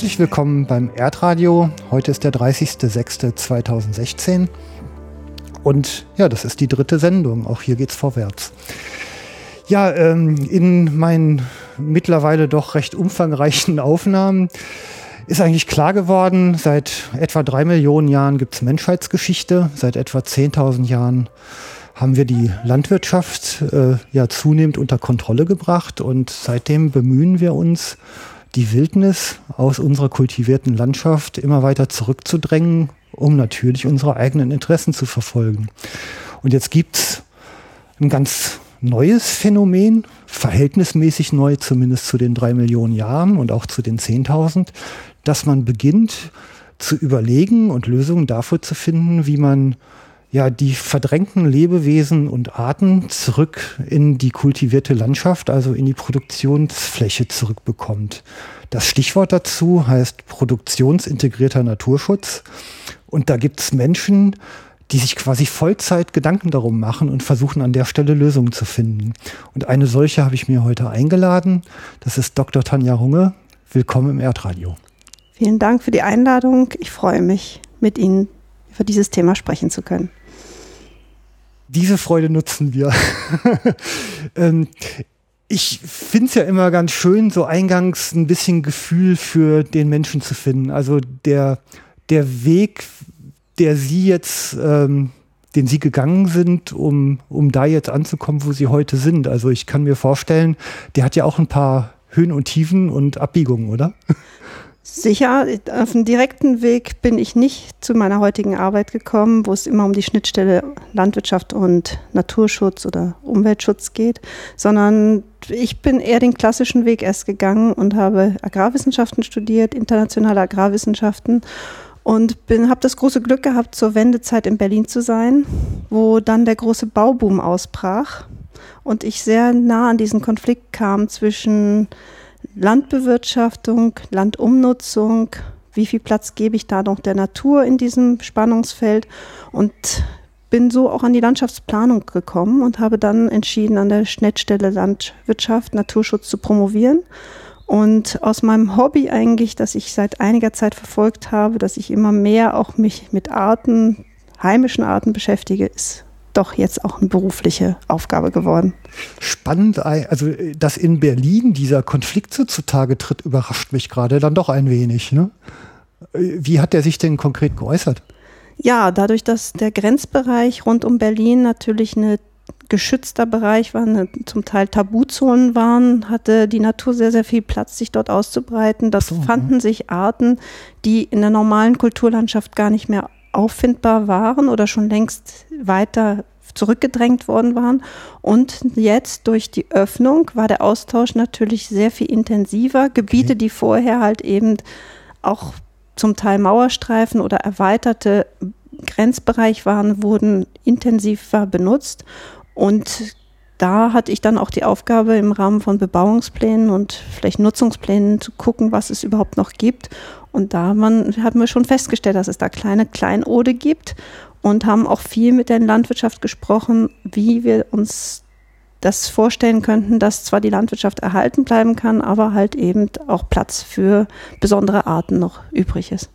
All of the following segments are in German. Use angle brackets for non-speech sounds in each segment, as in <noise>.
Herzlich willkommen beim Erdradio. Heute ist der 30.06.2016 und ja, das ist die dritte Sendung. Auch hier geht's vorwärts. Ja, ähm, in meinen mittlerweile doch recht umfangreichen <laughs> Aufnahmen ist eigentlich klar geworden, seit etwa drei Millionen Jahren gibt's Menschheitsgeschichte, seit etwa 10.000 Jahren haben wir die Landwirtschaft äh, ja zunehmend unter Kontrolle gebracht und seitdem bemühen wir uns, die Wildnis aus unserer kultivierten Landschaft immer weiter zurückzudrängen, um natürlich unsere eigenen Interessen zu verfolgen. Und jetzt gibt's ein ganz neues Phänomen, verhältnismäßig neu, zumindest zu den drei Millionen Jahren und auch zu den 10.000, dass man beginnt zu überlegen und Lösungen dafür zu finden, wie man ja die verdrängten Lebewesen und Arten zurück in die kultivierte Landschaft, also in die Produktionsfläche zurückbekommt. Das Stichwort dazu heißt produktionsintegrierter Naturschutz. Und da gibt es Menschen, die sich quasi Vollzeit Gedanken darum machen und versuchen an der Stelle Lösungen zu finden. Und eine solche habe ich mir heute eingeladen. Das ist Dr. Tanja Runge. Willkommen im Erdradio. Vielen Dank für die Einladung. Ich freue mich, mit Ihnen über dieses Thema sprechen zu können diese Freude nutzen wir. <laughs> ähm, ich finde es ja immer ganz schön, so eingangs ein bisschen Gefühl für den Menschen zu finden. Also der, der Weg, der Sie jetzt, ähm, den Sie gegangen sind, um, um da jetzt anzukommen, wo Sie heute sind. Also ich kann mir vorstellen, der hat ja auch ein paar Höhen und Tiefen und Abbiegungen, oder? <laughs> Sicher, auf dem direkten Weg bin ich nicht zu meiner heutigen Arbeit gekommen, wo es immer um die Schnittstelle Landwirtschaft und Naturschutz oder Umweltschutz geht, sondern ich bin eher den klassischen Weg erst gegangen und habe Agrarwissenschaften studiert, internationale Agrarwissenschaften und habe das große Glück gehabt, zur Wendezeit in Berlin zu sein, wo dann der große Bauboom ausbrach und ich sehr nah an diesen Konflikt kam zwischen Landbewirtschaftung, Landumnutzung, wie viel Platz gebe ich da noch der Natur in diesem Spannungsfeld und bin so auch an die Landschaftsplanung gekommen und habe dann entschieden, an der Schnittstelle Landwirtschaft, Naturschutz zu promovieren. Und aus meinem Hobby eigentlich, das ich seit einiger Zeit verfolgt habe, dass ich immer mehr auch mich mit Arten, heimischen Arten beschäftige, ist doch jetzt auch eine berufliche Aufgabe geworden. Spannend, also dass in Berlin dieser Konflikt so zutage tritt, überrascht mich gerade dann doch ein wenig. Ne? Wie hat der sich denn konkret geäußert? Ja, dadurch, dass der Grenzbereich rund um Berlin natürlich ein geschützter Bereich war, eine, zum Teil Tabuzonen waren, hatte die Natur sehr, sehr viel Platz, sich dort auszubreiten. Das so, fanden ja. sich Arten, die in der normalen Kulturlandschaft gar nicht mehr auffindbar waren oder schon längst weiter zurückgedrängt worden waren. Und jetzt durch die Öffnung war der Austausch natürlich sehr viel intensiver. Gebiete, okay. die vorher halt eben auch zum Teil Mauerstreifen oder erweiterte Grenzbereich waren, wurden intensiver benutzt. Und da hatte ich dann auch die Aufgabe, im Rahmen von Bebauungsplänen und vielleicht Nutzungsplänen zu gucken, was es überhaupt noch gibt. Und da man, haben wir schon festgestellt, dass es da kleine Kleinode gibt und haben auch viel mit der Landwirtschaft gesprochen, wie wir uns das vorstellen könnten, dass zwar die Landwirtschaft erhalten bleiben kann, aber halt eben auch Platz für besondere Arten noch übrig ist.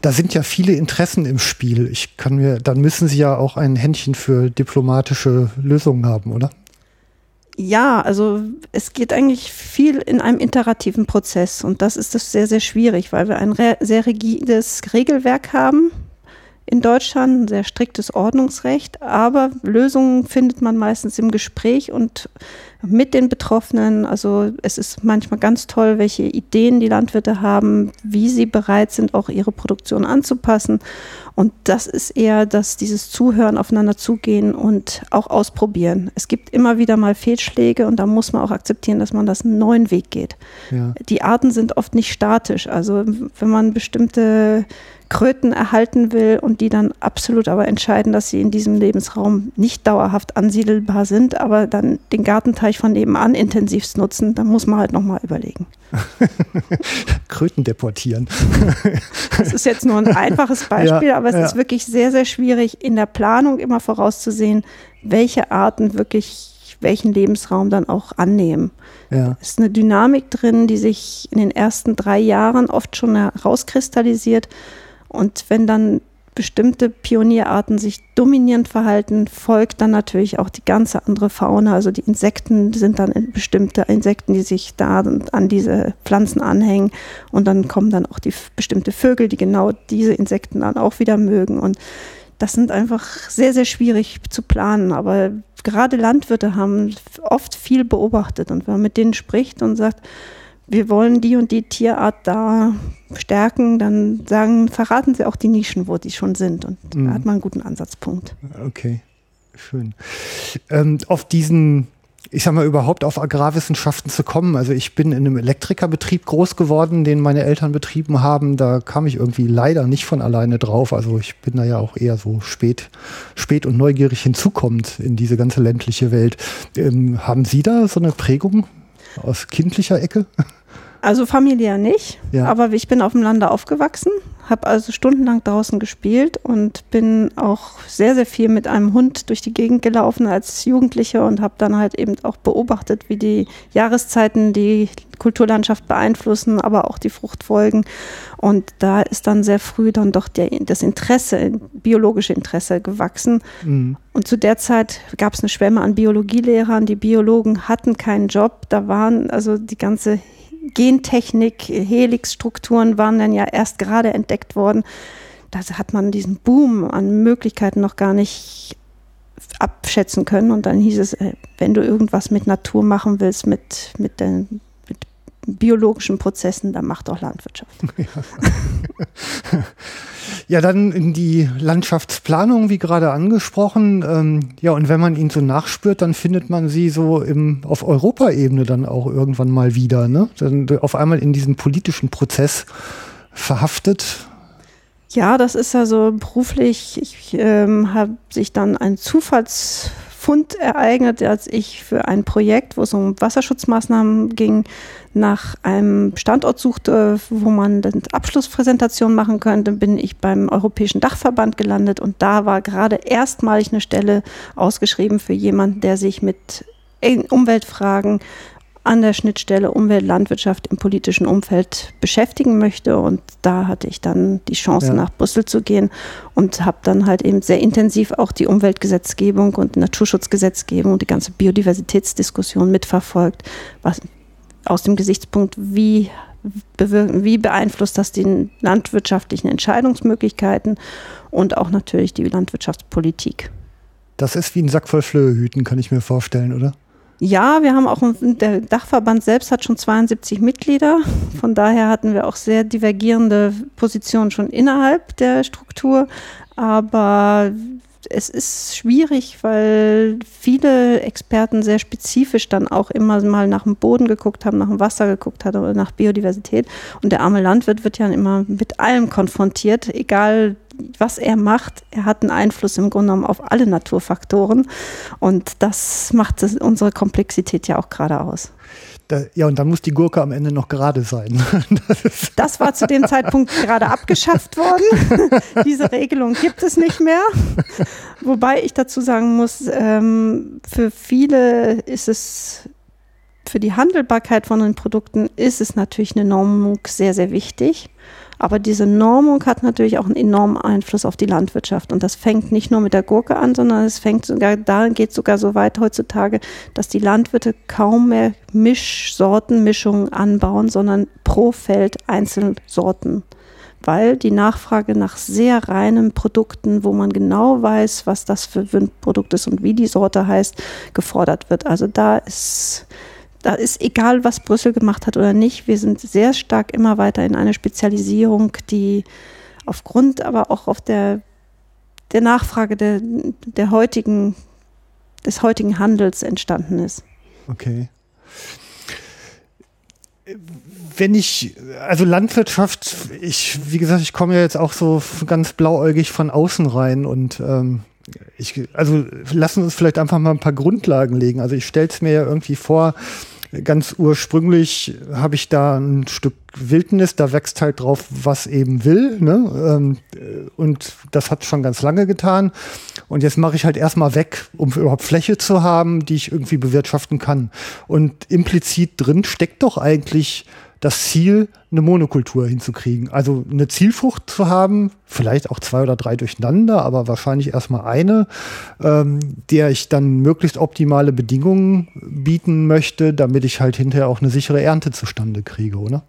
Da sind ja viele Interessen im Spiel. Ich kann mir, dann müssen Sie ja auch ein Händchen für diplomatische Lösungen haben, oder? Ja, also es geht eigentlich viel in einem iterativen Prozess und das ist das sehr, sehr schwierig, weil wir ein sehr rigides Regelwerk haben in Deutschland, ein sehr striktes Ordnungsrecht, aber Lösungen findet man meistens im Gespräch und mit den Betroffenen. Also es ist manchmal ganz toll, welche Ideen die Landwirte haben, wie sie bereit sind, auch ihre Produktion anzupassen. Und das ist eher dass dieses Zuhören, aufeinander zugehen und auch ausprobieren. Es gibt immer wieder mal Fehlschläge und da muss man auch akzeptieren, dass man das einen neuen Weg geht. Ja. Die Arten sind oft nicht statisch. Also wenn man bestimmte Kröten erhalten will und die dann absolut aber entscheiden, dass sie in diesem Lebensraum nicht dauerhaft ansiedelbar sind, aber dann den Gartenteich von nebenan intensivst nutzen, dann muss man halt nochmal überlegen. <laughs> Kröten deportieren. das ist jetzt nur ein einfaches <laughs> Beispiel, ja, aber es ja. ist wirklich sehr, sehr schwierig in der Planung immer vorauszusehen, welche Arten wirklich welchen Lebensraum dann auch annehmen. Ja. Es ist eine Dynamik drin, die sich in den ersten drei Jahren oft schon herauskristallisiert. Und wenn dann bestimmte Pionierarten sich dominierend verhalten, folgt dann natürlich auch die ganze andere Fauna. Also die Insekten sind dann bestimmte Insekten, die sich da an diese Pflanzen anhängen. Und dann kommen dann auch die bestimmte Vögel, die genau diese Insekten dann auch wieder mögen. Und das sind einfach sehr, sehr schwierig zu planen. Aber gerade Landwirte haben oft viel beobachtet. Und wenn man mit denen spricht und sagt, wir wollen die und die Tierart da stärken, dann sagen, verraten sie auch die Nischen, wo die schon sind. Und mhm. da hat man einen guten Ansatzpunkt. Okay, schön. Ähm, auf diesen ich sag mal, überhaupt auf Agrarwissenschaften zu kommen. Also ich bin in einem Elektrikerbetrieb groß geworden, den meine Eltern betrieben haben. Da kam ich irgendwie leider nicht von alleine drauf. Also ich bin da ja auch eher so spät, spät und neugierig hinzukommend in diese ganze ländliche Welt. Ähm, haben Sie da so eine Prägung aus kindlicher Ecke? Also familiär nicht, ja. aber ich bin auf dem Lande aufgewachsen, habe also stundenlang draußen gespielt und bin auch sehr, sehr viel mit einem Hund durch die Gegend gelaufen als Jugendliche und habe dann halt eben auch beobachtet, wie die Jahreszeiten die Kulturlandschaft beeinflussen, aber auch die Fruchtfolgen. Und da ist dann sehr früh dann doch der, das Interesse, biologische Interesse gewachsen. Mhm. Und zu der Zeit gab es eine Schwemme an Biologielehrern. Die Biologen hatten keinen Job. Da waren also die ganze Gentechnik, Helixstrukturen waren dann ja erst gerade entdeckt worden. Da hat man diesen Boom an Möglichkeiten noch gar nicht abschätzen können. Und dann hieß es, äh, wenn du irgendwas mit Natur machen willst, mit, mit den biologischen Prozessen, dann mach doch Landwirtschaft. <laughs> Ja. Ja, dann in die Landschaftsplanung, wie gerade angesprochen. Ähm, ja, und wenn man ihn so nachspürt, dann findet man sie so im, auf Europaebene dann auch irgendwann mal wieder. Ne? Dann auf einmal in diesem politischen Prozess verhaftet. Ja, das ist ja so beruflich. Ich ähm, habe sich dann ein Zufalls Fund ereignet, als ich für ein Projekt, wo es um Wasserschutzmaßnahmen ging, nach einem Standort suchte, wo man eine Abschlusspräsentation machen könnte, bin ich beim Europäischen Dachverband gelandet und da war gerade erstmalig eine Stelle ausgeschrieben für jemanden, der sich mit Umweltfragen an der Schnittstelle Umwelt, Landwirtschaft im politischen Umfeld beschäftigen möchte. Und da hatte ich dann die Chance, ja. nach Brüssel zu gehen und habe dann halt eben sehr intensiv auch die Umweltgesetzgebung und Naturschutzgesetzgebung und die ganze Biodiversitätsdiskussion mitverfolgt, was aus dem Gesichtspunkt, wie, wie beeinflusst das die landwirtschaftlichen Entscheidungsmöglichkeiten und auch natürlich die Landwirtschaftspolitik. Das ist wie ein Sack voll Flöhe hüten, kann ich mir vorstellen, oder? Ja, wir haben auch, der Dachverband selbst hat schon 72 Mitglieder. Von daher hatten wir auch sehr divergierende Positionen schon innerhalb der Struktur. Aber es ist schwierig, weil viele Experten sehr spezifisch dann auch immer mal nach dem Boden geguckt haben, nach dem Wasser geguckt haben oder nach Biodiversität. Und der arme Landwirt wird ja immer mit allem konfrontiert, egal was er macht, er hat einen Einfluss im Grunde genommen auf alle Naturfaktoren. Und das macht unsere Komplexität ja auch gerade aus. Da, ja, und dann muss die Gurke am Ende noch gerade sein. <laughs> Das, das war zu dem Zeitpunkt gerade abgeschafft worden. <laughs> Diese Regelung gibt es nicht mehr. Wobei ich dazu sagen muss, ähm, für viele ist es, für die Handelbarkeit von den Produkten ist es natürlich eine Normung sehr, sehr wichtig. Aber diese Normung hat natürlich auch einen enormen Einfluss auf die Landwirtschaft. Und das fängt nicht nur mit der Gurke an, sondern es fängt sogar, da geht sogar so weit heutzutage, dass die Landwirte kaum mehr Mischsorten, Mischungen anbauen, sondern pro Feld Einzelsorten weil die Nachfrage nach sehr reinen Produkten, wo man genau weiß, was das für ein Produkt ist und wie die Sorte heißt, gefordert wird. Also da ist da ist egal, was Brüssel gemacht hat oder nicht, wir sind sehr stark immer weiter in eine Spezialisierung, die aufgrund aber auch auf der, der Nachfrage der, der heutigen, des heutigen Handels entstanden ist. Okay. Wenn ich, also Landwirtschaft, ich, wie gesagt, ich komme ja jetzt auch so ganz blauäugig von außen rein und ähm, ich, also lassen uns vielleicht einfach mal ein paar Grundlagen legen. Also ich stelle es mir ja irgendwie vor, ganz ursprünglich habe ich da ein Stück Wildnis, da wächst halt drauf, was eben will. Ne? Ähm, und das hat schon ganz lange getan. Und jetzt mache ich halt erstmal weg, um überhaupt Fläche zu haben, die ich irgendwie bewirtschaften kann. Und implizit drin steckt doch eigentlich das Ziel, eine Monokultur hinzukriegen. Also eine Zielfrucht zu haben, vielleicht auch zwei oder drei durcheinander, aber wahrscheinlich erstmal eine, ähm, der ich dann möglichst optimale Bedingungen bieten möchte, damit ich halt hinterher auch eine sichere Ernte zustande kriege, oder?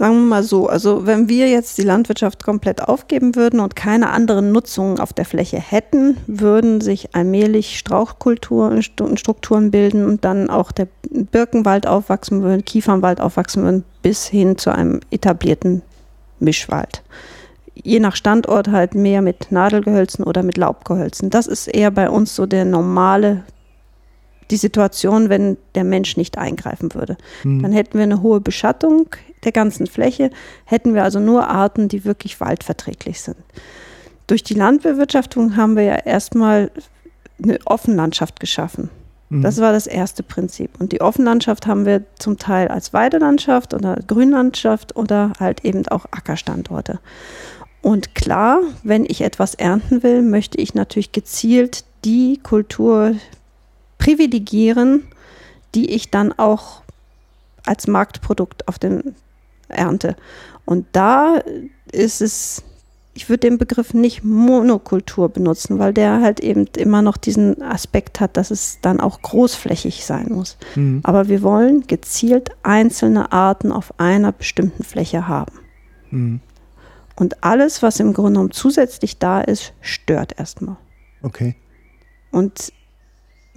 Sagen wir mal so, also wenn wir jetzt die Landwirtschaft komplett aufgeben würden und keine anderen Nutzungen auf der Fläche hätten, würden sich allmählich Strauchkulturen, Strukturen bilden und dann auch der Birkenwald aufwachsen würden, Kiefernwald aufwachsen würden, bis hin zu einem etablierten Mischwald. Je nach Standort halt mehr mit Nadelgehölzen oder mit Laubgehölzen. Das ist eher bei uns so der normale die Situation, wenn der Mensch nicht eingreifen würde. Hm. Dann hätten wir eine hohe Beschattung der ganzen Fläche, hätten wir also nur Arten, die wirklich waldverträglich sind. Durch die Landbewirtschaftung haben wir ja erstmal eine Offenlandschaft geschaffen. Hm. Das war das erste Prinzip. Und die Offenlandschaft haben wir zum Teil als Weidelandschaft oder Grünlandschaft oder halt eben auch Ackerstandorte. Und klar, wenn ich etwas ernten will, möchte ich natürlich gezielt die Kultur privilegieren, die ich dann auch als Marktprodukt auf den ernte. Und da ist es, ich würde den Begriff nicht Monokultur benutzen, weil der halt eben immer noch diesen Aspekt hat, dass es dann auch großflächig sein muss. Mhm. Aber wir wollen gezielt einzelne Arten auf einer bestimmten Fläche haben. Mhm. Und alles, was im Grunde genommen zusätzlich da ist, stört erstmal. Okay. Und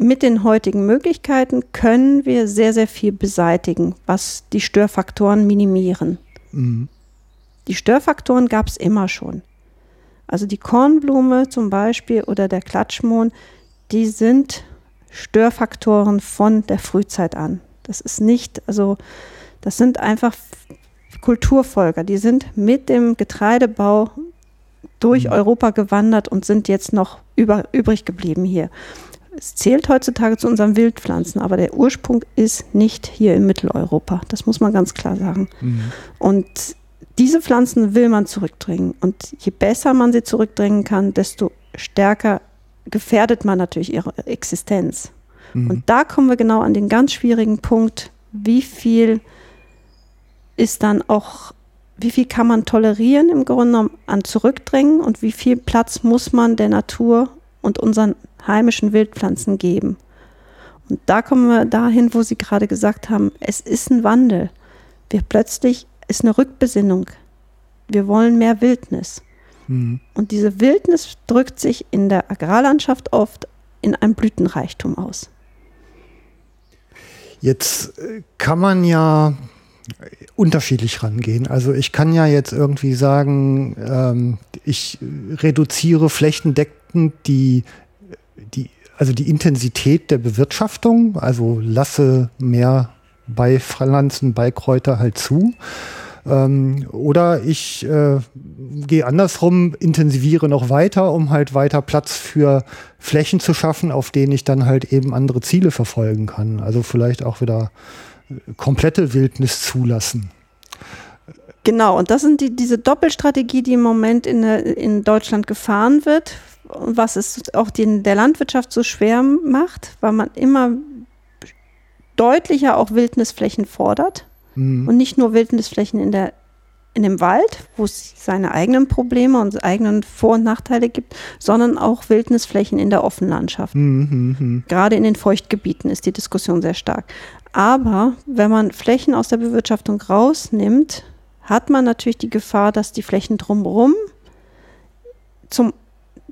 mit den heutigen Möglichkeiten können wir sehr, sehr viel beseitigen, was die Störfaktoren minimieren. Mhm. Die Störfaktoren gab es immer schon. Also die Kornblume zum Beispiel oder der Klatschmohn, die sind Störfaktoren von der Frühzeit an. Das ist nicht, also das sind einfach Kulturfolger, die sind mit dem Getreidebau durch mhm. Europa gewandert und sind jetzt noch über, übrig geblieben hier. Es zählt heutzutage zu unseren Wildpflanzen, aber der Ursprung ist nicht hier in Mitteleuropa. Das muss man ganz klar sagen. Mhm. Und diese Pflanzen will man zurückdrängen. Und je besser man sie zurückdrängen kann, desto stärker gefährdet man natürlich ihre Existenz. Mhm. Und da kommen wir genau an den ganz schwierigen Punkt, wie viel ist dann auch, wie viel kann man tolerieren im Grunde genommen an Zurückdrängen und wie viel Platz muss man der Natur und unseren heimischen Wildpflanzen geben. Und da kommen wir dahin, wo Sie gerade gesagt haben, es ist ein Wandel. Wir plötzlich ist eine Rückbesinnung. Wir wollen mehr Wildnis. Mhm. Und diese Wildnis drückt sich in der Agrarlandschaft oft in einem Blütenreichtum aus. Jetzt äh, kann man ja unterschiedlich rangehen. Also ich kann ja jetzt irgendwie sagen, ähm, ich reduziere flächendeckend die die, also die Intensität der Bewirtschaftung, also lasse mehr Beipflanzen, Beikräuter halt zu. Ähm, oder ich äh, gehe andersrum, intensiviere noch weiter, um halt weiter Platz für Flächen zu schaffen, auf denen ich dann halt eben andere Ziele verfolgen kann. Also vielleicht auch wieder äh, komplette Wildnis zulassen. Genau, und das sind die, diese Doppelstrategie, die im Moment in, in Deutschland gefahren wird, was es auch den, der Landwirtschaft so schwer macht, weil man immer deutlicher auch Wildnisflächen fordert mhm. und nicht nur Wildnisflächen in der in dem Wald, wo es seine eigenen Probleme und eigenen Vor- und Nachteile gibt, sondern auch Wildnisflächen in der Offenlandschaft. Mhm, mhm, mhm. Gerade in den Feuchtgebieten ist die Diskussion sehr stark. Aber wenn man Flächen aus der Bewirtschaftung rausnimmt, hat man natürlich die Gefahr, dass die Flächen drumherum zum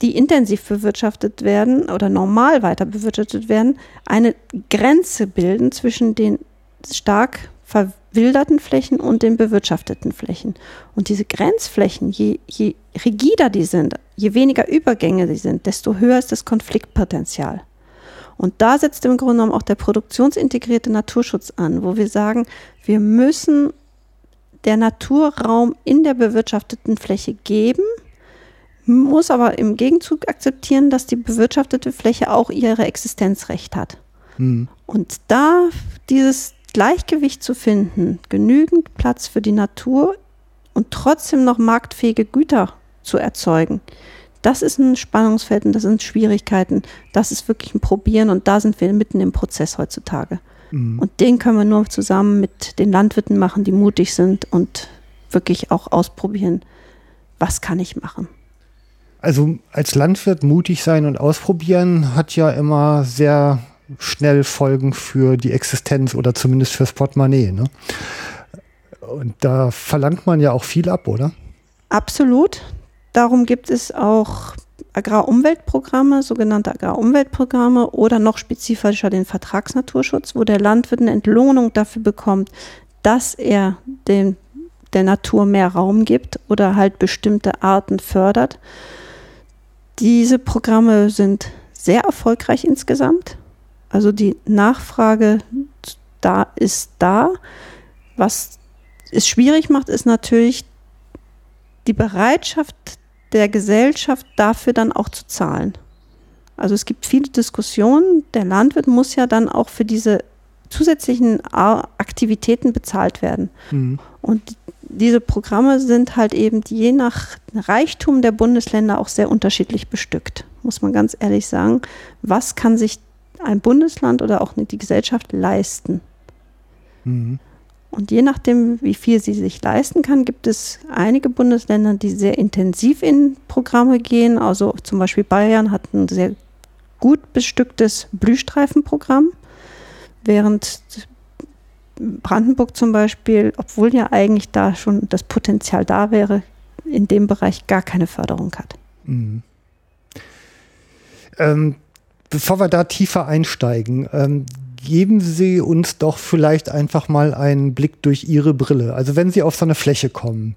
die intensiv bewirtschaftet werden oder normal weiter bewirtschaftet werden, eine Grenze bilden zwischen den stark verwilderten Flächen und den bewirtschafteten Flächen. Und diese Grenzflächen, je, je rigider die sind, je weniger Übergänge die sind, desto höher ist das Konfliktpotenzial. Und da setzt im Grunde genommen auch der produktionsintegrierte Naturschutz an, wo wir sagen, wir müssen der Naturraum in der bewirtschafteten Fläche geben, muss aber im Gegenzug akzeptieren, dass die bewirtschaftete Fläche auch ihre Existenzrecht hat. Mhm. Und da dieses Gleichgewicht zu finden, genügend Platz für die Natur und trotzdem noch marktfähige Güter zu erzeugen, Das ist ein Spannungsfeld und das sind Schwierigkeiten. Das ist wirklich ein Probieren und da sind wir mitten im Prozess heutzutage. Mhm. Und den können wir nur zusammen mit den Landwirten machen, die mutig sind und wirklich auch ausprobieren, was kann ich machen. Also als Landwirt mutig sein und ausprobieren hat ja immer sehr schnell Folgen für die Existenz oder zumindest fürs Portemonnaie. Ne? Und da verlangt man ja auch viel ab, oder? Absolut. Darum gibt es auch Agrarumweltprogramme, sogenannte Agrarumweltprogramme oder noch spezifischer den Vertragsnaturschutz, wo der Landwirt eine Entlohnung dafür bekommt, dass er den, der Natur mehr Raum gibt oder halt bestimmte Arten fördert. Diese Programme sind sehr erfolgreich insgesamt. Also die Nachfrage da ist da. Was es schwierig macht, ist natürlich die Bereitschaft der Gesellschaft dafür dann auch zu zahlen. Also es gibt viele Diskussionen. Der Landwirt muss ja dann auch für diese zusätzlichen Aktivitäten bezahlt werden. Mhm. Und diese Programme sind halt eben je nach Reichtum der Bundesländer auch sehr unterschiedlich bestückt, muss man ganz ehrlich sagen. Was kann sich ein Bundesland oder auch die Gesellschaft leisten? Mhm. Und je nachdem, wie viel sie sich leisten kann, gibt es einige Bundesländer, die sehr intensiv in Programme gehen. Also zum Beispiel Bayern hat ein sehr gut bestücktes Blühstreifenprogramm, während Brandenburg zum Beispiel, obwohl ja eigentlich da schon das Potenzial da wäre, in dem Bereich gar keine Förderung hat. Mhm. Ähm, bevor wir da tiefer einsteigen, ähm, geben Sie uns doch vielleicht einfach mal einen Blick durch Ihre Brille. Also wenn Sie auf so eine Fläche kommen,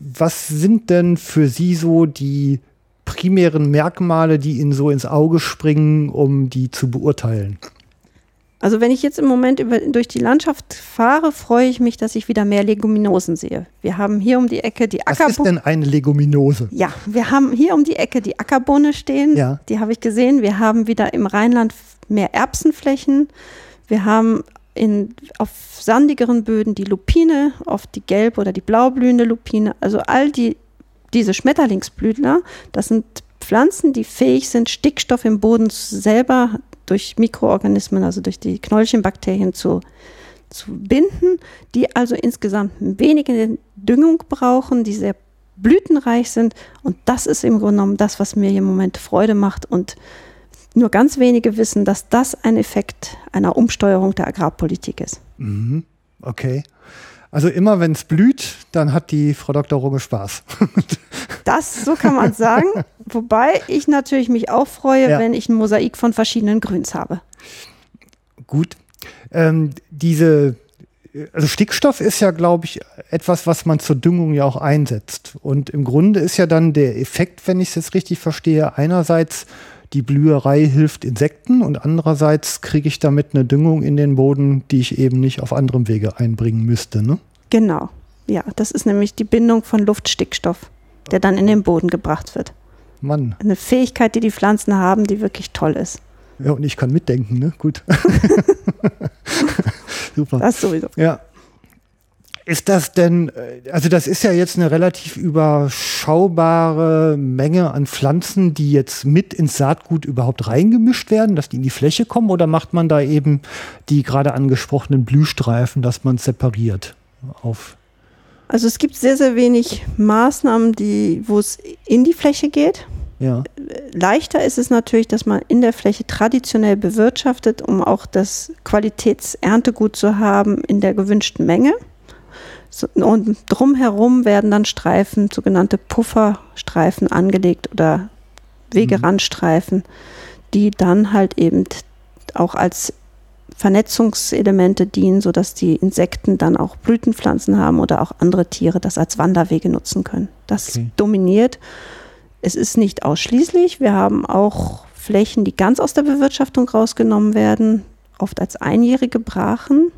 was sind denn für Sie so die primären Merkmale, die Ihnen so ins Auge springen, um die zu beurteilen? Also wenn ich jetzt im Moment über, durch die Landschaft fahre, freue ich mich, dass ich wieder mehr Leguminosen sehe. Wir haben hier um die Ecke die Ackerbohne. Was ist denn eine Leguminose? Ja, wir haben hier um die Ecke die Ackerbohne stehen. Ja. Die habe ich gesehen. Wir haben wieder im Rheinland mehr Erbsenflächen. Wir haben in, auf sandigeren Böden die Lupine, oft die gelb- oder die blaublühende Lupine. Also all die, diese Schmetterlingsblütler, das sind Pflanzen, die fähig sind, Stickstoff im Boden selber durch Mikroorganismen, also durch die Knäulchenbakterien zu, zu binden, die also insgesamt weniger Düngung brauchen, die sehr blütenreich sind. Und das ist im Grunde genommen das, was mir im Moment Freude macht. Und nur ganz wenige wissen, dass das ein Effekt einer Umsteuerung der Agrarpolitik ist. Mhm. Okay. Also immer wenn es blüht, dann hat die Frau Dr. Runge Spaß. <laughs> das, so kann man sagen. Wobei ich natürlich mich auch freue, ja. wenn ich ein Mosaik von verschiedenen Grüns habe. Gut. Ähm, diese, also Stickstoff ist ja, glaube ich, etwas, was man zur Düngung ja auch einsetzt. Und im Grunde ist ja dann der Effekt, wenn ich es jetzt richtig verstehe, einerseits die Blüherei hilft Insekten und andererseits kriege ich damit eine Düngung in den Boden, die ich eben nicht auf anderem Wege einbringen müsste. Ne? Genau. Ja, das ist nämlich die Bindung von Luftstickstoff, der dann in den Boden gebracht wird. Mann. Eine Fähigkeit, die die Pflanzen haben, die wirklich toll ist. Ja, und ich kann mitdenken, ne? Gut. <laughs> <laughs> Super. Das sowieso. Ja. Ist das denn, äh, also das ist ja jetzt eine relativ überschaubare Menge an Pflanzen, die jetzt mit ins Saatgut überhaupt reingemischt werden, dass die in die Fläche kommen, oder macht man da eben die gerade angesprochenen Blühstreifen, dass man separiert auf? Also es gibt sehr, sehr wenig Maßnahmen, die, wo es in die Fläche geht. Ja. Leichter ist es natürlich, dass man in der Fläche traditionell bewirtschaftet, um auch das Qualitätserntegut zu haben in der gewünschten Menge. Und drumherum werden dann Streifen, sogenannte Pufferstreifen angelegt oder Wegerandstreifen, die dann halt eben auch als Vernetzungselemente dienen, sodass die Insekten dann auch Blütenpflanzen haben oder auch andere Tiere das als Wanderwege nutzen können. Das okay. dominiert. Es ist nicht ausschließlich. Wir haben auch Flächen, die ganz aus der Bewirtschaftung rausgenommen werden, oft als einjährige Brachen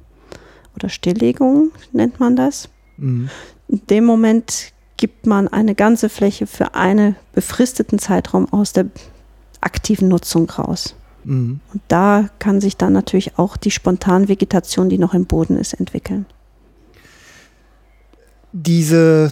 oder Stilllegung nennt man das. Mhm. In dem Moment gibt man eine ganze Fläche für einen befristeten Zeitraum aus der aktiven Nutzung raus. Mhm. Und da kann sich dann natürlich auch die Spontanvegetation, die noch im Boden ist, entwickeln. Diese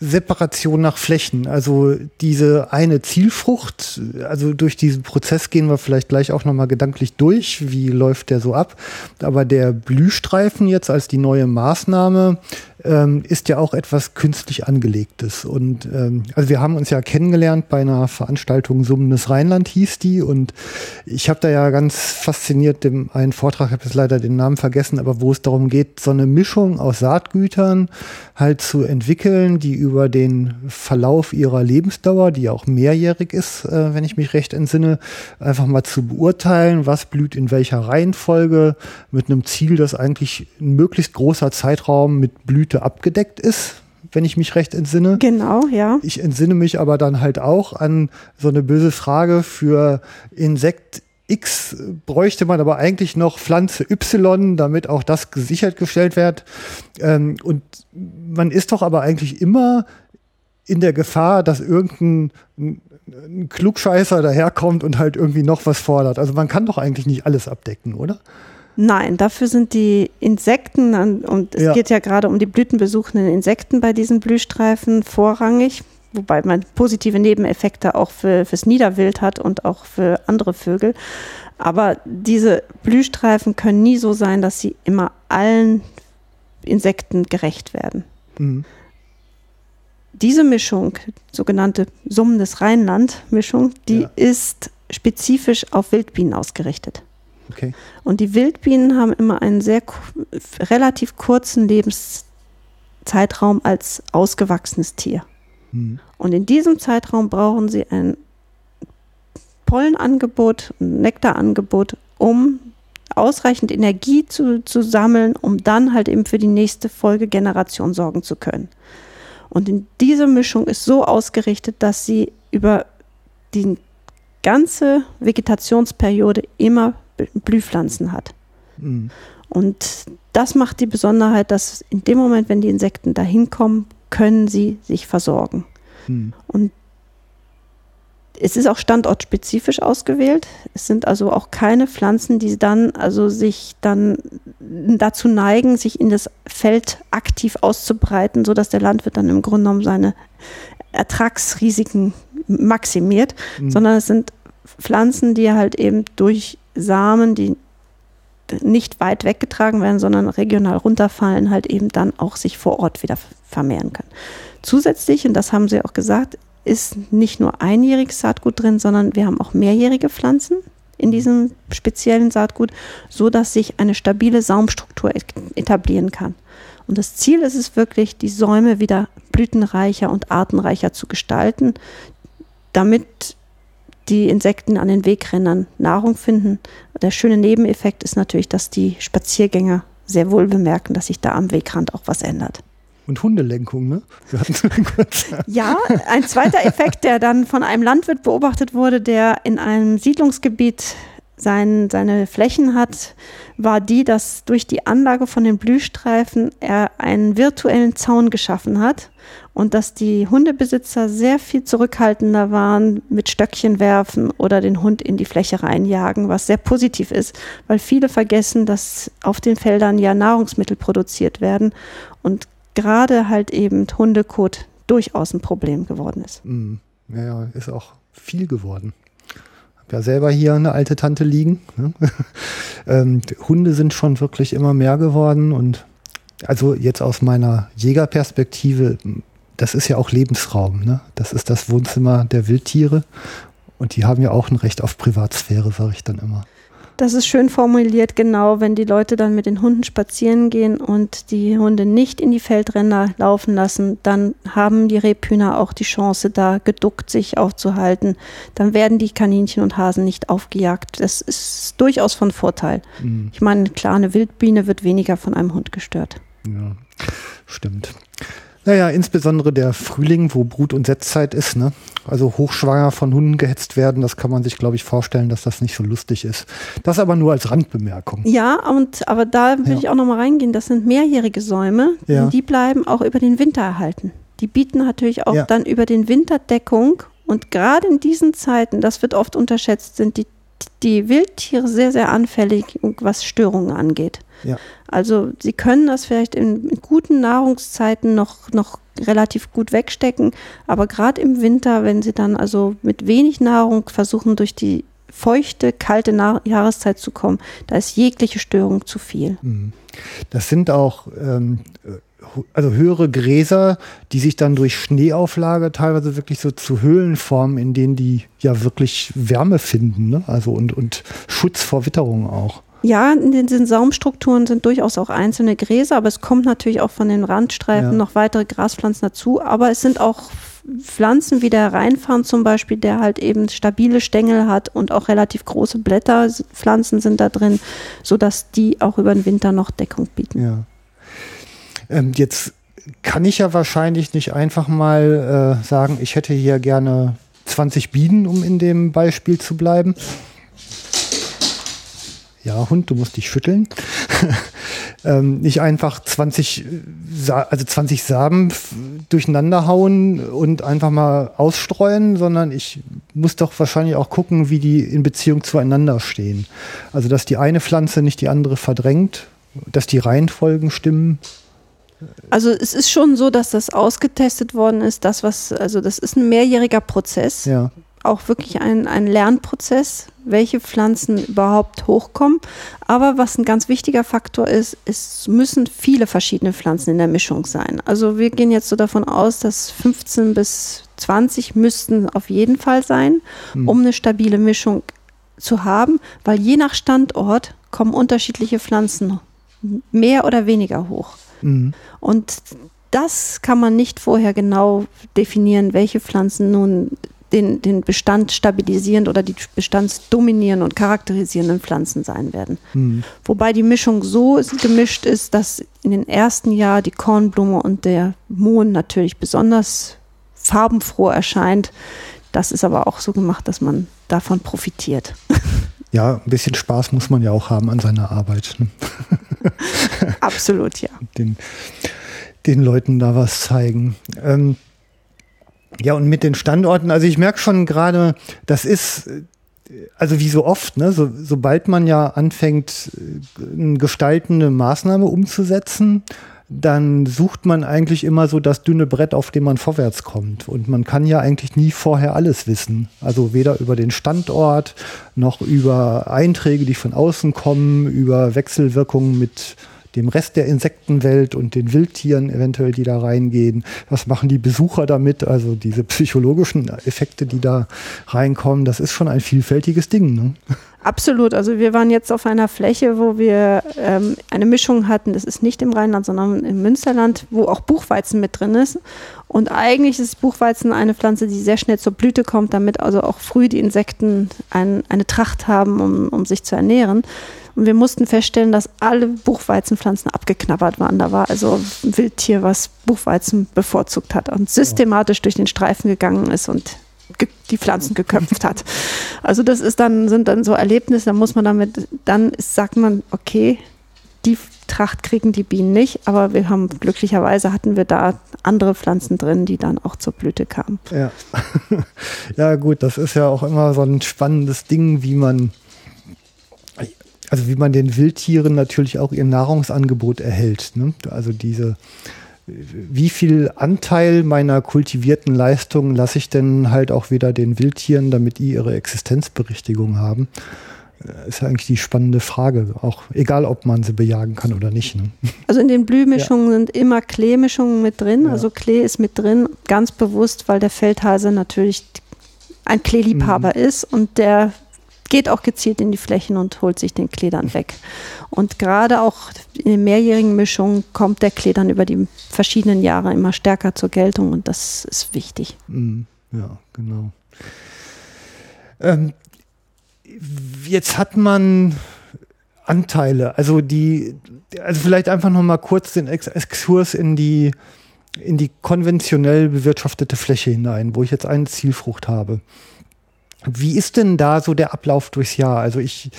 Separation nach Flächen. Also diese eine Zielfrucht, also durch diesen Prozess gehen wir vielleicht gleich auch nochmal gedanklich durch. Wie läuft der so ab? Aber der Blühstreifen jetzt als die neue Maßnahme ähm, ist ja auch etwas künstlich angelegtes. Und ähm, also wir haben uns ja kennengelernt bei einer Veranstaltung Summendes Rheinland hieß die. Und ich habe da ja ganz fasziniert dem einen Vortrag, habe jetzt leider den Namen vergessen, aber wo es darum geht, so eine Mischung aus Saatgütern halt zu entwickeln, die über den Verlauf ihrer Lebensdauer, die ja auch mehrjährig ist, äh, wenn ich mich recht entsinne, einfach mal zu beurteilen, was blüht in welcher Reihenfolge, mit einem Ziel, dass eigentlich ein möglichst großer Zeitraum mit Blüte abgedeckt ist, wenn ich mich recht entsinne. Genau, ja. Ich entsinne mich aber dann halt auch an so eine böse Frage für Insekt X bräuchte man aber eigentlich noch Pflanze Y, damit auch das gesichert gestellt wird. Ähm, und man ist doch aber eigentlich immer in der Gefahr, dass irgendein ein Klugscheißer daherkommt und halt irgendwie noch was fordert. Also man kann doch eigentlich nicht alles abdecken, oder? Nein, dafür sind die Insekten, und es ja. geht ja gerade um die blütenbesuchenden Insekten bei diesen Blühstreifen vorrangig, wobei man positive Nebeneffekte auch für, fürs Niederwild hat und auch für andere Vögel. Aber diese Blühstreifen können nie so sein, dass sie immer allen Insekten gerecht werden. Mhm. Diese Mischung, sogenannte Summendes Rheinland-Mischung, die ja. ist spezifisch auf Wildbienen ausgerichtet. Okay. Und die Wildbienen haben immer einen sehr relativ kurzen Lebenszeitraum als ausgewachsenes Tier. Mhm. Und in diesem Zeitraum brauchen sie ein Pollenangebot, ein Nektarangebot, um ausreichend Energie zu, zu sammeln, um dann halt eben für die nächste Folgegeneration sorgen zu können. Und in diese Mischung ist so ausgerichtet, dass sie über die ganze Vegetationsperiode immer Blühpflanzen hat. Mhm. Und das macht die Besonderheit, dass in dem Moment, wenn die Insekten da hinkommen, können sie sich versorgen. Mhm. Und es ist auch standortspezifisch ausgewählt. Es sind also auch keine Pflanzen, die dann also sich dann dazu neigen, sich in das Feld aktiv auszubreiten, sodass der Landwirt dann im Grunde genommen seine Ertragsrisiken maximiert, mhm. sondern es sind Pflanzen, die halt eben durch Samen, die nicht weit weggetragen werden, sondern regional runterfallen, halt eben dann auch sich vor Ort wieder vermehren können. Zusätzlich, und das haben Sie auch gesagt, ist nicht nur einjähriges Saatgut drin, sondern wir haben auch mehrjährige Pflanzen in diesem speziellen Saatgut, so dass sich eine stabile Saumstruktur etablieren kann. Und das Ziel ist es wirklich, die Säume wieder blütenreicher und artenreicher zu gestalten, damit die Insekten an den Wegrändern Nahrung finden. Der schöne Nebeneffekt ist natürlich, dass die Spaziergänger sehr wohl bemerken, dass sich da am Wegrand auch was ändert. Und Hundelenkung, ne? <laughs> ja, ein zweiter Effekt, der dann von einem Landwirt beobachtet wurde, der in einem Siedlungsgebiet sein, seine Flächen hat, war die, dass durch die Anlage von den Blühstreifen er einen virtuellen Zaun geschaffen hat und dass die Hundebesitzer sehr viel zurückhaltender waren mit Stöckchen werfen oder den Hund in die Fläche reinjagen, was sehr positiv ist, weil viele vergessen, dass auf den Feldern ja Nahrungsmittel produziert werden und gerade halt eben Hundekot durchaus ein Problem geworden ist. Mm, ja, ist auch viel geworden ja selber hier eine alte Tante liegen. Ne? <laughs> ähm, Hunde sind schon wirklich immer mehr geworden und also jetzt aus meiner Jägerperspektive, das ist ja auch Lebensraum. Ne? Das ist das Wohnzimmer der Wildtiere und die haben ja auch ein Recht auf Privatsphäre, sage ich dann immer. Das ist schön formuliert, genau, wenn die Leute dann mit den Hunden spazieren gehen und die Hunde nicht in die Feldränder laufen lassen, dann haben die Rebhühner auch die Chance, da geduckt sich aufzuhalten. Dann werden die Kaninchen und Hasen nicht aufgejagt. Das ist durchaus von Vorteil. Mhm. Ich meine, klar, eine Wildbiene wird weniger von einem Hund gestört. Ja, stimmt. Naja, insbesondere der Frühling, wo Brut- und Setzzeit ist, ne? Also hochschwanger von Hunden gehetzt werden, das kann man sich, glaube ich, vorstellen, dass das nicht so lustig ist. Das aber nur als Randbemerkung. Ja, und aber da will ja. ich auch nochmal reingehen. Das sind mehrjährige Säume, ja. die bleiben auch über den Winter erhalten. Die bieten natürlich auch ja. dann über den Winter Deckung. Und gerade in diesen Zeiten, das wird oft unterschätzt, sind die, die Wildtiere sehr, sehr anfällig, was Störungen angeht. Ja. Also sie können das vielleicht in, in, guten Nahrungszeiten noch, noch relativ gut wegstecken, aber gerade im Winter, wenn sie dann also mit wenig Nahrung versuchen, durch die feuchte, kalte Na Jahreszeit zu kommen, da ist jegliche Störung zu viel. Mhm. Das sind auch ähm, also höhere Gräser, die sich dann durch Schneeauflage teilweise wirklich so zu Höhlen formen, in denen die ja wirklich Wärme finden, ne? Also und, und Schutz vor Witterung auch. Ja, in den Saumstrukturen sind durchaus auch einzelne Gräser, aber es kommt natürlich auch von den Randstreifen ja. noch weitere Graspflanzen dazu. Aber es sind auch Pflanzen wie der Rheinfarn zum Beispiel, der halt eben stabile Stängel hat und auch relativ große Blätterpflanzen sind da drin, sodass die auch über den Winter noch Deckung bieten. Ja. Ähm, jetzt kann ich ja wahrscheinlich nicht einfach mal äh, sagen, ich hätte hier gerne 20 Bienen, um in dem Beispiel zu bleiben. Ja, Hund, du musst dich schütteln. <laughs> ähm, nicht einfach 20, Sa also 20 Samen durcheinander hauen und einfach mal ausstreuen, sondern ich muss doch wahrscheinlich auch gucken, wie die in Beziehung zueinander stehen. Also, dass die eine Pflanze nicht die andere verdrängt, dass die Reihenfolgen stimmen. Also es ist schon so, dass das ausgetestet worden ist, das was, also das ist ein mehrjähriger Prozess. Ja. Auch wirklich ein, ein Lernprozess, welche Pflanzen überhaupt hochkommen. Aber was ein ganz wichtiger Faktor ist, es müssen viele verschiedene Pflanzen in der Mischung sein. Also wir gehen jetzt so davon aus, dass 15 bis 20 müssten auf jeden Fall sein, hm. um eine stabile Mischung zu haben, weil je nach Standort kommen unterschiedliche Pflanzen mehr oder weniger hoch. Mhm. Und das kann man nicht vorher genau definieren, welche Pflanzen nun den, den Bestand stabilisierend oder die bestandsdominierenden und charakterisierenden Pflanzen sein werden. Mhm. Wobei die Mischung so gemischt ist, dass in den ersten Jahren die Kornblume und der Mohn natürlich besonders farbenfroh erscheint. Das ist aber auch so gemacht, dass man davon profitiert. <laughs> Ja, ein bisschen Spaß muss man ja auch haben an seiner Arbeit. Ne? <laughs> Absolut, ja. Den, den Leuten da was zeigen. Ähm, ja, und mit den Standorten, also ich merke schon gerade, das ist, also wie so oft, ne, so, sobald man ja anfängt, eine gestaltende Maßnahme umzusetzen, dann sucht man eigentlich immer so das dünne Brett, auf dem man vorwärts kommt. Und man kann ja eigentlich nie vorher alles wissen. Also weder über den Standort noch über Einträge, die von außen kommen, über Wechselwirkungen mit dem Rest der Insektenwelt und den Wildtieren eventuell, die da reingehen. Was machen die Besucher damit? Also diese psychologischen Effekte, die da reinkommen, das ist schon ein vielfältiges Ding. Ne? Absolut. Also wir waren jetzt auf einer Fläche, wo wir ähm, eine Mischung hatten. Das ist nicht im Rheinland, sondern im Münsterland, wo auch Buchweizen mit drin ist. Und eigentlich ist Buchweizen eine Pflanze, die sehr schnell zur Blüte kommt, damit also auch früh die Insekten ein, eine Tracht haben, um, um sich zu ernähren. Und wir mussten feststellen, dass alle Buchweizenpflanzen abgeknabbert waren. Da war also ein Wildtier, was Buchweizen bevorzugt hat und systematisch durch den Streifen gegangen ist und die Pflanzen geköpft hat. Also das ist dann, sind dann so Erlebnisse, da muss man damit, dann sagt man, okay, die Tracht kriegen die Bienen nicht, aber wir haben glücklicherweise hatten wir da andere Pflanzen drin, die dann auch zur Blüte kamen. Ja. <laughs> ja, gut, das ist ja auch immer so ein spannendes Ding, wie man also wie man den Wildtieren natürlich auch ihr Nahrungsangebot erhält. Ne? Also diese, wie viel Anteil meiner kultivierten Leistungen lasse ich denn halt auch wieder den Wildtieren, damit die ihre Existenzberichtigung haben? Äh, ist ja eigentlich die spannende Frage, auch egal, ob man sie bejagen kann oder nicht. Ne? Also in den Blühmischungen ja. sind immer Kleemischungen mit drin. Ja. Also Klee ist mit drin, ganz bewusst, weil der Feldhase natürlich ein Kleeliebhaber mhm. ist und der geht auch gezielt in die Flächen und holt sich den Klee weg. Und gerade auch in den mehrjährigen Mischungen kommt der Klee über die verschiedenen Jahre immer stärker zur Geltung und das ist wichtig. Mm, ja, genau. Ähm, jetzt hat man Anteile, also die, also vielleicht einfach noch mal kurz den Exkurs in die in die konventionell bewirtschaftete Fläche hinein, wo ich jetzt eine Zielfrucht habe. Wie ist denn da so der Ablauf durchs Jahr? Also ich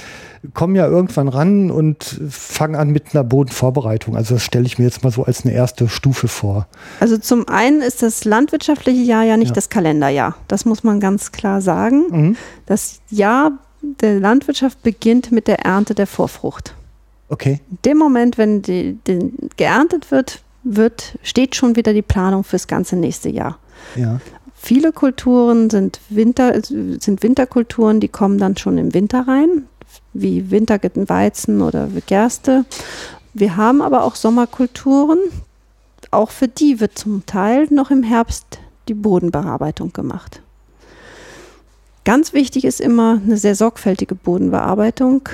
komme ja irgendwann ran und fange an mit einer Bodenvorbereitung. Also das stelle ich mir jetzt mal so als eine erste Stufe vor. Also zum einen ist das landwirtschaftliche Jahr ja nicht ja. das Kalenderjahr. Das muss man ganz klar sagen. Mhm. Das Jahr der Landwirtschaft beginnt mit der Ernte der Vorfrucht. Okay. In dem Moment, wenn die, die geerntet wird, wird, steht schon wieder die Planung fürs ganze nächste Jahr. Ja. Viele Kulturen sind, Winter, sind Winterkulturen, die kommen dann schon im Winter rein, wie Winterweizen oder Gerste. Wir haben aber auch Sommerkulturen. Auch für die wird zum Teil noch im Herbst die Bodenbearbeitung gemacht. Ganz wichtig ist immer eine sehr sorgfältige Bodenbearbeitung.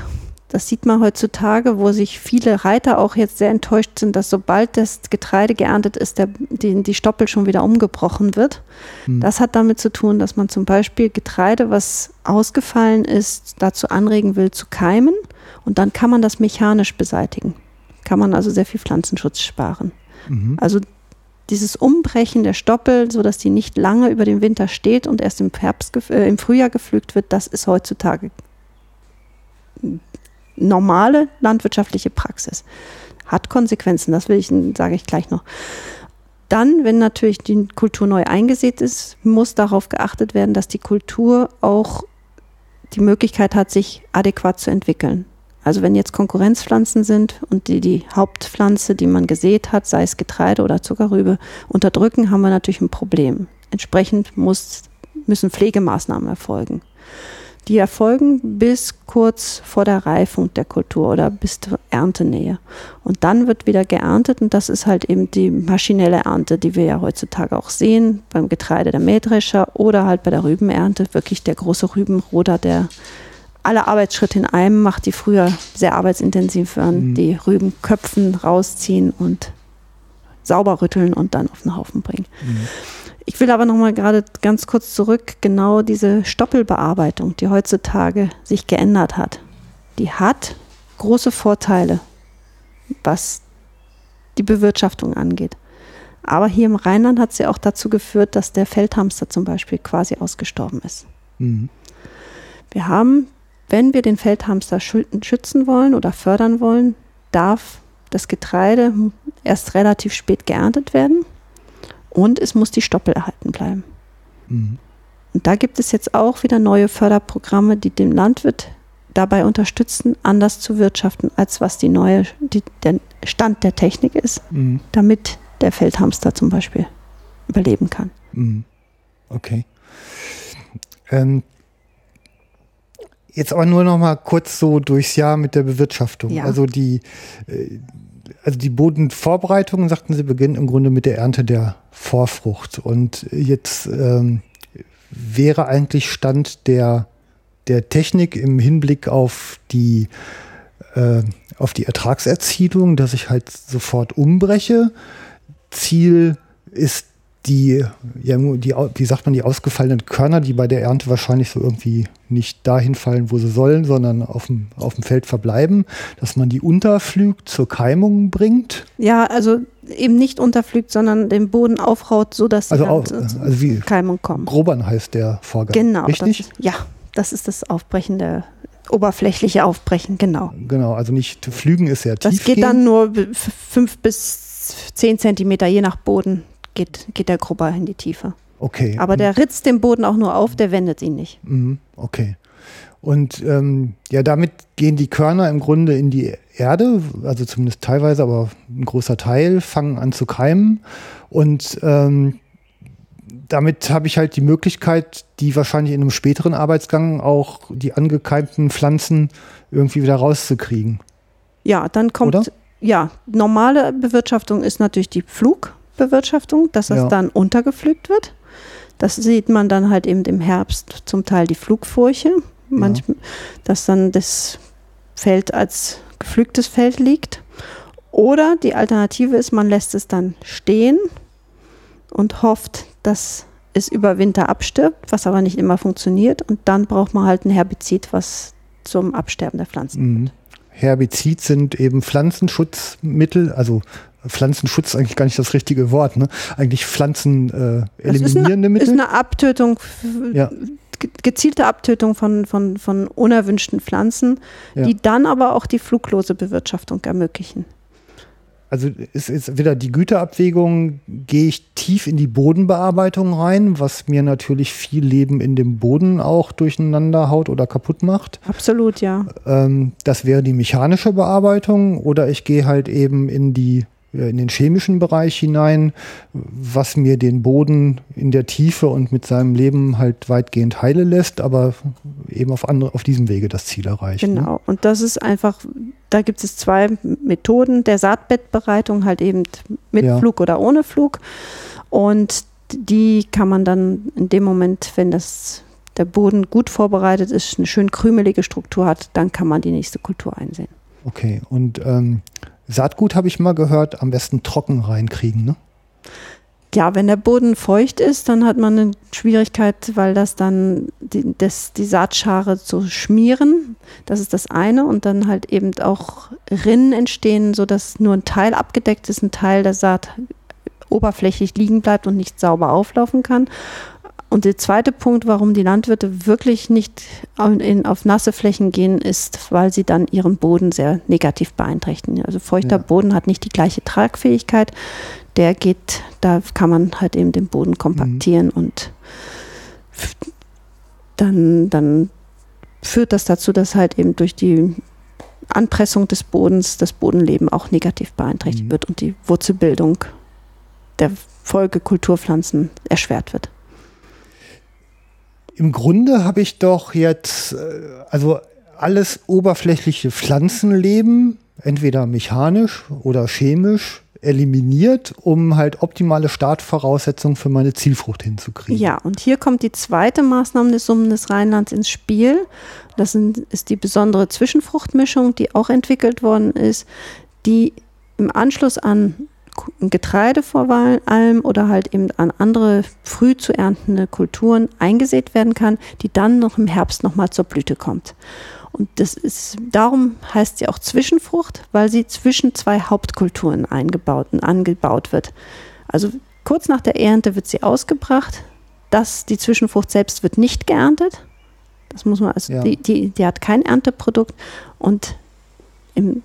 Das sieht man heutzutage, wo sich viele Reiter auch jetzt sehr enttäuscht sind, dass sobald das Getreide geerntet ist, der, die, die Stoppel schon wieder umgebrochen wird. Hm. Das hat damit zu tun, dass man zum Beispiel Getreide, was ausgefallen ist, dazu anregen will zu keimen und dann kann man das mechanisch beseitigen. Kann man also sehr viel Pflanzenschutz sparen. Mhm. Also dieses Umbrechen der Stoppel, sodass die nicht lange über den Winter steht und erst im, Herbst, äh, im Frühjahr gepflügt wird, das ist heutzutage normale landwirtschaftliche Praxis. Hat Konsequenzen, das will ich, sage ich gleich noch. Dann, wenn natürlich die Kultur neu eingesät ist, muss darauf geachtet werden, dass die Kultur auch die Möglichkeit hat, sich adäquat zu entwickeln. Also wenn jetzt Konkurrenzpflanzen sind und die, die Hauptpflanze, die man gesät hat, sei es Getreide oder Zuckerrübe, unterdrücken, haben wir natürlich ein Problem. Entsprechend muss, müssen Pflegemaßnahmen erfolgen. Die erfolgen bis kurz vor der Reifung der Kultur oder bis zur Erntenähe. Und dann wird wieder geerntet und das ist halt eben die maschinelle Ernte, die wir ja heutzutage auch sehen, beim Getreide der Mähdrescher oder halt bei der Rübenernte, wirklich der große Rübenroder, der alle Arbeitsschritte in einem macht, die früher sehr arbeitsintensiv waren. Mhm. Die Rüben köpfen, rausziehen und sauber rütteln und dann auf den Haufen bringen. Mhm. Ich will aber noch mal gerade ganz kurz zurück, genau diese Stoppelbearbeitung, die heutzutage sich geändert hat. Die hat große Vorteile, was die Bewirtschaftung angeht. Aber hier im Rheinland hat sie auch dazu geführt, dass der Feldhamster zum Beispiel quasi ausgestorben ist. Mhm. Wir haben wenn wir den Feldhamster schützen wollen oder fördern wollen, darf das Getreide erst relativ spät geerntet werden und es muss die Stoppel erhalten bleiben. Mhm. Und da gibt es jetzt auch wieder neue Förderprogramme, die den Landwirt dabei unterstützen, anders zu wirtschaften, als was die neue, die, der Stand der Technik ist, mhm. damit der Feldhamster zum Beispiel überleben kann. Mhm. Okay. Ähm, Jetzt aber nur noch mal kurz so durchs Jahr mit der Bewirtschaftung. Ja. Also die, äh, also die Bodenvorbereitungen, sagten Sie, beginnen im Grunde mit der Ernte der Vorfrucht. Und jetzt ähm, wäre eigentlich Stand der, der Technik im Hinblick auf die, äh, auf die Ertragserzielung, dass ich halt sofort umbreche. Ziel ist die, ja, die, wie sagt man, die ausgefallenen Körner, die bei der Ernte wahrscheinlich so irgendwie nicht dahin fallen, wo sie sollen, sondern auf dem, auf dem Feld verbleiben, dass man die unterpflügt, zur Keimung bringt. Ja, also eben nicht unterpflügt, sondern den Boden aufraut, sodass also, auch, also wie Keimung kommt. Grobern heißt der Vorgang. Genau. Richtig? Das, ja, das ist das Aufbrechen der oberflächliche Aufbrechen, genau. Genau, also nicht Pflügen ist ja tief. Das geht dann nur fünf bis zehn Zentimeter, je nach Boden geht, geht der Grubber in die Tiefe. Okay. Aber der ritzt den Boden auch nur auf, der wendet ihn nicht. Mhm. Okay. Und ähm, ja, damit gehen die Körner im Grunde in die Erde, also zumindest teilweise, aber ein großer Teil, fangen an zu keimen. Und ähm, damit habe ich halt die Möglichkeit, die wahrscheinlich in einem späteren Arbeitsgang auch die angekeimten Pflanzen irgendwie wieder rauszukriegen. Ja, dann kommt, Oder? ja, normale Bewirtschaftung ist natürlich die Flug, Bewirtschaftung, dass das ja. dann untergepflügt wird. Das sieht man dann halt eben im Herbst zum Teil die Flugfurche, manchmal, ja. dass dann das Feld als gepflügtes Feld liegt. Oder die Alternative ist, man lässt es dann stehen und hofft, dass es über Winter abstirbt, was aber nicht immer funktioniert. Und dann braucht man halt ein Herbizid, was zum Absterben der Pflanzen mhm. Herbizid sind eben Pflanzenschutzmittel, also Pflanzenschutz ist eigentlich gar nicht das richtige Wort, ne? Eigentlich Pflanzen äh, eliminierende Mittel. Ist eine Abtötung, ja. gezielte Abtötung von, von, von unerwünschten Pflanzen, ja. die dann aber auch die fluglose Bewirtschaftung ermöglichen. also es ist wieder die Güterabwägung, gehe ich tief in die Bodenbearbeitung rein, was mir natürlich viel Leben in dem Boden auch durcheinander haut oder kaputt macht. Absolut, ja. Ähm, das wäre die mechanische Bearbeitung oder ich gehe halt eben in die in den chemischen Bereich hinein, was mir den Boden in der Tiefe und mit seinem Leben halt weitgehend heile lässt, aber eben auf, andere, auf diesem Wege das Ziel erreicht. Ne? Genau, ne? und das ist einfach, da gibt es zwei Methoden der Saatbettbereitung, halt eben mit ja. Flug oder ohne Flug. Und die kann man dann in dem Moment, wenn das der Boden gut vorbereitet ist, eine schön krümelige Struktur hat, dann kann man die nächste Kultur einsehen. Okay, und ähm, Saatgut habe ich mal gehört, am besten trocken reinkriegen, ne? Ja, wenn der Boden feucht ist, dann hat man eine Schwierigkeit, weil das dann die, das, die Saatschare zu schmieren. Das ist das eine. Und dann halt eben auch Rinnen entstehen, sodass nur ein Teil abgedeckt ist, ein Teil der Saat oberflächlich liegen bleibt und nicht sauber auflaufen kann. Und der zweite Punkt, warum die Landwirte wirklich nicht auf nasse Flächen gehen, ist, weil sie dann ihren Boden sehr negativ beeinträchtigen. Also feuchter ja. Boden hat nicht die gleiche Tragfähigkeit. Der geht, da kann man halt eben den Boden kompaktieren mhm. und dann, dann führt das dazu, dass halt eben durch die Anpressung des Bodens das Bodenleben auch negativ beeinträchtigt mhm. wird und die Wurzelbildung der Folgekulturpflanzen erschwert wird. Im Grunde habe ich doch jetzt, äh, also alles oberflächliche Pflanzenleben, entweder mechanisch oder chemisch, eliminiert, um halt optimale Startvoraussetzungen für meine Zielfrucht hinzukriegen. Ja, und hier kommt die zweite Maßnahme des Summen des Rheinlands ins Spiel. Das ist die besondere Zwischenfruchtmischung, die auch entwickelt worden ist, die im Anschluss an Getreide vor allem oder halt eben an andere früh zu erntende Kulturen eingesät werden kann, die dann noch im Herbst nochmal zur Blüte kommt. Und das ist, darum heißt sie auch Zwischenfrucht, weil sie zwischen zwei Hauptkulturen eingebaut und angebaut wird. Also kurz nach der Ernte wird sie ausgebracht. Das, die Zwischenfrucht selbst wird nicht geerntet. Das muss man, also ja. die, die, die hat kein Ernteprodukt und im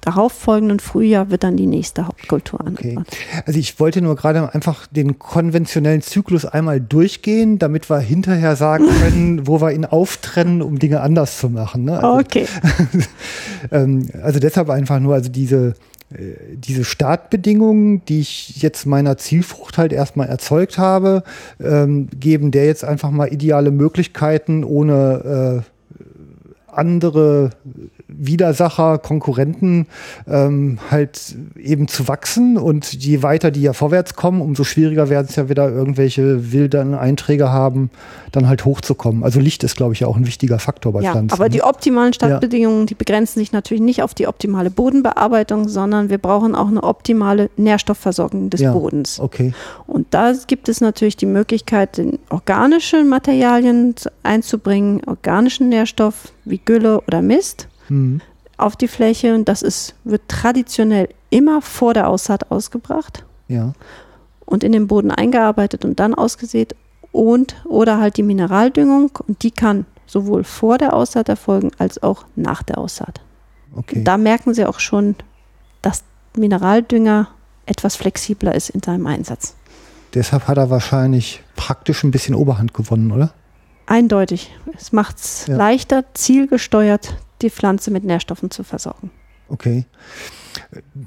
darauffolgenden Frühjahr wird dann die nächste Hauptkultur angebaut. Okay. Also ich wollte nur gerade einfach den konventionellen Zyklus einmal durchgehen, damit wir hinterher sagen <laughs> können, wo wir ihn auftrennen, um Dinge anders zu machen. Ne? Also, okay. <laughs> Ähm, also deshalb einfach nur, also diese äh, diese Startbedingungen, die ich jetzt meiner Zielfrucht halt erstmal erzeugt habe, ähm, geben der jetzt einfach mal ideale Möglichkeiten, ohne äh, andere Widersacher, Konkurrenten ähm, halt eben zu wachsen. Und je weiter die ja vorwärts kommen, umso schwieriger werden es ja wieder irgendwelche wilden Einträge haben, dann halt hochzukommen. Also Licht ist, glaube ich, ja auch ein wichtiger Faktor bei ja, Pflanzen. Aber ne? die optimalen Startbedingungen, ja. die begrenzen sich natürlich nicht auf die optimale Bodenbearbeitung, sondern wir brauchen auch eine optimale Nährstoffversorgung des ja, Bodens. Okay. Und da gibt es natürlich die Möglichkeit, organische Materialien einzubringen, organischen Nährstoff wie Gülle oder Mist mhm. auf die Fläche. Und das ist, wird traditionell immer vor der Aussaat ausgebracht. Ja. Und in den Boden eingearbeitet und dann ausgesät. Und oder halt die Mineraldüngung. Und die kann sowohl vor der Aussaat erfolgen als auch nach der Aussaat. Okay. Da merken Sie auch schon, dass Mineraldünger etwas flexibler ist in seinem Einsatz. Deshalb hat er wahrscheinlich praktisch ein bisschen Oberhand gewonnen, oder? Eindeutig. Es macht es ja. leichter, zielgesteuert die Pflanze mit Nährstoffen zu versorgen. Okay.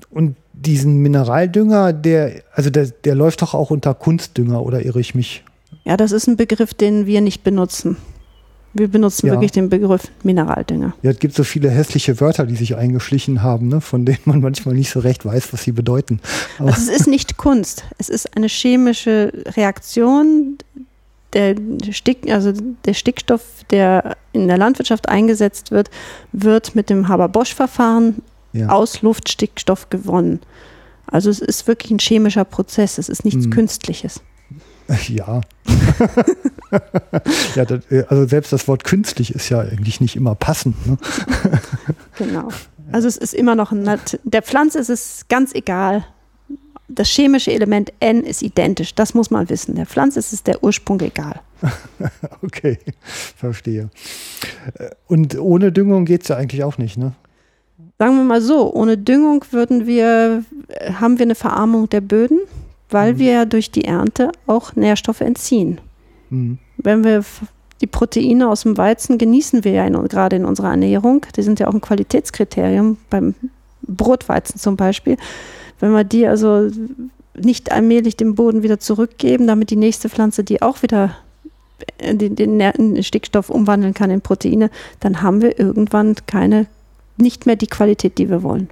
Und diesen Mineraldünger, der, also der, der läuft doch auch unter Kunstdünger, oder irre ich mich? Ja, das ist ein Begriff, den wir nicht benutzen. Wir benutzen ja. wirklich den Begriff Mineraldünger. Ja, es gibt so viele hässliche Wörter, die sich eingeschlichen haben, ne, von denen man manchmal nicht so recht weiß, was sie bedeuten. Also es ist nicht Kunst. Es ist eine chemische Reaktion, der, Stick, also der Stickstoff, der in der Landwirtschaft eingesetzt wird, wird mit dem Haber-Bosch-Verfahren ja. aus Luftstickstoff gewonnen. Also es ist wirklich ein chemischer Prozess, es ist nichts hm. Künstliches. <laughs> Ja. <laughs> ja das, äh, also selbst das Wort künstlich ist ja eigentlich nicht immer passend. Ne? genau. <laughs> Also es ist immer noch ein, der Pflanze ist es ganz egal, das chemische Element N ist identisch. Das muss man wissen. Der Pflanze ist es der Ursprung egal. <laughs> okay, verstehe. Und ohne Düngung geht es ja eigentlich auch nicht, ne? Sagen wir mal so, ohne Düngung würden wir, haben wir eine Verarmung der Böden, weil mhm. wir durch die Ernte auch Nährstoffe entziehen. Mhm. Wenn wir die Proteine aus dem Weizen genießen wir ja in, gerade in unserer Ernährung. Die sind ja auch ein Qualitätskriterium beim Brotweizen zum Beispiel. Wenn wir die also nicht allmählich dem Boden wieder zurückgeben, damit die nächste Pflanze die auch wieder den, den Stickstoff umwandeln kann in Proteine, dann haben wir irgendwann keine, nicht mehr die Qualität, die wir wollen.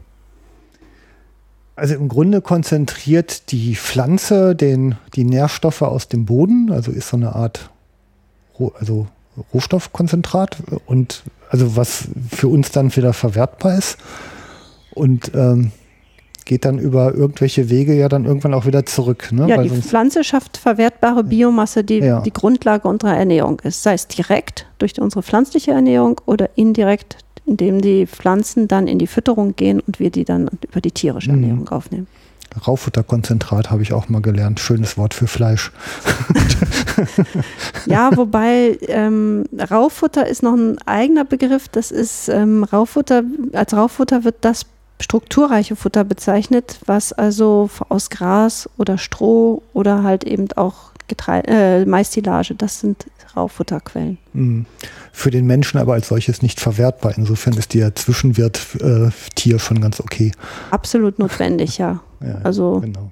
Also im Grunde konzentriert die Pflanze den, die Nährstoffe aus dem Boden, also ist so eine Art also Rohstoffkonzentrat und also was für uns dann wieder verwertbar ist und ähm, geht dann über irgendwelche Wege ja dann irgendwann auch wieder zurück. Ne? Ja, Weil die Pflanze schafft verwertbare Biomasse, die ja. die Grundlage unserer Ernährung ist, sei es direkt durch unsere pflanzliche Ernährung oder indirekt, indem die Pflanzen dann in die Fütterung gehen und wir die dann über die tierische mhm. Ernährung mhm. aufnehmen. Rauffutterkonzentrat habe ich auch mal gelernt. Schönes Wort für Fleisch. <laughs> ja, wobei ähm, Raufutter ist noch ein eigener Begriff. Das ist ähm, Raufutter, als Raufutter wird das strukturreiche Futter bezeichnet, was also aus Gras oder Stroh oder halt eben auch Getreide, äh, Maissilage, das sind Raufutterquellen. Mhm. Für den Menschen aber als solches nicht verwertbar. Insofern ist der Zwischenwirt-Tier äh, schon ganz okay. Absolut notwendig, ja. <laughs> ja also genau.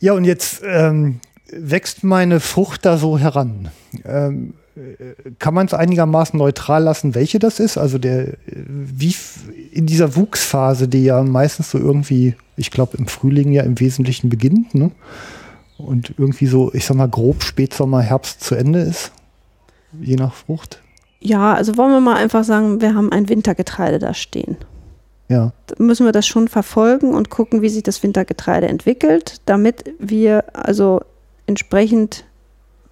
Ja, und jetzt ähm, wächst meine Frucht da so heran. Ähm, kann man es einigermaßen neutral lassen, welche das ist? Also der, wie in dieser Wuchsphase, die ja meistens so irgendwie, ich glaube im Frühling ja im Wesentlichen beginnt, ne? Und irgendwie so, ich sag mal, grob Spätsommer, Herbst zu Ende ist, je nach Frucht. Ja, also wollen wir mal einfach sagen, wir haben ein Wintergetreide da stehen. Ja. Müssen wir das schon verfolgen und gucken, wie sich das Wintergetreide entwickelt, damit wir also entsprechend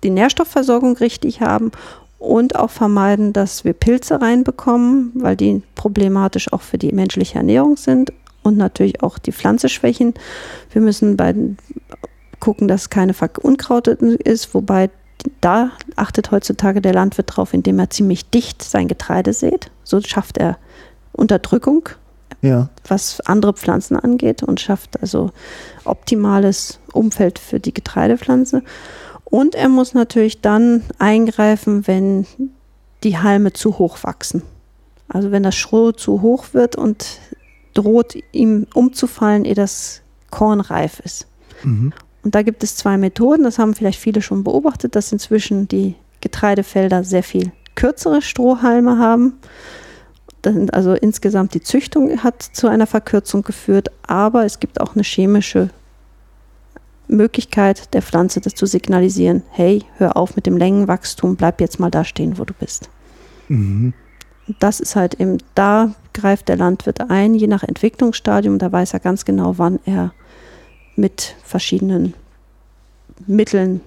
die Nährstoffversorgung richtig haben und auch vermeiden, dass wir Pilze reinbekommen, weil die problematisch auch für die menschliche Ernährung sind und natürlich auch die Pflanze schwächen. Wir müssen bei, gucken, dass keine Unkraut ist, wobei da achtet heutzutage der Landwirt drauf, indem er ziemlich dicht sein Getreide sät. So schafft er Unterdrückung, ja. was andere Pflanzen angeht und schafft also optimales Umfeld für die Getreidepflanze. Und er muss natürlich dann eingreifen, wenn die Halme zu hoch wachsen. Also wenn das Stroh zu hoch wird und droht ihm umzufallen, ehe das Korn reif ist. Mhm. Und da gibt es zwei Methoden, das haben vielleicht viele schon beobachtet, dass inzwischen die Getreidefelder sehr viel kürzere Strohhalme haben. Also insgesamt die Züchtung hat zu einer Verkürzung geführt, aber es gibt auch eine chemische Möglichkeit der Pflanze, das zu signalisieren, hey, hör auf mit dem Längenwachstum, bleib jetzt mal da stehen, wo du bist. Mhm. Das ist halt eben, da greift der Landwirt ein, je nach Entwicklungsstadium, da weiß er ganz genau, wann er mit verschiedenen Mitteln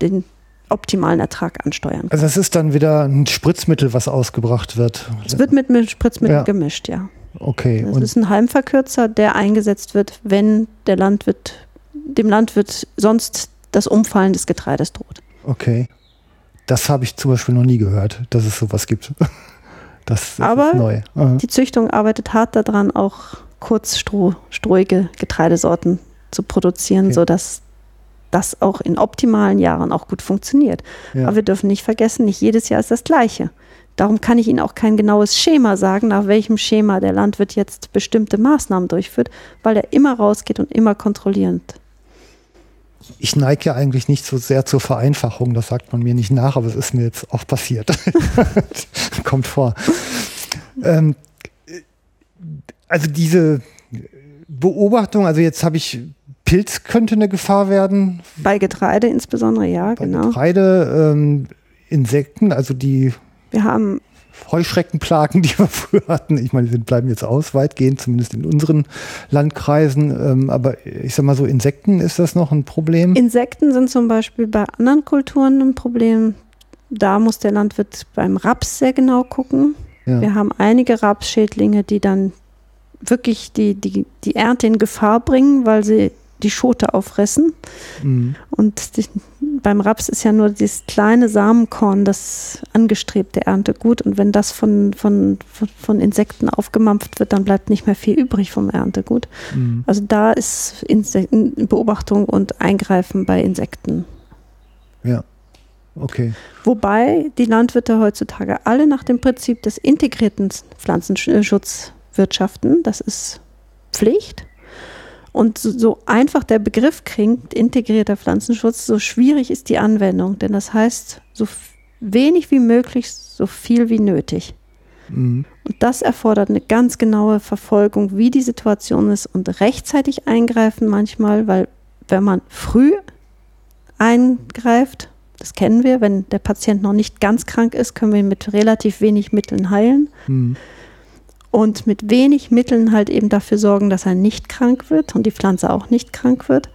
den optimalen Ertrag ansteuern kann. Also es ist dann wieder ein Spritzmittel, was ausgebracht wird. Es wird mit, mit Spritzmitteln ja. gemischt, ja. Okay. Das ist ein Halmverkürzer, der eingesetzt wird, wenn der Landwirt dem Landwirt sonst das Umfallen des Getreides droht. Okay. Das habe ich zum Beispiel noch nie gehört, dass es sowas gibt. <laughs> Das, das Aber ist neu. Aha. die Züchtung arbeitet hart daran, auch kurzstrohige Getreidesorten zu produzieren, okay. sodass das auch in optimalen Jahren auch gut funktioniert. Ja. Aber wir dürfen nicht vergessen, nicht jedes Jahr ist das gleiche. Darum kann ich Ihnen auch kein genaues Schema sagen, nach welchem Schema der Landwirt jetzt bestimmte Maßnahmen durchführt, weil er immer rausgeht und immer kontrollierend ich neige ja eigentlich nicht so sehr zur Vereinfachung, das sagt man mir nicht nach, aber es ist mir jetzt auch passiert. <laughs> Kommt vor. Ähm, also diese Beobachtung, also jetzt habe ich Pilz könnte eine Gefahr werden. Bei Getreide insbesondere, ja, Bei genau. Getreide, ähm, Insekten, also die. Wir haben Heuschreckenplagen, <laughs> die wir früher hatten. Ich meine, die bleiben jetzt aus, weitgehend, zumindest in unseren Landkreisen. Ähm, aber ich sag mal so, Insekten ist das noch ein Problem? Insekten sind zum Beispiel bei anderen Kulturen ein Problem. Da muss der Landwirt beim Raps sehr genau gucken. Ja. Wir haben einige Rapsschädlinge, die dann wirklich die, die, die Ernte in Gefahr bringen, weil sie die Schote auffressen. Mhm. Und die, beim Raps ist ja nur dieses kleine Samenkorn das angestrebte Erntegut. Und wenn das von, von, von Insekten aufgemampft wird, dann bleibt nicht mehr viel übrig vom Erntegut. Mhm. Also da ist Insekten, Beobachtung und Eingreifen bei Insekten. Ja. Okay. Wobei die Landwirte heutzutage alle nach dem Prinzip des integrierten Pflanzenschutzes wirtschaften. Das ist Pflicht. Und so einfach der Begriff klingt, integrierter Pflanzenschutz, so schwierig ist die Anwendung. Denn das heißt, so wenig wie möglich, so viel wie nötig. Mhm. Und das erfordert eine ganz genaue Verfolgung, wie die Situation ist und rechtzeitig eingreifen manchmal, weil wenn man früh eingreift, das kennen wir, wenn der Patient noch nicht ganz krank ist, können wir ihn mit relativ wenig Mitteln heilen. Mhm und mit wenig Mitteln halt eben dafür sorgen, dass er nicht krank wird und die Pflanze auch nicht krank wird.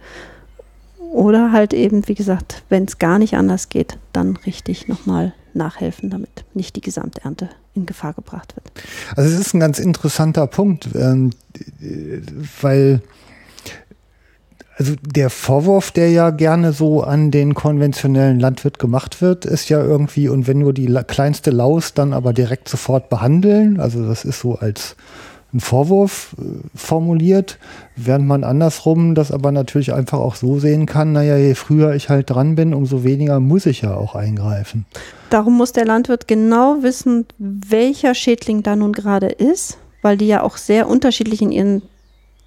Oder halt eben, wie gesagt, wenn es gar nicht anders geht, dann richtig nochmal nachhelfen, damit nicht die Gesamternte in Gefahr gebracht wird. Also es ist ein ganz interessanter Punkt, ähm, weil also der Vorwurf, der ja gerne so an den konventionellen Landwirt gemacht wird, ist ja irgendwie, und wenn nur die kleinste Laus, dann aber direkt sofort behandeln. Also das ist so als ein Vorwurf äh, formuliert, während man andersrum das aber natürlich einfach auch so sehen kann, naja, je früher ich halt dran bin, umso weniger muss ich ja auch eingreifen. Darum muss der Landwirt genau wissen, welcher Schädling da nun gerade ist, weil die ja auch sehr unterschiedlich in ihren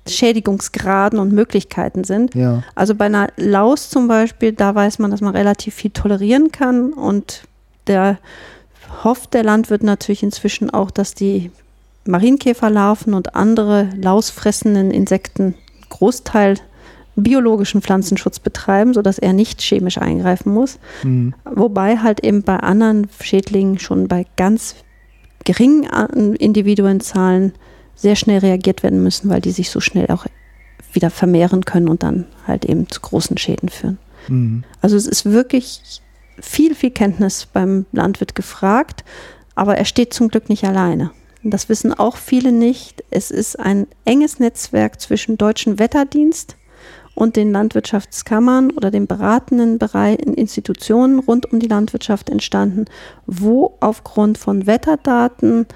Schädigungsgraden und Möglichkeiten sind. Ja. Also bei einer Laus zum Beispiel, da weiß man, dass man relativ viel tolerieren kann und der hofft der Landwirt natürlich inzwischen auch, dass die Marienkäferlarven und andere lausfressenden Insekten Großteil biologischen Pflanzenschutz betreiben, sodass er nicht chemisch eingreifen muss. Mhm. Wobei halt eben bei anderen Schädlingen schon bei ganz geringen Individuenzahlen sehr schnell reagiert werden müssen, weil die sich so schnell auch wieder vermehren können und dann halt eben zu großen Schäden führen. Mhm. Also es ist wirklich viel, viel Kenntnis beim Landwirt gefragt, aber er steht zum Glück nicht alleine. Das wissen auch viele nicht. Es ist ein enges Netzwerk zwischen Deutschen Wetterdienst und den Landwirtschaftskammern oder den beratenden Bereichen, Institutionen rund um die Landwirtschaft entstanden, wo aufgrund von Wetterdaten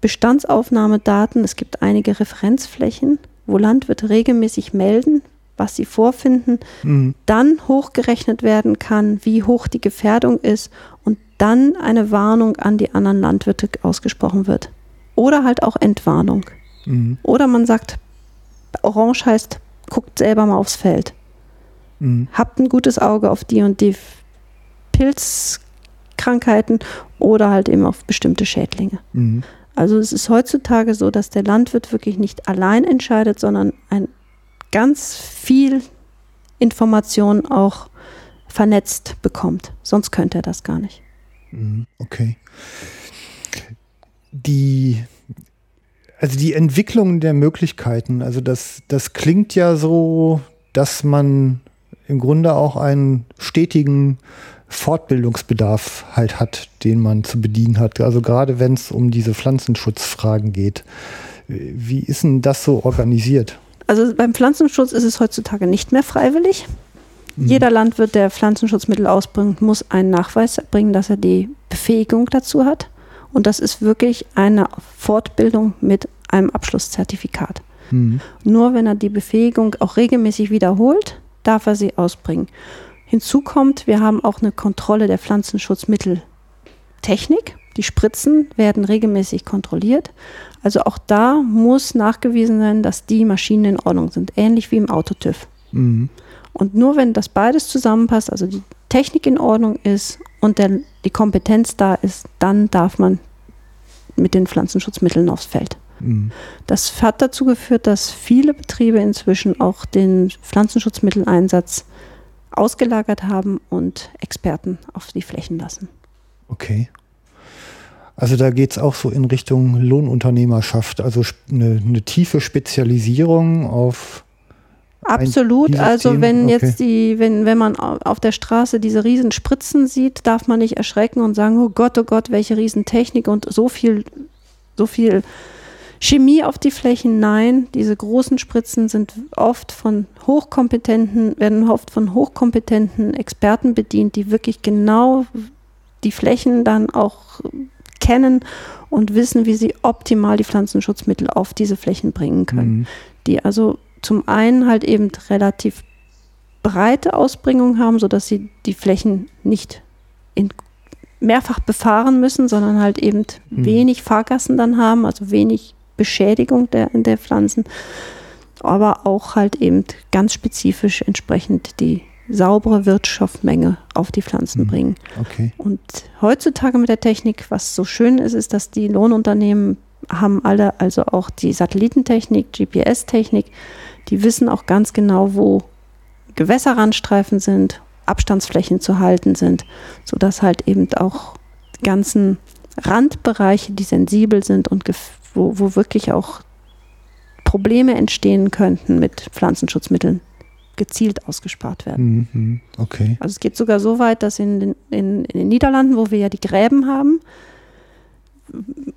Bestandsaufnahmedaten. Es gibt einige Referenzflächen, wo Landwirte regelmäßig melden, was sie vorfinden, mhm. dann hochgerechnet werden kann, wie hoch die Gefährdung ist und dann eine Warnung an die anderen Landwirte ausgesprochen wird. Oder halt auch Entwarnung. Mhm. Oder man sagt, Orange heißt, guckt selber mal aufs Feld. Mhm. Habt ein gutes Auge auf die und die Pilzkrankheiten oder halt eben auf bestimmte Schädlinge. Also es ist heutzutage so, dass der Landwirt wirklich nicht allein entscheidet, sondern ein ganz viel Information auch vernetzt bekommt. Sonst könnte er das gar nicht. Mhm, okay. Die, also die Entwicklung der Möglichkeiten, also das, das klingt ja so, dass man im Grunde auch einen stetigen Fortbildungsbedarf halt hat, den man zu bedienen hat. Also gerade wenn es um diese Pflanzenschutzfragen geht. Wie ist denn das so organisiert? Also beim Pflanzenschutz ist es heutzutage nicht mehr freiwillig. Mhm. Jeder Landwirt, der Pflanzenschutzmittel ausbringt, muss einen Nachweis erbringen, dass er die Befähigung dazu hat. Und das ist wirklich eine Fortbildung mit einem Abschlusszertifikat. Mhm. Nur wenn er die Befähigung auch regelmäßig wiederholt, darf er sie ausbringen. Hinzu kommt, wir haben auch eine Kontrolle der Pflanzenschutzmitteltechnik. Die Spritzen werden regelmäßig kontrolliert. Also auch da muss nachgewiesen sein, dass die Maschinen in Ordnung sind, ähnlich wie im Autotüv. Mhm. Und nur wenn das beides zusammenpasst, also die Technik in Ordnung ist und der, die Kompetenz da ist, dann darf man mit den Pflanzenschutzmitteln aufs Feld. Mhm. Das hat dazu geführt, dass viele Betriebe inzwischen auch den Pflanzenschutzmitteleinsatz ausgelagert haben und Experten auf die Flächen lassen. Okay. Also da geht es auch so in Richtung Lohnunternehmerschaft, also eine, eine tiefe Spezialisierung auf Absolut. Also wenn okay. jetzt die, wenn, wenn man auf der Straße diese riesen Spritzen sieht, darf man nicht erschrecken und sagen, oh Gott, oh Gott, welche Riesentechnik und so viel, so viel Chemie auf die Flächen, nein. Diese großen Spritzen sind oft von hochkompetenten, werden oft von hochkompetenten Experten bedient, die wirklich genau die Flächen dann auch kennen und wissen, wie sie optimal die Pflanzenschutzmittel auf diese Flächen bringen können. Mhm. Die also zum einen halt eben relativ breite Ausbringung haben, sodass sie die Flächen nicht in mehrfach befahren müssen, sondern halt eben mhm. wenig Fahrgassen dann haben, also wenig Beschädigung der, der Pflanzen, aber auch halt eben ganz spezifisch entsprechend die saubere Wirtschaftsmenge auf die Pflanzen mhm. bringen. Okay. Und heutzutage mit der Technik, was so schön ist, ist, dass die Lohnunternehmen haben alle, also auch die Satellitentechnik, GPS-Technik, die wissen auch ganz genau, wo Gewässerrandstreifen sind, Abstandsflächen zu halten sind, sodass halt eben auch ganzen Randbereiche, die sensibel sind und wo, wo wirklich auch Probleme entstehen könnten mit Pflanzenschutzmitteln, gezielt ausgespart werden. Mhm, okay. Also es geht sogar so weit, dass in den, in, in den Niederlanden, wo wir ja die Gräben haben,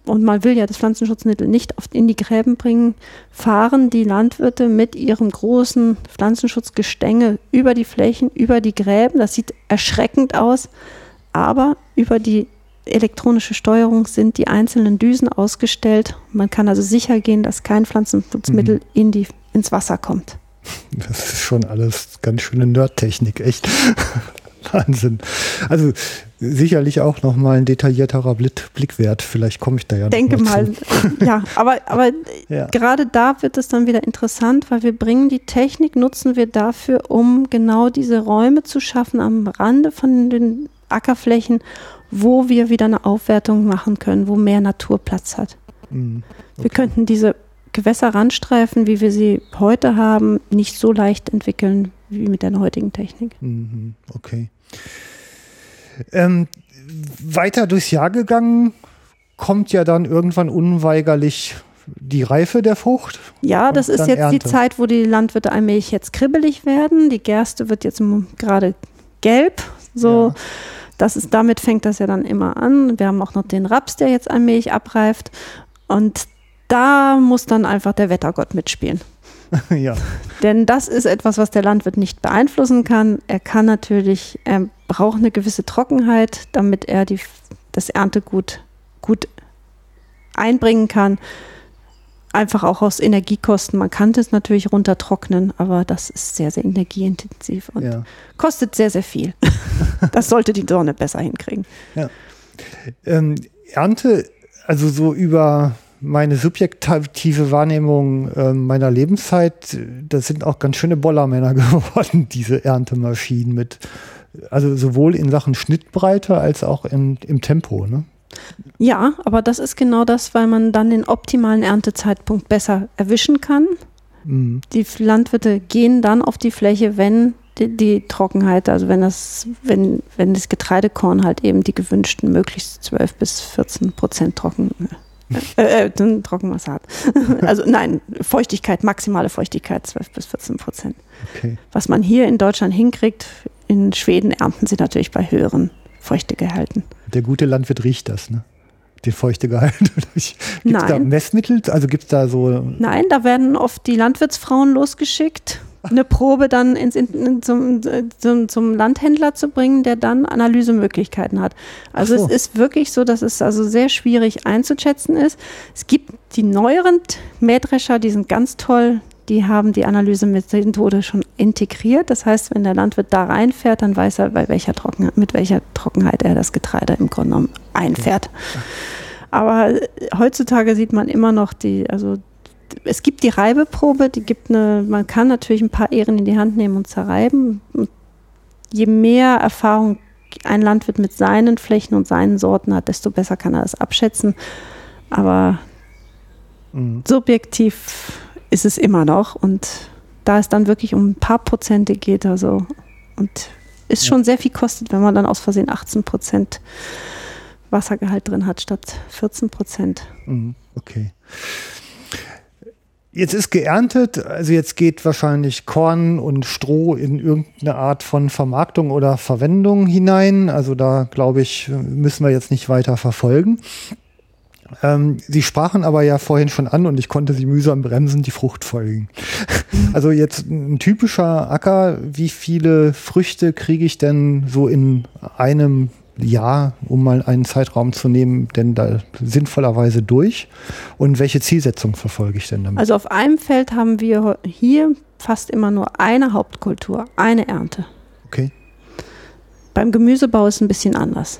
und man will ja das Pflanzenschutzmittel nicht oft in die Gräben bringen, fahren die Landwirte mit ihrem großen Pflanzenschutzgestänge über die Flächen, über die Gräben. Das sieht erschreckend aus, aber über die elektronische Steuerung sind die einzelnen Düsen ausgestellt. Man kann also sicher gehen, dass kein Pflanzenschutzmittel mhm. in die, ins Wasser kommt. Das ist schon alles ganz schöne Nerdtechnik, echt. <laughs> Wahnsinn. Also sicherlich auch nochmal ein detaillierterer Blickwert. Vielleicht komme ich da ja Denke noch mal. Zu. Ja, aber, aber <laughs> ja. gerade da wird es dann wieder interessant, weil wir bringen die Technik, nutzen wir dafür, um genau diese Räume zu schaffen am Rande von den Ackerflächen, wo wir wieder eine Aufwertung machen können, wo mehr Natur Platz hat. Mhm. Okay. Wir könnten diese Gewässerrandstreifen, wie wir sie heute haben, nicht so leicht entwickeln wie mit der heutigen Technik. Mhm. Okay. Ähm, weiter durchs Jahr gegangen, kommt ja dann irgendwann unweigerlich die Reife der Frucht. Ja, das ist jetzt Ernte. die Zeit, wo die Landwirte allmählich jetzt kribbelig werden. Die Gerste wird jetzt gerade gelb. So, ja. Das ist, damit fängt das ja dann immer an. Wir haben auch noch den Raps, der jetzt allmählich abreift. Und da muss dann einfach der Wettergott mitspielen. <laughs> ja. Denn das ist etwas, was der Landwirt nicht beeinflussen kann. Er kann natürlich, er braucht eine gewisse Trockenheit, damit er die, das Erntegut gut einbringen kann. Einfach auch aus Energiekosten. Man kann das natürlich runtertrocknen, aber das ist sehr, sehr energieintensiv und ja. kostet sehr, sehr viel. <laughs> das sollte die Sonne besser hinkriegen. Ja. Ähm, Ernte, also so über meine subjektive Wahrnehmung äh, meiner Lebenszeit, das sind auch ganz schöne Bollermänner <laughs> geworden, diese Erntemaschinen mit, also sowohl in Sachen Schnittbreite als auch in, im Tempo. Ne? Ja, aber das ist genau das, weil man dann den optimalen Erntezeitpunkt besser erwischen kann. Mhm. Die Landwirte gehen dann auf die Fläche, wenn die, die, Trockenheit, also wenn das, wenn, wenn das Getreidekorn halt eben die gewünschten möglichst 12 bis 14 Prozent trocken äh, äh, Trockenmasse hat. <laughs> also nein, Feuchtigkeit, maximale Feuchtigkeit 12 bis 14 Prozent. Okay. Was man hier in Deutschland hinkriegt, in Schweden ernten sie natürlich bei höheren Feuchtegehalten. Der gute Landwirt riecht das, ne? Den Feuchtegehalt. <laughs> gibt es da Messmittel? Also gibt es da so. Nein, da werden oft die Landwirtsfrauen losgeschickt eine Probe dann ins, in, zum, zum, zum, Landhändler zu bringen, der dann Analysemöglichkeiten hat. Also so. es ist wirklich so, dass es also sehr schwierig einzuschätzen ist. Es gibt die neueren Mähdrescher, die sind ganz toll. Die haben die Analysemethode schon integriert. Das heißt, wenn der Landwirt da reinfährt, dann weiß er, bei welcher Trocken mit welcher Trockenheit er das Getreide im Grunde genommen einfährt. Aber heutzutage sieht man immer noch die, also es gibt die Reibeprobe, die gibt eine, man kann natürlich ein paar Ehren in die Hand nehmen und zerreiben. Und je mehr Erfahrung ein Landwirt mit seinen Flächen und seinen Sorten hat, desto besser kann er das abschätzen. Aber mhm. subjektiv ist es immer noch. Und da es dann wirklich um ein paar Prozente geht, also und ist schon sehr viel kostet, wenn man dann aus Versehen 18 Prozent Wassergehalt drin hat statt 14 Prozent. Mhm. Okay. Jetzt ist geerntet, also jetzt geht wahrscheinlich Korn und Stroh in irgendeine Art von Vermarktung oder Verwendung hinein. Also da glaube ich, müssen wir jetzt nicht weiter verfolgen. Ähm, Sie sprachen aber ja vorhin schon an und ich konnte Sie mühsam bremsen, die Fruchtfolgen. <laughs> also jetzt ein typischer Acker, wie viele Früchte kriege ich denn so in einem Jahr, um mal einen Zeitraum zu nehmen, denn da sinnvollerweise durch? Und welche Zielsetzung verfolge ich denn damit? Also auf einem Feld haben wir hier fast immer nur eine Hauptkultur, eine Ernte. Okay. Beim Gemüsebau ist es ein bisschen anders.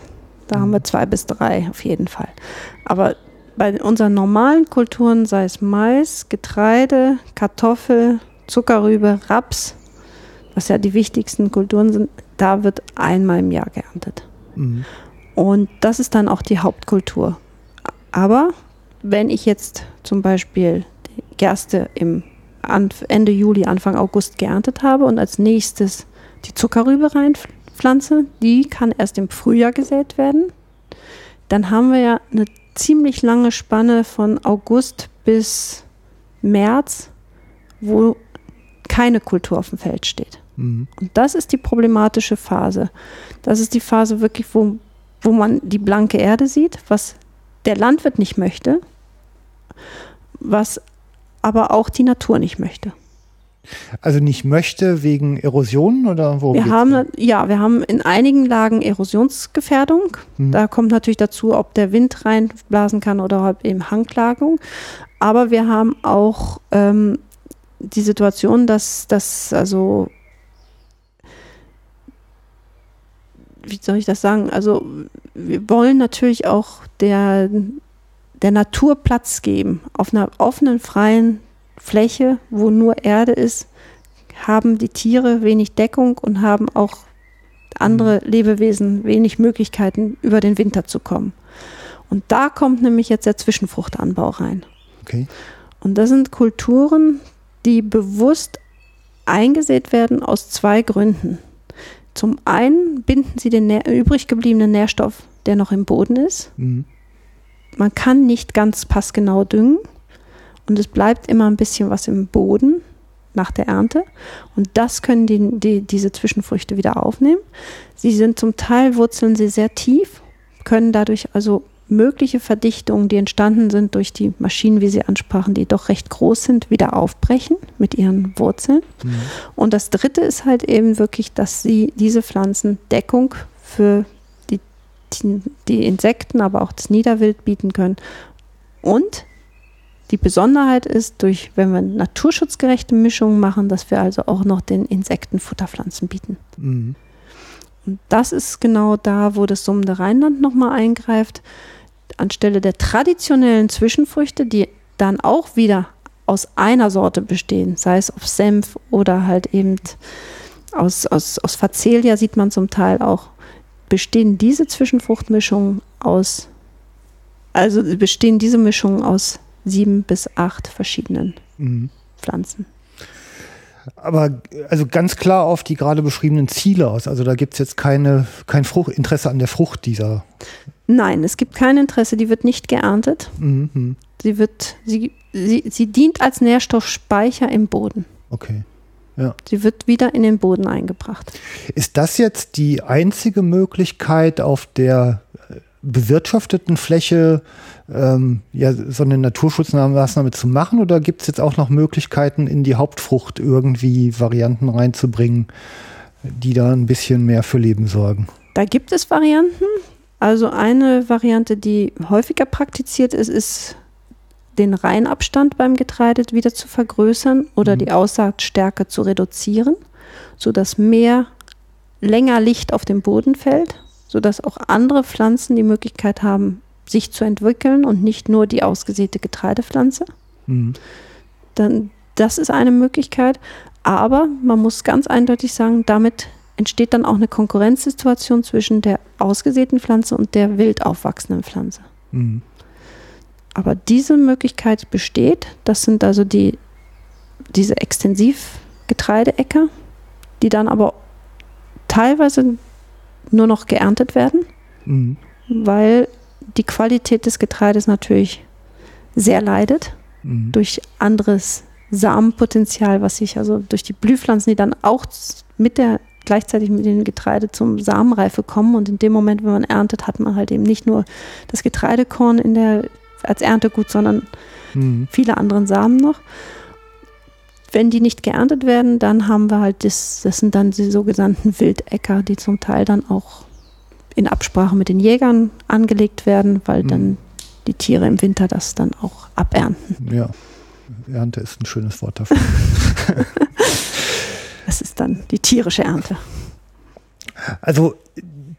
Da mhm. haben wir zwei bis drei auf jeden Fall. Aber bei unseren normalen Kulturen, sei es Mais, Getreide, Kartoffel, Zuckerrübe, Raps, was ja die wichtigsten Kulturen sind, da wird einmal im Jahr geerntet. Mhm. Und das ist dann auch die Hauptkultur. Aber wenn ich jetzt zum Beispiel die Gerste im Ende Juli, Anfang August geerntet habe und als nächstes die Zuckerrübe reinpflanze, die kann erst im Frühjahr gesät werden. Dann haben wir ja eine ziemlich lange Spanne von August bis März, wo keine Kultur auf dem Feld steht. Mhm. Und das ist die problematische Phase. Das ist die Phase wirklich, wo, wo man die blanke Erde sieht, was der Landwirt nicht möchte, was aber auch die Natur nicht möchte. Also nicht möchte wegen Erosion oder wo? Wir haben ja, wir haben in einigen Lagen Erosionsgefährdung. Mhm. Da kommt natürlich dazu, ob der Wind reinblasen kann oder eben Hanglagung. Aber wir haben auch ähm, die Situation, dass das also wie soll ich das sagen? Also wir wollen natürlich auch der, der Natur Platz geben. Auf einer offenen, freien Fläche, wo nur Erde ist, haben die Tiere wenig Deckung und haben auch andere mhm. Lebewesen wenig Möglichkeiten, über den Winter zu kommen. Und da kommt nämlich jetzt der Zwischenfruchtanbau rein. Okay. Und das sind Kulturen, die bewusst eingesät werden aus zwei Gründen. Zum einen binden sie den übrig gebliebenen Nährstoff, der noch im Boden ist. Mhm. Man kann nicht ganz passgenau düngen und es bleibt immer ein bisschen was im Boden nach der Ernte. Und das können die, die, diese Zwischenfrüchte wieder aufnehmen. Sie sind zum Teil, wurzeln sie sehr tief, können dadurch also mögliche Verdichtungen, die entstanden sind durch die Maschinen, wie Sie ansprachen, die doch recht groß sind, wieder aufbrechen mit ihren Wurzeln. Mhm. Und das Dritte ist halt eben wirklich, dass sie diese Pflanzen Deckung für die, die, die Insekten, aber auch das Niederwild bieten können. Und die Besonderheit ist, durch, wenn wir naturschutzgerechte Mischungen machen, dass wir also auch noch den Insekten Futterpflanzen bieten. Mhm. Und das ist genau da, wo das summende Rheinland nochmal eingreift anstelle der traditionellen Zwischenfrüchte, die dann auch wieder aus einer Sorte bestehen, sei es auf Senf oder halt eben aus, aus, aus Facelia sieht man zum Teil auch, bestehen diese Zwischenfruchtmischungen aus, also bestehen diese Mischungen aus sieben bis acht verschiedenen mhm. Pflanzen. Aber also ganz klar auf die gerade beschriebenen Ziele aus. Also da gibt es jetzt keine, kein Frucht, Interesse an der Frucht dieser. Nein, es gibt kein Interesse, die wird nicht geerntet. Mhm. Sie wird, sie, sie, sie dient als Nährstoffspeicher im Boden. Okay. Ja. Sie wird wieder in den Boden eingebracht. Ist das jetzt die einzige Möglichkeit, auf der bewirtschafteten Fläche ähm, ja, so eine Naturschutzmaßnahme zu machen? Oder gibt es jetzt auch noch Möglichkeiten, in die Hauptfrucht irgendwie Varianten reinzubringen, die da ein bisschen mehr für Leben sorgen? Da gibt es Varianten. Also eine Variante, die häufiger praktiziert ist, ist den Reihenabstand beim Getreide wieder zu vergrößern oder mhm. die Aussaatstärke zu reduzieren, sodass mehr länger Licht auf den Boden fällt sodass auch andere Pflanzen die Möglichkeit haben, sich zu entwickeln und nicht nur die ausgesäte Getreidepflanze. Mhm. Dann, das ist eine Möglichkeit. Aber man muss ganz eindeutig sagen, damit entsteht dann auch eine Konkurrenzsituation zwischen der ausgesäten Pflanze und der wild aufwachsenden Pflanze. Mhm. Aber diese Möglichkeit besteht. Das sind also die, diese Extensivgetreideäcker, die dann aber teilweise nur noch geerntet werden, mhm. weil die Qualität des Getreides natürlich sehr leidet mhm. durch anderes Samenpotenzial, was sich also durch die Blühpflanzen, die dann auch mit der gleichzeitig mit dem Getreide zum Samenreife kommen und in dem Moment, wenn man erntet, hat man halt eben nicht nur das Getreidekorn in der als Erntegut, sondern mhm. viele andere Samen noch. Wenn die nicht geerntet werden, dann haben wir halt das, das sind dann die sogenannten Wildäcker, die zum Teil dann auch in Absprache mit den Jägern angelegt werden, weil mhm. dann die Tiere im Winter das dann auch abernten. Ja, Ernte ist ein schönes Wort dafür. <laughs> das ist dann die tierische Ernte. Also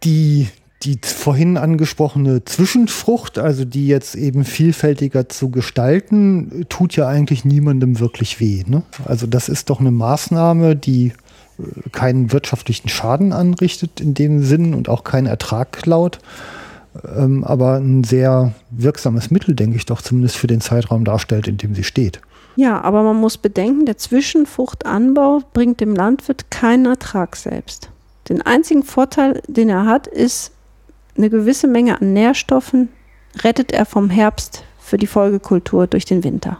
die, die vorhin angesprochene Zwischenfrucht, also die jetzt eben vielfältiger zu gestalten, tut ja eigentlich niemandem wirklich weh. Ne? Also das ist doch eine Maßnahme, die äh, keinen wirtschaftlichen Schaden anrichtet in dem Sinn und auch keinen Ertrag klaut, ähm, aber ein sehr wirksames Mittel, denke ich doch, zumindest für den Zeitraum darstellt, in dem sie steht. Ja, aber man muss bedenken, der Zwischenfruchtanbau bringt dem Landwirt keinen Ertrag selbst. Den einzigen Vorteil, den er hat, ist, eine gewisse Menge an Nährstoffen rettet er vom Herbst für die Folgekultur durch den Winter.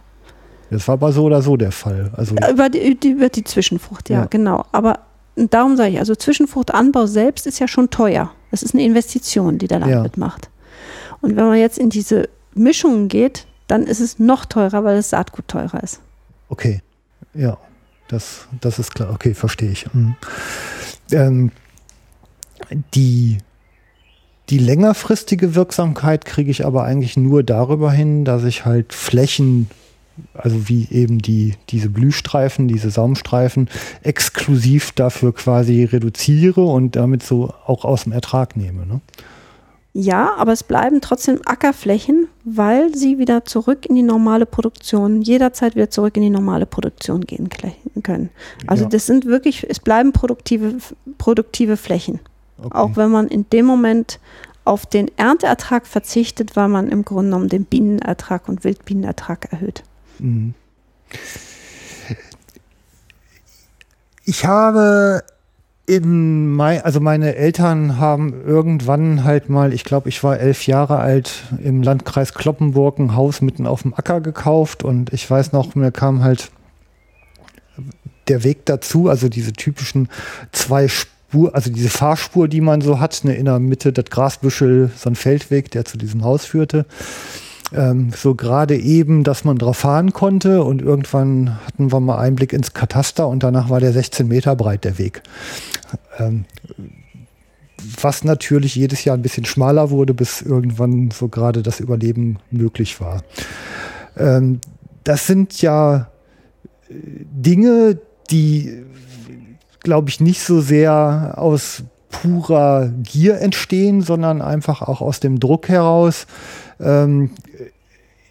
Das war aber so oder so der Fall. Also über, die, über die Zwischenfrucht, ja, ja. genau. Aber darum sage ich, also Zwischenfruchtanbau selbst ist ja schon teuer. Das ist eine Investition, die der Landwirt ja. macht. Und wenn man jetzt in diese Mischungen geht, dann ist es noch teurer, weil das Saatgut teurer ist. Okay, ja, das, das ist klar. Okay, verstehe ich. Mhm. Ähm, die die längerfristige Wirksamkeit kriege ich aber eigentlich nur darüber hin, dass ich halt Flächen, also wie eben die, diese Blühstreifen, diese Saumstreifen, exklusiv dafür quasi reduziere und damit so auch aus dem Ertrag nehme. Ne? Ja, aber es bleiben trotzdem Ackerflächen, weil sie wieder zurück in die normale Produktion, jederzeit wieder zurück in die normale Produktion gehen können. Also ja. das sind wirklich, es bleiben produktive, produktive Flächen. Okay. Auch wenn man in dem Moment auf den Ernteertrag verzichtet, weil man im Grunde genommen den Bienenertrag und Wildbienenertrag erhöht. Mhm. Ich habe in mein, also meine Eltern haben irgendwann halt mal, ich glaube, ich war elf Jahre alt, im Landkreis Kloppenburg ein Haus mitten auf dem Acker gekauft und ich weiß noch, mir kam halt der Weg dazu, also diese typischen zwei Spur, also diese Fahrspur, die man so hat, ne, in der Mitte das Grasbüschel, so ein Feldweg, der zu diesem Haus führte. Ähm, so gerade eben, dass man drauf fahren konnte und irgendwann hatten wir mal Einblick ins Kataster und danach war der 16 Meter breit, der Weg. Ähm, was natürlich jedes Jahr ein bisschen schmaler wurde, bis irgendwann so gerade das Überleben möglich war. Ähm, das sind ja äh, Dinge, die glaube ich, nicht so sehr aus purer Gier entstehen, sondern einfach auch aus dem Druck heraus. Ähm,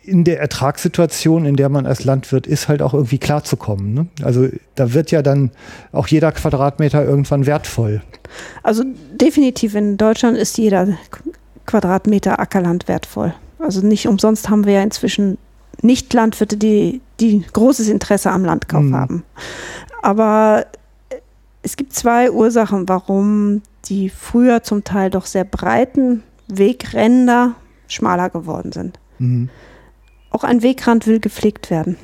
in der Ertragssituation, in der man als Landwirt ist, halt auch irgendwie klarzukommen. Ne? Also da wird ja dann auch jeder Quadratmeter irgendwann wertvoll. Also definitiv in Deutschland ist jeder Quadratmeter Ackerland wertvoll. Also nicht umsonst haben wir ja inzwischen nicht Landwirte, die, die großes Interesse am Landkauf hm. haben. Aber es gibt zwei Ursachen, warum die früher zum Teil doch sehr breiten Wegränder schmaler geworden sind. Mhm. Auch ein Wegrand will gepflegt werden.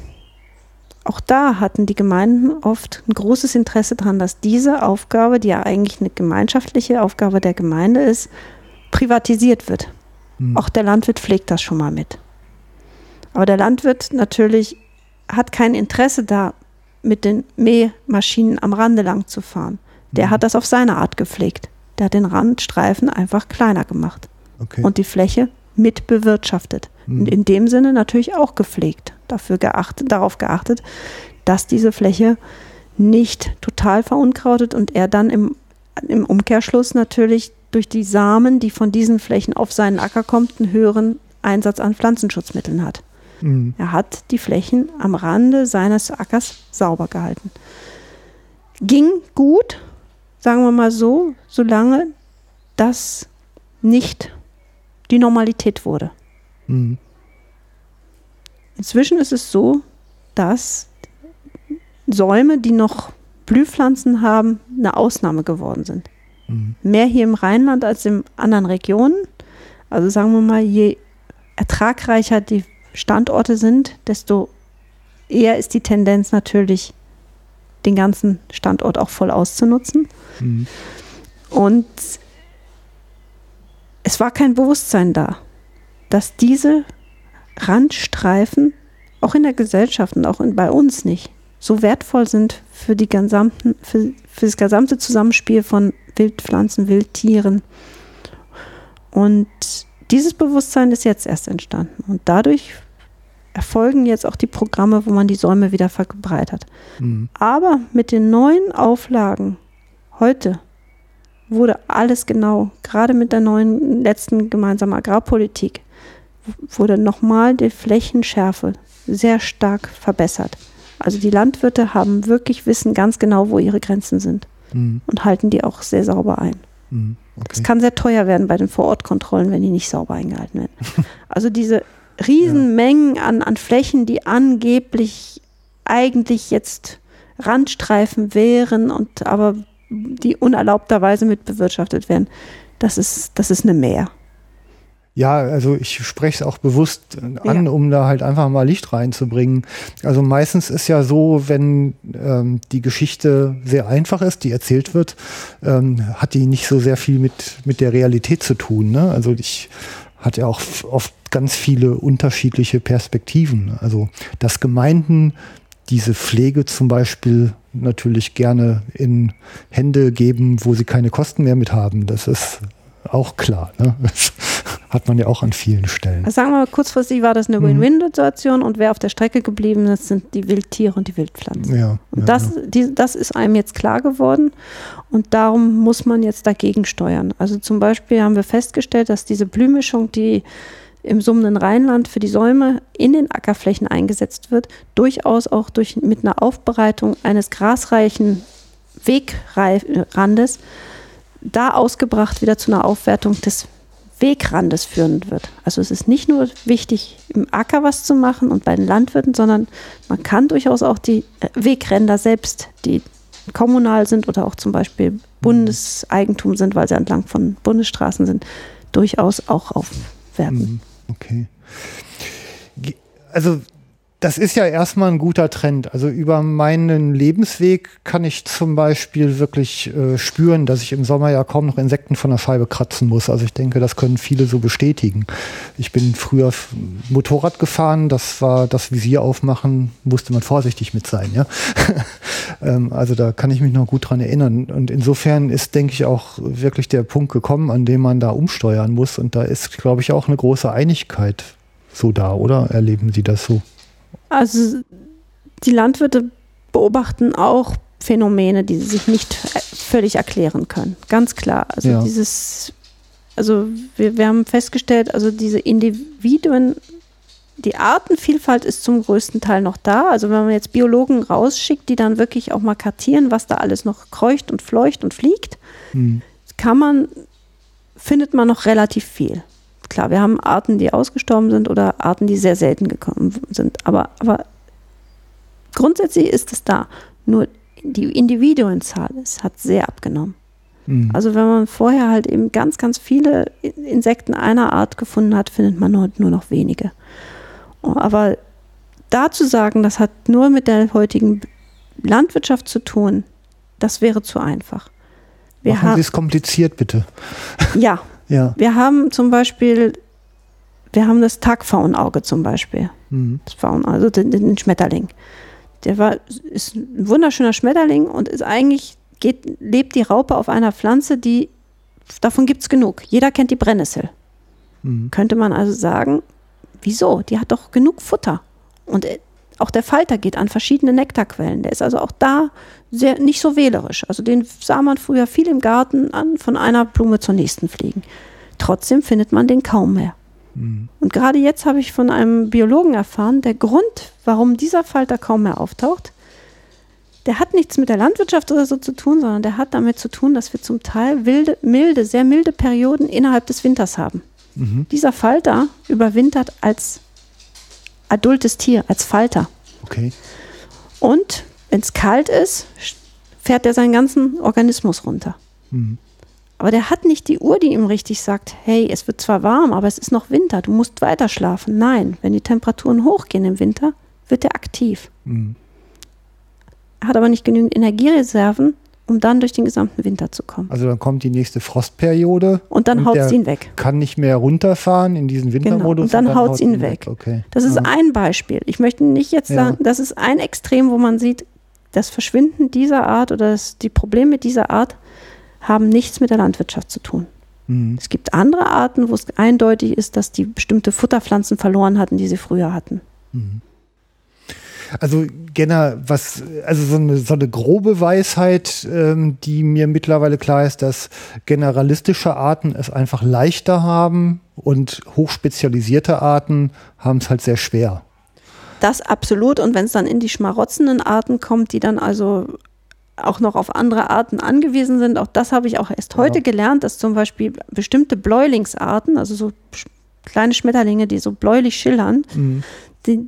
Auch da hatten die Gemeinden oft ein großes Interesse daran, dass diese Aufgabe, die ja eigentlich eine gemeinschaftliche Aufgabe der Gemeinde ist, privatisiert wird. Mhm. Auch der Landwirt pflegt das schon mal mit. Aber der Landwirt natürlich hat kein Interesse da, mit den Mähmaschinen am Rande lang zu fahren. Der mhm. hat das auf seine Art gepflegt. Der hat den Randstreifen einfach kleiner gemacht. Okay. Und die Fläche mit bewirtschaftet. Mhm. Und in dem Sinne natürlich auch gepflegt. Dafür geachtet, darauf geachtet, dass diese Fläche nicht total verunkrautet und er dann im, im Umkehrschluss natürlich durch die Samen, die von diesen Flächen auf seinen Acker kommt, einen höheren Einsatz an Pflanzenschutzmitteln hat. Mhm. Er hat die Flächen am Rande seines Ackers sauber gehalten. Ging gut, sagen wir mal so, solange das nicht die Normalität wurde. Mhm. Inzwischen ist es so, dass Säume, die noch Blühpflanzen haben, eine Ausnahme geworden sind. Mhm. Mehr hier im Rheinland als in anderen Regionen. Also sagen wir mal, je ertragreicher die Standorte sind, desto eher ist die Tendenz natürlich, den ganzen Standort auch voll auszunutzen. Mhm. Und es war kein Bewusstsein da, dass diese Randstreifen auch in der Gesellschaft und auch in, bei uns nicht so wertvoll sind für, die gesamten, für, für das gesamte Zusammenspiel von Wildpflanzen, Wildtieren. Und dieses Bewusstsein ist jetzt erst entstanden. Und dadurch erfolgen jetzt auch die Programme, wo man die Säume wieder verbreitert. Mhm. Aber mit den neuen Auflagen heute wurde alles genau, gerade mit der neuen letzten gemeinsamen Agrarpolitik, wurde nochmal die Flächenschärfe sehr stark verbessert. Also die Landwirte haben wirklich wissen ganz genau, wo ihre Grenzen sind mhm. und halten die auch sehr sauber ein. Mhm. Okay. Es kann sehr teuer werden bei den Vorortkontrollen, wenn die nicht sauber eingehalten werden. <laughs> also diese Riesenmengen ja. an, an Flächen, die angeblich eigentlich jetzt Randstreifen wären und aber die unerlaubterweise mitbewirtschaftet werden, das ist, das ist eine Mehr. Ja, also ich spreche es auch bewusst an, ja. um da halt einfach mal Licht reinzubringen. Also meistens ist ja so, wenn ähm, die Geschichte sehr einfach ist, die erzählt wird, ähm, hat die nicht so sehr viel mit, mit der Realität zu tun. Ne? Also ich hatte auch oft ganz viele unterschiedliche Perspektiven. Also dass Gemeinden diese Pflege zum Beispiel natürlich gerne in Hände geben, wo sie keine Kosten mehr mit haben. Das ist auch klar. Ne? Das <laughs> hat man ja auch an vielen Stellen. Also sagen wir mal, kurzfristig war das eine mhm. Win-Win-Situation und wer auf der Strecke geblieben ist, sind die Wildtiere und die Wildpflanzen. Ja, und ja, das, ja. Die, das ist einem jetzt klar geworden und darum muss man jetzt dagegen steuern. Also zum Beispiel haben wir festgestellt, dass diese Blühmischung, die im summenden Rheinland für die Säume in den Ackerflächen eingesetzt wird, durchaus auch durch, mit einer Aufbereitung eines grasreichen Wegrandes da ausgebracht wieder zu einer Aufwertung des Wegrandes führen wird. Also es ist nicht nur wichtig, im Acker was zu machen und bei den Landwirten, sondern man kann durchaus auch die äh, Wegränder selbst, die kommunal sind oder auch zum Beispiel Bundeseigentum sind, weil sie entlang von Bundesstraßen sind, durchaus auch aufwerten. Okay. Also das ist ja erstmal ein guter Trend. Also über meinen Lebensweg kann ich zum Beispiel wirklich äh, spüren, dass ich im Sommer ja kaum noch Insekten von der Scheibe kratzen muss. Also ich denke, das können viele so bestätigen. Ich bin früher Motorrad gefahren, das war das Visier aufmachen, musste man vorsichtig mit sein, ja. <laughs> ähm, also da kann ich mich noch gut dran erinnern. Und insofern ist, denke ich, auch wirklich der Punkt gekommen, an dem man da umsteuern muss. Und da ist, glaube ich, auch eine große Einigkeit so da, oder? Erleben Sie das so? Also die Landwirte beobachten auch Phänomene, die sie sich nicht völlig erklären können. Ganz klar. Also ja. dieses, also wir, wir haben festgestellt, also diese Individuen, die Artenvielfalt ist zum größten Teil noch da. Also wenn man jetzt Biologen rausschickt, die dann wirklich auch mal kartieren, was da alles noch kreucht und fleucht und fliegt, hm. kann man, findet man noch relativ viel klar, wir haben Arten, die ausgestorben sind oder Arten, die sehr selten gekommen sind. Aber, aber grundsätzlich ist es da. Nur die Individuenzahl ist, hat sehr abgenommen. Mhm. Also wenn man vorher halt eben ganz, ganz viele Insekten einer Art gefunden hat, findet man nur, nur noch wenige. Aber da zu sagen, das hat nur mit der heutigen Landwirtschaft zu tun, das wäre zu einfach. Wir Machen Sie es kompliziert, bitte. Ja, Ja. Wir haben zum Beispiel, wir haben das Tagfaunauge zum Beispiel. Mhm. Das Faun, also den, den, Schmetterling. Der war, ist ein wunderschöner Schmetterling und ist eigentlich, geht, lebt die Raupe auf einer Pflanze, die, davon gibt es genug. Jeder kennt die Brennnessel. Mhm. Könnte man also sagen, wieso? Die hat doch genug Futter. Und äh, auch der Falter geht an verschiedene Nektarquellen. Der ist also auch da sehr, nicht so wählerisch. Also den sah man früher viel im Garten an, von einer Blume zur nächsten fliegen. Trotzdem findet man den kaum mehr. Mhm. Und gerade jetzt habe ich von einem Biologen erfahren, der Grund, warum dieser Falter kaum mehr auftaucht, der hat nichts mit der Landwirtschaft oder so zu tun, sondern der hat damit zu tun, dass wir zum Teil wilde, milde, sehr milde Perioden innerhalb des Winters haben. Mhm. Dieser Falter überwintert als adultes Tier, als Falter. Okay. Und wenn es kalt ist, fährt er seinen ganzen Organismus runter. Mhm. Aber der hat nicht die Uhr, die ihm richtig sagt, hey, es wird zwar warm, aber es ist noch Winter, du musst weiter schlafen. Nein, wenn die Temperaturen hochgehen im Winter, wird er aktiv. Mhm. Er hat aber nicht genügend Energiereserven, um dann durch den gesamten Winter zu kommen. Also dann kommt die nächste Frostperiode. Und dann haut es ihn weg. Kann nicht mehr runterfahren in diesen Wintermodus. Genau. Und dann, haut es ihn weg. weg. Okay. Das ist ja. ein Beispiel. Ich möchte nicht jetzt sagen, ja. das ist ein Extrem, wo man sieht, das Verschwinden dieser Art oder das, die Probleme dieser Art haben nichts mit der Landwirtschaft zu tun. Mhm. Es gibt andere Arten, wo es eindeutig ist, dass die bestimmte Futterpflanzen verloren hatten, die sie früher hatten. Mhm. Also Genner, was, also so eine, so eine grobe Weisheit, ähm, die mir mittlerweile klar ist, dass generalistische Arten es einfach leichter haben und hochspezialisierte Arten haben es halt sehr schwer. Das absolut. Und wenn es dann in die schmarotzenden Arten kommt, die dann also auch noch auf andere Arten angewiesen sind, auch das habe ich auch erst ja. heute gelernt, dass zum Beispiel bestimmte Bläulingsarten, also so kleine Schmetterlinge, die so bläulich schillern, mhm. die,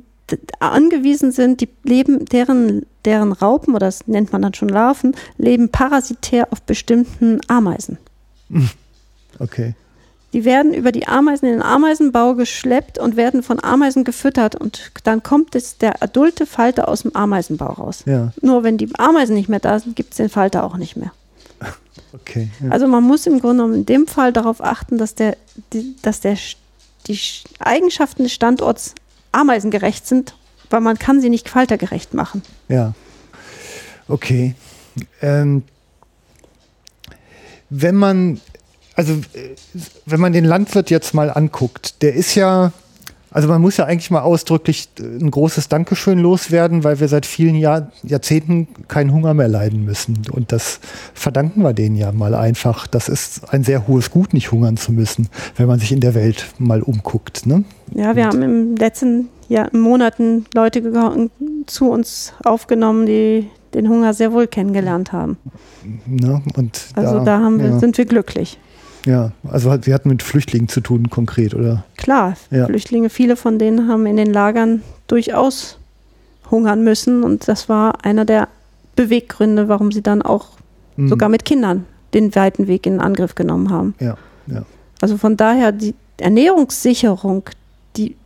angewiesen sind, die leben, deren, deren Raupen, oder das nennt man dann schon Larven, leben parasitär auf bestimmten Ameisen. <laughs> Okay. Die werden über die Ameisen in den Ameisenbau geschleppt und werden von Ameisen gefüttert und dann kommt es der adulte Falter aus dem Ameisenbau raus. Ja. Nur wenn die Ameisen nicht mehr da sind, gibt es den Falter auch nicht mehr. <laughs> Okay. Ja. Also man muss im Grunde genommen in dem Fall darauf achten, dass der, die, dass der die Eigenschaften des Standorts ameisengerecht sind, weil man kann sie nicht faltergerecht machen. Ja. Okay. Ähm, wenn man, also wenn man den Landwirt jetzt mal anguckt, der ist ja, also man muss ja eigentlich mal ausdrücklich ein großes Dankeschön loswerden, weil wir seit vielen Jahr, Jahrzehnten keinen Hunger mehr leiden müssen. Und das verdanken wir denen ja mal einfach. Das ist ein sehr hohes Gut, nicht hungern zu müssen, wenn man sich in der Welt mal umguckt. Ne? Ja, wir Und haben im letzten ja, Monaten Leute zu uns aufgenommen, die den Hunger sehr wohl kennengelernt haben. Ne? Und also da, da haben wir, ja. sind wir glücklich. Ja, also wir hatten mit Flüchtlingen zu tun konkret, oder? Klar, ja. Flüchtlinge, viele von denen haben in den Lagern durchaus hungern müssen und das war einer der Beweggründe, warum sie dann auch mhm. sogar mit Kindern den weiten Weg in Angriff genommen haben. Ja, ja. Also von daher die Ernährungssicherung, die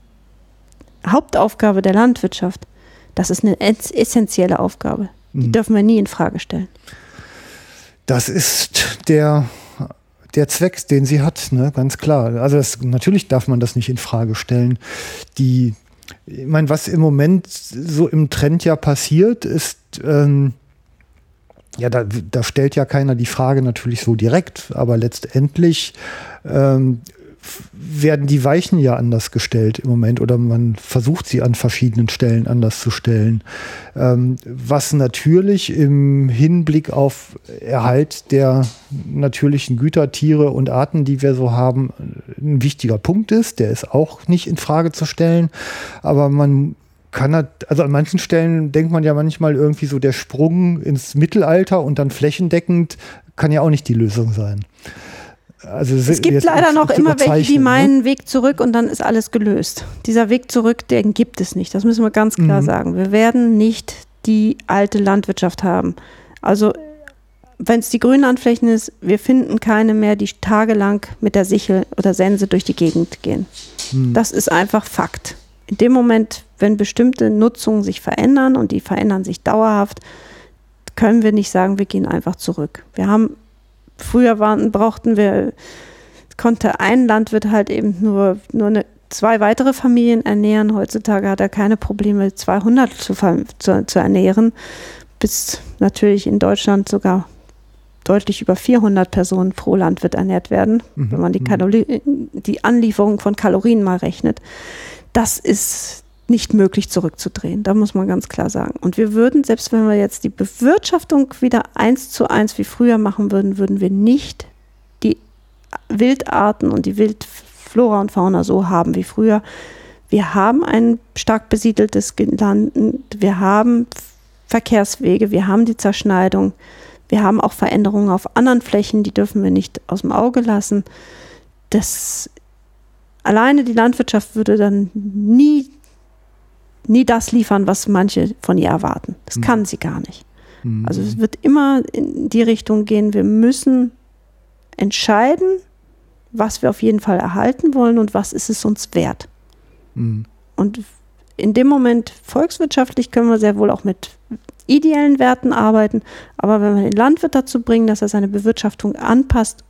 Hauptaufgabe der Landwirtschaft, das ist eine essentielle Aufgabe. Die mhm. dürfen wir nie in Frage stellen. Das ist der, der Zweck, den sie hat, ne? ganz klar. Also das, natürlich darf man das nicht in Frage stellen. Die, ich meine, was im Moment so im Trend ja passiert, ist, ähm, ja, da, da stellt ja keiner die Frage natürlich so direkt, aber letztendlich ähm, werden die Weichen ja anders gestellt im Moment oder man versucht sie an verschiedenen Stellen anders zu stellen. Ähm, was natürlich im Hinblick auf Erhalt der natürlichen Güter, Tiere und Arten, die wir so haben, ein wichtiger Punkt ist. Der ist auch nicht in Frage zu stellen. Aber man kann also an manchen Stellen denkt man ja manchmal irgendwie so der Sprung ins Mittelalter und dann flächendeckend kann ja auch nicht die Lösung sein. Also es gibt leider noch immer welche, die ne? meinen ne? Weg zurück und dann ist alles gelöst. Dieser Weg zurück, den gibt es nicht. Das müssen wir ganz klar mhm. sagen. Wir werden nicht die alte Landwirtschaft haben. Also wenn es die Grünlandflächen ist, wir finden keine mehr, die tagelang mit der Sichel oder Sense durch die Gegend gehen. Mhm. Das ist einfach Fakt. In dem Moment, wenn bestimmte Nutzungen sich verändern und die verändern sich dauerhaft, können wir nicht sagen, wir gehen einfach zurück. Wir haben früher waren, brauchten wir, konnte ein Landwirt halt eben nur, nur eine, zwei weitere Familien ernähren. Heutzutage hat er keine Probleme, 200 zu, zu, zu ernähren, bis natürlich in Deutschland sogar deutlich über 400 Personen pro Landwirt ernährt werden, mhm. wenn man die, mhm. Kalori die Anlieferung von Kalorien mal rechnet. Das ist nicht möglich zurückzudrehen. Da muss man ganz klar sagen. Und wir würden, selbst wenn wir jetzt die Bewirtschaftung wieder eins zu eins wie früher machen würden, würden wir nicht die Wildarten und die Wildflora und Fauna so haben wie früher. Wir haben ein stark besiedeltes Land, wir haben Verkehrswege, wir haben die Zerschneidung, wir haben auch Veränderungen auf anderen Flächen, die dürfen wir nicht aus dem Auge lassen. Das alleine die Landwirtschaft würde dann nie nie das liefern, was manche von ihr erwarten. Das mhm. kann sie gar nicht. Mhm. Also es wird immer in die Richtung gehen, wir müssen entscheiden, was wir auf jeden Fall erhalten wollen und was ist es uns wert. Mhm. Und in dem Moment volkswirtschaftlich können wir sehr wohl auch mit ideellen Werten arbeiten, aber wenn wir den Landwirt dazu bringen, dass er seine Bewirtschaftung anpasst,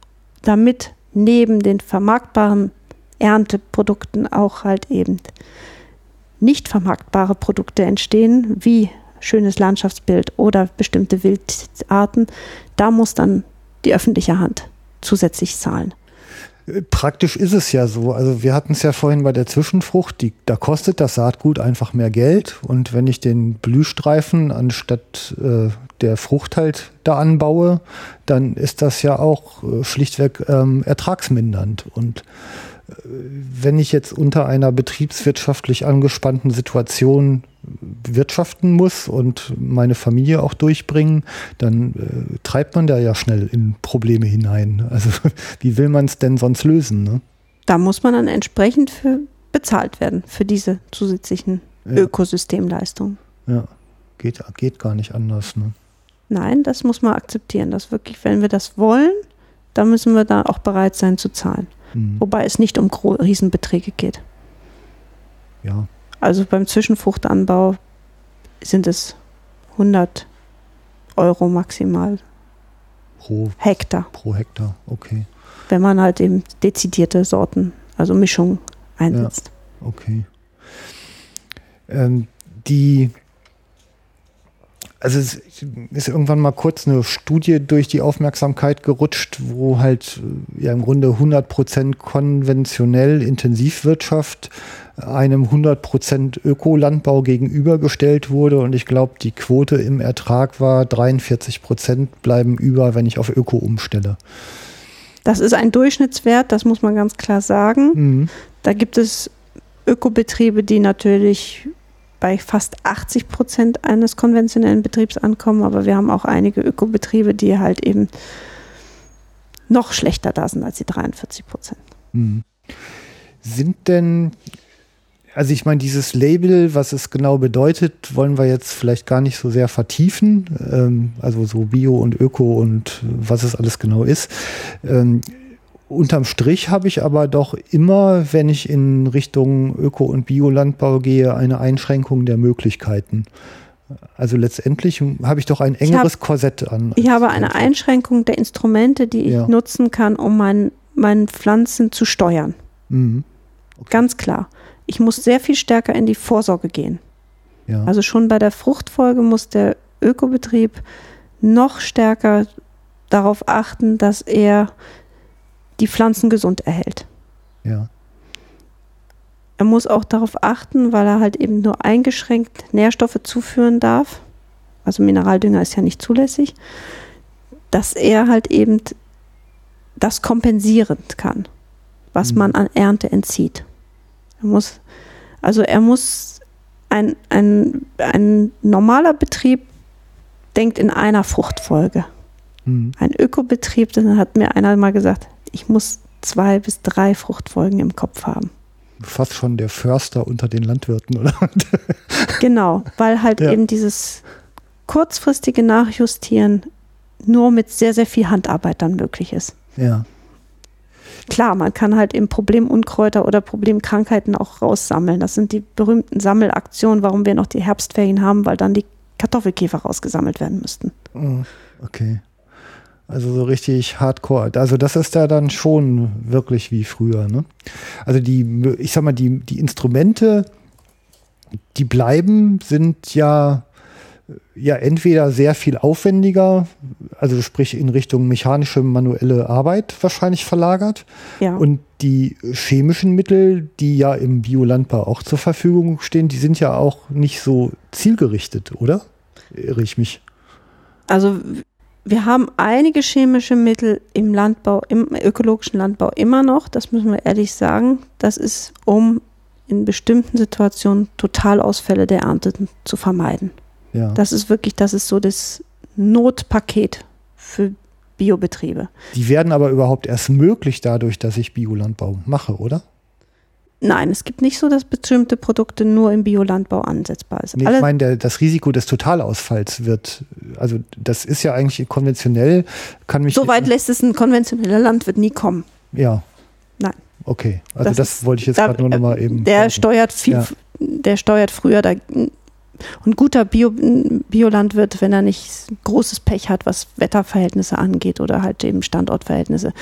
damit neben den vermarktbaren Ernteprodukten auch halt eben nicht vermarktbare Produkte entstehen, wie schönes Landschaftsbild oder bestimmte Wildarten, da muss dann die öffentliche Hand zusätzlich zahlen. Praktisch ist es ja so. Also wir hatten es ja vorhin bei der Zwischenfrucht, die, da kostet das Saatgut einfach mehr Geld. Und wenn ich den Blühstreifen anstatt äh, der Frucht halt da anbaue, dann ist das ja auch äh, schlichtweg ähm, ertragsmindernd. Und wenn ich jetzt unter einer betriebswirtschaftlich angespannten Situation wirtschaften muss und meine Familie auch durchbringen, dann äh, treibt man da ja schnell in Probleme hinein. Also <laughs> wie will man es denn sonst lösen? Ne? Da muss man dann entsprechend für bezahlt werden für diese zusätzlichen ja. Ökosystemleistungen. Ja, geht, geht gar nicht anders. Ne? Nein, das muss man akzeptieren. Dass wirklich, wenn wir das wollen, dann müssen wir da auch bereit sein zu zahlen. Mhm. Wobei es nicht um Riesenbeträge geht. Ja, also beim Zwischenfruchtanbau sind es 100 Euro maximal pro Hektar. Pro Hektar, okay. Wenn man halt eben dezidierte Sorten, also Mischungen einsetzt. Ja, okay. Ähm, die also es ist irgendwann mal kurz eine Studie durch die Aufmerksamkeit gerutscht, wo halt ja im Grunde 100% konventionell Intensivwirtschaft einem 100% Ökolandbau gegenübergestellt wurde und ich glaube, die Quote im Ertrag war 43% bleiben über, wenn ich auf Öko umstelle. Das ist ein Durchschnittswert, das muss man ganz klar sagen. Mhm. Da gibt es Ökobetriebe, die natürlich bei fast 80 Prozent eines konventionellen Betriebs ankommen, aber wir haben auch einige Ökobetriebe, die halt eben noch schlechter da sind als die 43 Prozent. Mhm. Sind denn, also ich meine, dieses Label, was es genau bedeutet, wollen wir jetzt vielleicht gar nicht so sehr vertiefen, ähm, also so Bio und Öko und was es alles genau ist. Ähm, Unterm Strich habe ich aber doch immer, wenn ich in Richtung Öko- und Biolandbau gehe, eine Einschränkung der Möglichkeiten. Also letztendlich habe ich doch ein engeres hab, Korsett an. Ich habe eine Einschränkung der Instrumente, die ich ja. nutzen kann, um mein, meine Pflanzen zu steuern. Mhm. Okay. Ganz klar. Ich muss sehr viel stärker in die Vorsorge gehen. Ja. Also schon bei der Fruchtfolge muss der Ökobetrieb noch stärker darauf achten, dass er die Pflanzen gesund erhält. Ja. Er muss auch darauf achten, weil er halt eben nur eingeschränkt Nährstoffe zuführen darf. Also Mineraldünger ist ja nicht zulässig, dass er halt eben das kompensieren kann, was mhm. man an Ernte entzieht. Er muss, also er muss ein, ein, ein normaler Betrieb denkt in einer Fruchtfolge. Mhm. Ein Ökobetrieb, dann hat mir einer mal gesagt, ich muss zwei bis drei Fruchtfolgen im Kopf haben. Fast schon der Förster unter den Landwirten, oder? <laughs> genau, weil halt ja. eben dieses kurzfristige Nachjustieren nur mit sehr, sehr viel Handarbeit dann möglich ist. Ja. Klar, man kann halt eben Problemunkräuter oder Problemkrankheiten auch raussammeln. Das sind die berühmten Sammelaktionen, warum wir noch die Herbstferien haben, weil dann die Kartoffelkäfer rausgesammelt werden müssten. Oh, okay. Also so richtig hardcore. Also das ist da dann schon wirklich wie früher. Ne? Also die, ich sag mal, die, die Instrumente, die bleiben, sind ja, ja entweder sehr viel aufwendiger, also sprich in Richtung mechanische, manuelle Arbeit wahrscheinlich verlagert. Ja. Und die chemischen Mittel, die ja im Biolandbau auch zur Verfügung stehen, die sind ja auch nicht so zielgerichtet, oder? Irre ich mich? Also wir haben einige chemische Mittel im Landbau, im ökologischen Landbau immer noch, das müssen wir ehrlich sagen. Das ist, um in bestimmten Situationen Totalausfälle der Ernte zu vermeiden. Ja. Das ist wirklich, das ist so das Notpaket für Biobetriebe. Die werden aber überhaupt erst möglich dadurch, dass ich Biolandbau mache, oder? Nein, es gibt nicht so, dass bestimmte Produkte nur im Biolandbau ansetzbar sind. Nee, ich meine, das Risiko des Totalausfalls wird, also das ist ja eigentlich konventionell, kann mich. So weit lässt es ein konventioneller Landwirt nie kommen. Ja. Nein. Okay, also das, das wollte ich jetzt gerade nur nochmal eben. Der sagen. steuert viel, ja. der steuert früher da, ein guter Bio, Biolandwirt, wenn er nicht großes Pech hat, was Wetterverhältnisse angeht oder halt eben Standortverhältnisse,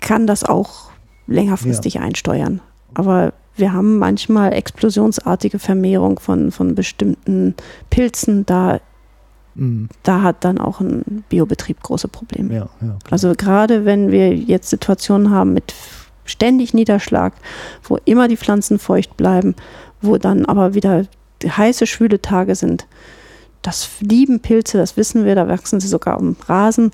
kann das auch längerfristig ja. einsteuern. Aber wir haben manchmal explosionsartige Vermehrung von, von bestimmten Pilzen. Da, mhm. da hat dann auch ein Biobetrieb große Probleme. Ja, ja, also gerade wenn wir jetzt Situationen haben mit ständig Niederschlag, wo immer die Pflanzen feucht bleiben, wo dann aber wieder heiße, schwüle Tage sind. Das lieben Pilze, das wissen wir, da wachsen sie sogar um Rasen.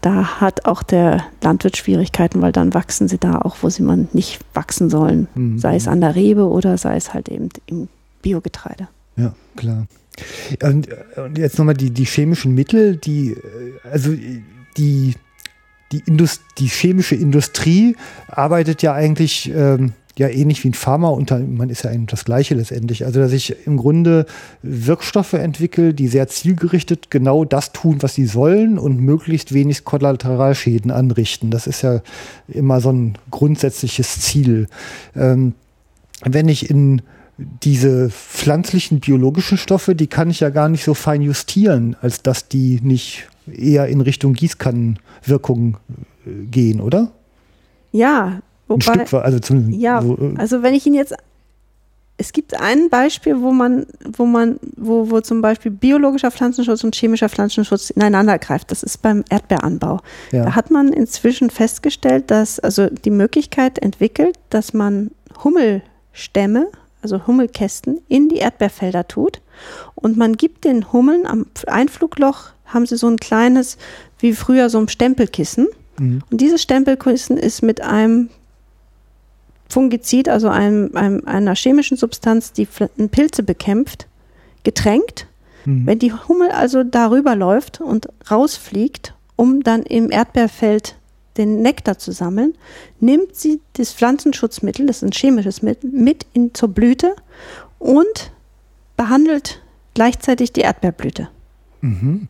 Da hat auch der Landwirt Schwierigkeiten, weil dann wachsen sie da auch, wo sie man nicht wachsen sollen. Mhm. Sei es an der Rebe oder sei es halt eben im Biogetreide. Ja, klar. Und, und jetzt nochmal die, die chemischen Mittel, die, also die, die, Indust die chemische Industrie arbeitet ja eigentlich ähm, ja ähnlich wie ein Pharma man ist ja eigentlich das Gleiche letztendlich. Also dass ich im Grunde Wirkstoffe entwickle, die sehr zielgerichtet genau das tun, was sie sollen und möglichst wenig Kollateralschäden anrichten. Das ist ja immer so ein grundsätzliches Ziel. Ähm, wenn ich in diese pflanzlichen biologischen Stoffe, die kann ich ja gar nicht so fein justieren, als dass die nicht eher in Richtung Gießkannenwirkung äh, gehen, oder? Ja, Wobei, ein Stück, also zum, ja, so, äh, also wenn ich ihn jetzt, es gibt ein Beispiel, wo man, wo man, wo, wo zum Beispiel biologischer Pflanzenschutz und chemischer Pflanzenschutz ineinander greift. Das ist beim Erdbeeranbau. Ja. Da hat man inzwischen festgestellt, dass also die Möglichkeit entwickelt, dass man Hummelstämme, also Hummelkästen, in die Erdbeerfelder tut und man gibt den Hummeln am Einflugloch haben sie so ein kleines, wie früher so ein Stempelkissen. Mhm. Und dieses Stempelkissen ist mit einem Fungizid, also einem, einem, einer chemischen Substanz, die Pilze bekämpft, getränkt. Mhm. Wenn die Hummel also darüber läuft und rausfliegt, um dann im Erdbeerfeld den Nektar zu sammeln, nimmt sie das Pflanzenschutzmittel, das ist ein chemisches Mittel, mit in, zur Blüte und behandelt gleichzeitig die Erdbeerblüte. Mhm.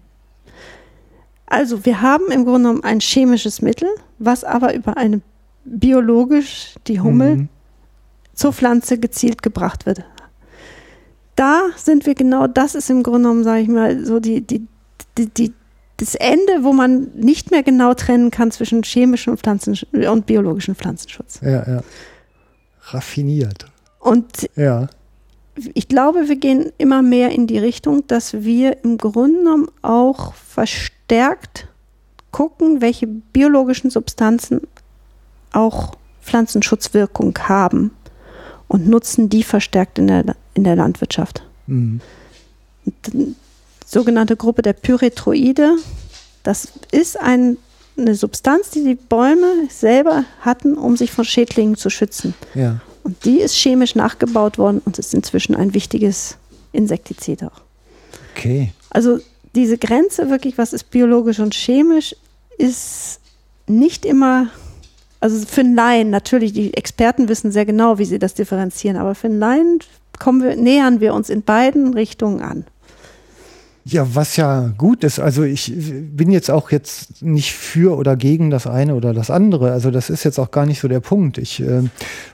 Also wir haben im Grunde genommen ein chemisches Mittel, was aber über eine biologisch die Hummel mhm. zur Pflanze gezielt gebracht wird. Da sind wir genau, das ist im Grunde genommen, sage ich mal, so die, die, die, die, das Ende, wo man nicht mehr genau trennen kann zwischen chemischem Pflanzen und biologischem Pflanzenschutz. Ja, ja. Raffiniert. Und ja. ich glaube, wir gehen immer mehr in die Richtung, dass wir im Grunde genommen auch verstärkt gucken, welche biologischen Substanzen auch Pflanzenschutzwirkung haben und nutzen die verstärkt in der, in der Landwirtschaft. Mhm. Die sogenannte Gruppe der Pyrethroide, das ist ein, eine Substanz, die die Bäume selber hatten, um sich von Schädlingen zu schützen. Ja. Und die ist chemisch nachgebaut worden und ist inzwischen ein wichtiges Insektizid auch. Okay. Also diese Grenze wirklich, was ist biologisch und chemisch, ist nicht immer also für einen Laien, natürlich, die Experten wissen sehr genau, wie sie das differenzieren, aber für einen Laien kommen wir, nähern wir uns in beiden Richtungen an. Ja, was ja gut ist. Also ich bin jetzt auch jetzt nicht für oder gegen das eine oder das andere. Also das ist jetzt auch gar nicht so der Punkt. Ich äh,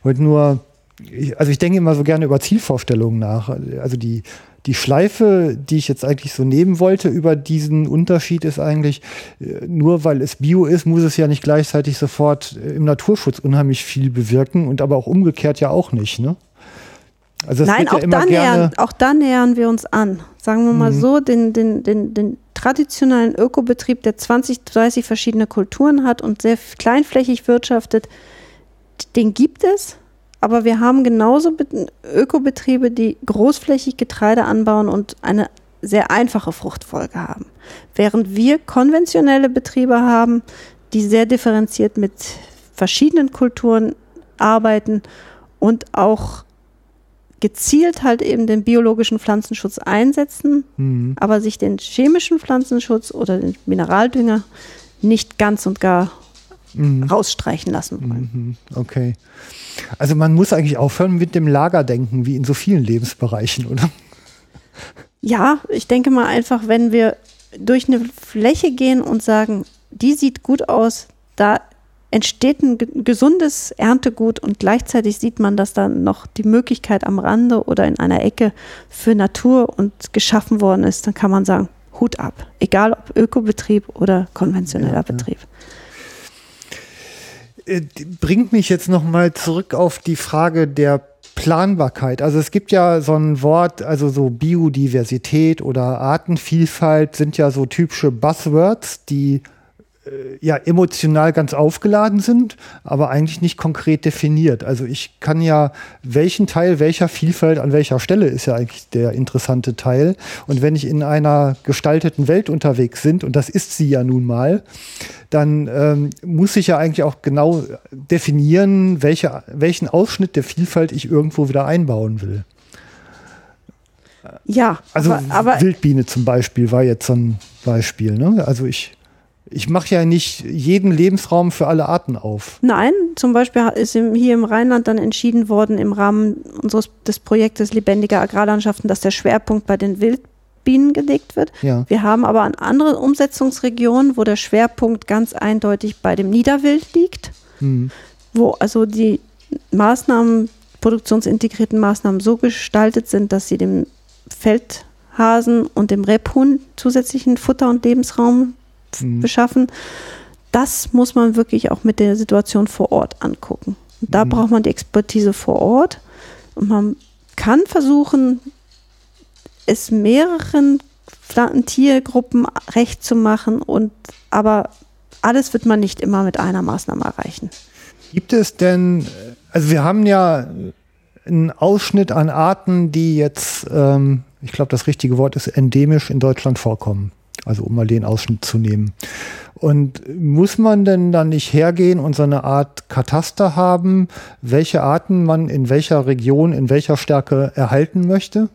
wollte nur, ich, also ich denke immer so gerne über Zielvorstellungen nach. Also die die Schleife, die ich jetzt eigentlich so nehmen wollte über diesen Unterschied ist eigentlich, äh, nur weil es Bio ist, muss es ja nicht gleichzeitig sofort äh, im Naturschutz unheimlich viel bewirken und aber auch umgekehrt ja auch nicht, ne? Also Nein, auch, ja da nähern, auch da nähern wir uns an. Sagen wir mal mhm. so, den, den, den, den traditionellen Ökobetrieb, der 20, 30 verschiedene Kulturen hat und sehr kleinflächig wirtschaftet, den gibt es aber wir haben genauso Ökobetriebe, die großflächig Getreide anbauen und eine sehr einfache Fruchtfolge haben. Während wir konventionelle Betriebe haben, die sehr differenziert mit verschiedenen Kulturen arbeiten und auch gezielt halt eben den biologischen Pflanzenschutz einsetzen, mhm. aber sich den chemischen Pflanzenschutz oder den Mineraldünger nicht ganz und gar mhm. rausstreichen lassen wollen. Mhm. Okay. Also man muss eigentlich aufhören mit dem Lagerdenken, wie in so vielen Lebensbereichen, oder? Ja, ich denke mal einfach, wenn wir durch eine Fläche gehen und sagen, die sieht gut aus, da entsteht ein gesundes Erntegut und gleichzeitig sieht man, dass da noch die Möglichkeit am Rande oder in einer Ecke für Natur und geschaffen worden ist, dann kann man sagen, Hut ab. Egal ob Ökobetrieb oder konventioneller ja, Betrieb. Äh, bringt mich jetzt nochmal zurück auf die Frage der Planbarkeit. Also es gibt ja so ein Wort, also so Biodiversität oder Artenvielfalt sind ja so typische Buzzwords, die ja emotional ganz aufgeladen sind, aber eigentlich nicht konkret definiert. Also ich kann ja, welchen Teil welcher Vielfalt an welcher Stelle ist ja eigentlich der interessante Teil. Und wenn ich in einer gestalteten Welt unterwegs bin, und das ist sie ja nun mal, dann ähm, muss ich ja eigentlich auch genau definieren, welche, welchen Ausschnitt der Vielfalt ich irgendwo wieder einbauen will. Ja, also aber, aber Wildbiene zum Beispiel war jetzt so ein Beispiel. Ne? Also ich ich mache ja nicht jeden Lebensraum für alle Arten auf. Nein, zum Beispiel ist hier im Rheinland dann entschieden worden im Rahmen unseres des Projektes Lebendige Agrarlandschaften, dass der Schwerpunkt bei den Wildbienen gelegt wird. Ja. Wir haben aber an anderen Umsetzungsregionen, wo der Schwerpunkt ganz eindeutig bei dem Niederwild liegt, hm. wo also die Maßnahmen, produktionsintegrierten Maßnahmen so gestaltet sind, dass sie dem Feldhasen und dem Rebhuhn zusätzlichen Futter- und Lebensraum mhm. beschaffen. Das muss man wirklich auch mit der Situation vor Ort angucken. Und da mhm. braucht man die Expertise vor Ort. Und man kann versuchen, es mehreren Tiergruppen recht zu machen. Und, aber alles wird man nicht immer mit einer Maßnahme erreichen. Gibt es denn, also wir haben ja einen Ausschnitt an Arten, die jetzt, ähm, ich glaube, das richtige Wort ist endemisch in Deutschland vorkommen. Also um mal den Ausschnitt zu nehmen. Und muss man denn dann nicht hergehen und so eine Art Kataster haben, welche Arten man in welcher Region, in welcher Stärke erhalten möchte?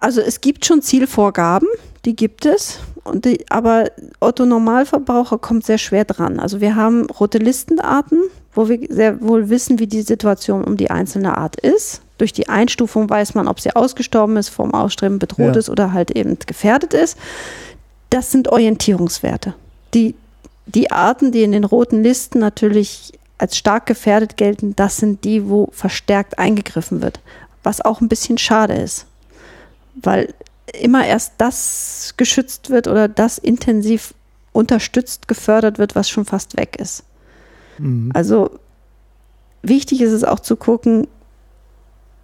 Also es gibt schon Zielvorgaben, die gibt es. Die, aber Otto Normalverbraucher kommt sehr schwer dran. Also wir haben rote Listenarten, wo wir sehr wohl wissen, wie die Situation um die einzelne Art ist. Durch die Einstufung weiß man, ob sie ausgestorben ist, vom Ausstreben bedroht ja. ist oder halt eben gefährdet ist. Das sind Orientierungswerte. Die, die Arten, die in den roten Listen natürlich als stark gefährdet gelten, das sind die, wo verstärkt eingegriffen wird. Was auch ein bisschen schade ist. Weil immer erst das geschützt wird oder das intensiv unterstützt, gefördert wird, was schon fast weg ist. Mhm. Also wichtig ist es auch zu gucken,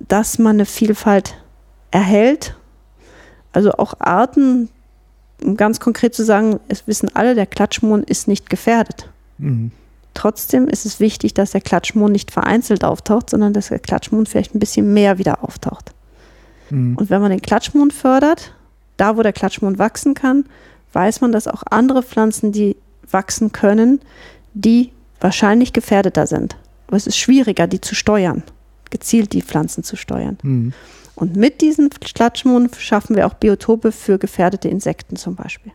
dass man eine Vielfalt erhält. Also auch Arten, um ganz konkret zu sagen, es wissen alle, der Klatschmohn ist nicht gefährdet. Mhm. Trotzdem ist es wichtig, dass der Klatschmohn nicht vereinzelt auftaucht, sondern dass der Klatschmohn vielleicht ein bisschen mehr wieder auftaucht. Mhm. Und wenn man den Klatschmohn fördert, da wo der Klatschmohn wachsen kann, weiß man, dass auch andere Pflanzen, die wachsen können, die wahrscheinlich gefährdeter sind. Aber es ist schwieriger, die zu steuern gezielt die Pflanzen zu steuern. Mhm. Und mit diesen Klatschmohn schaffen wir auch Biotope für gefährdete Insekten zum Beispiel.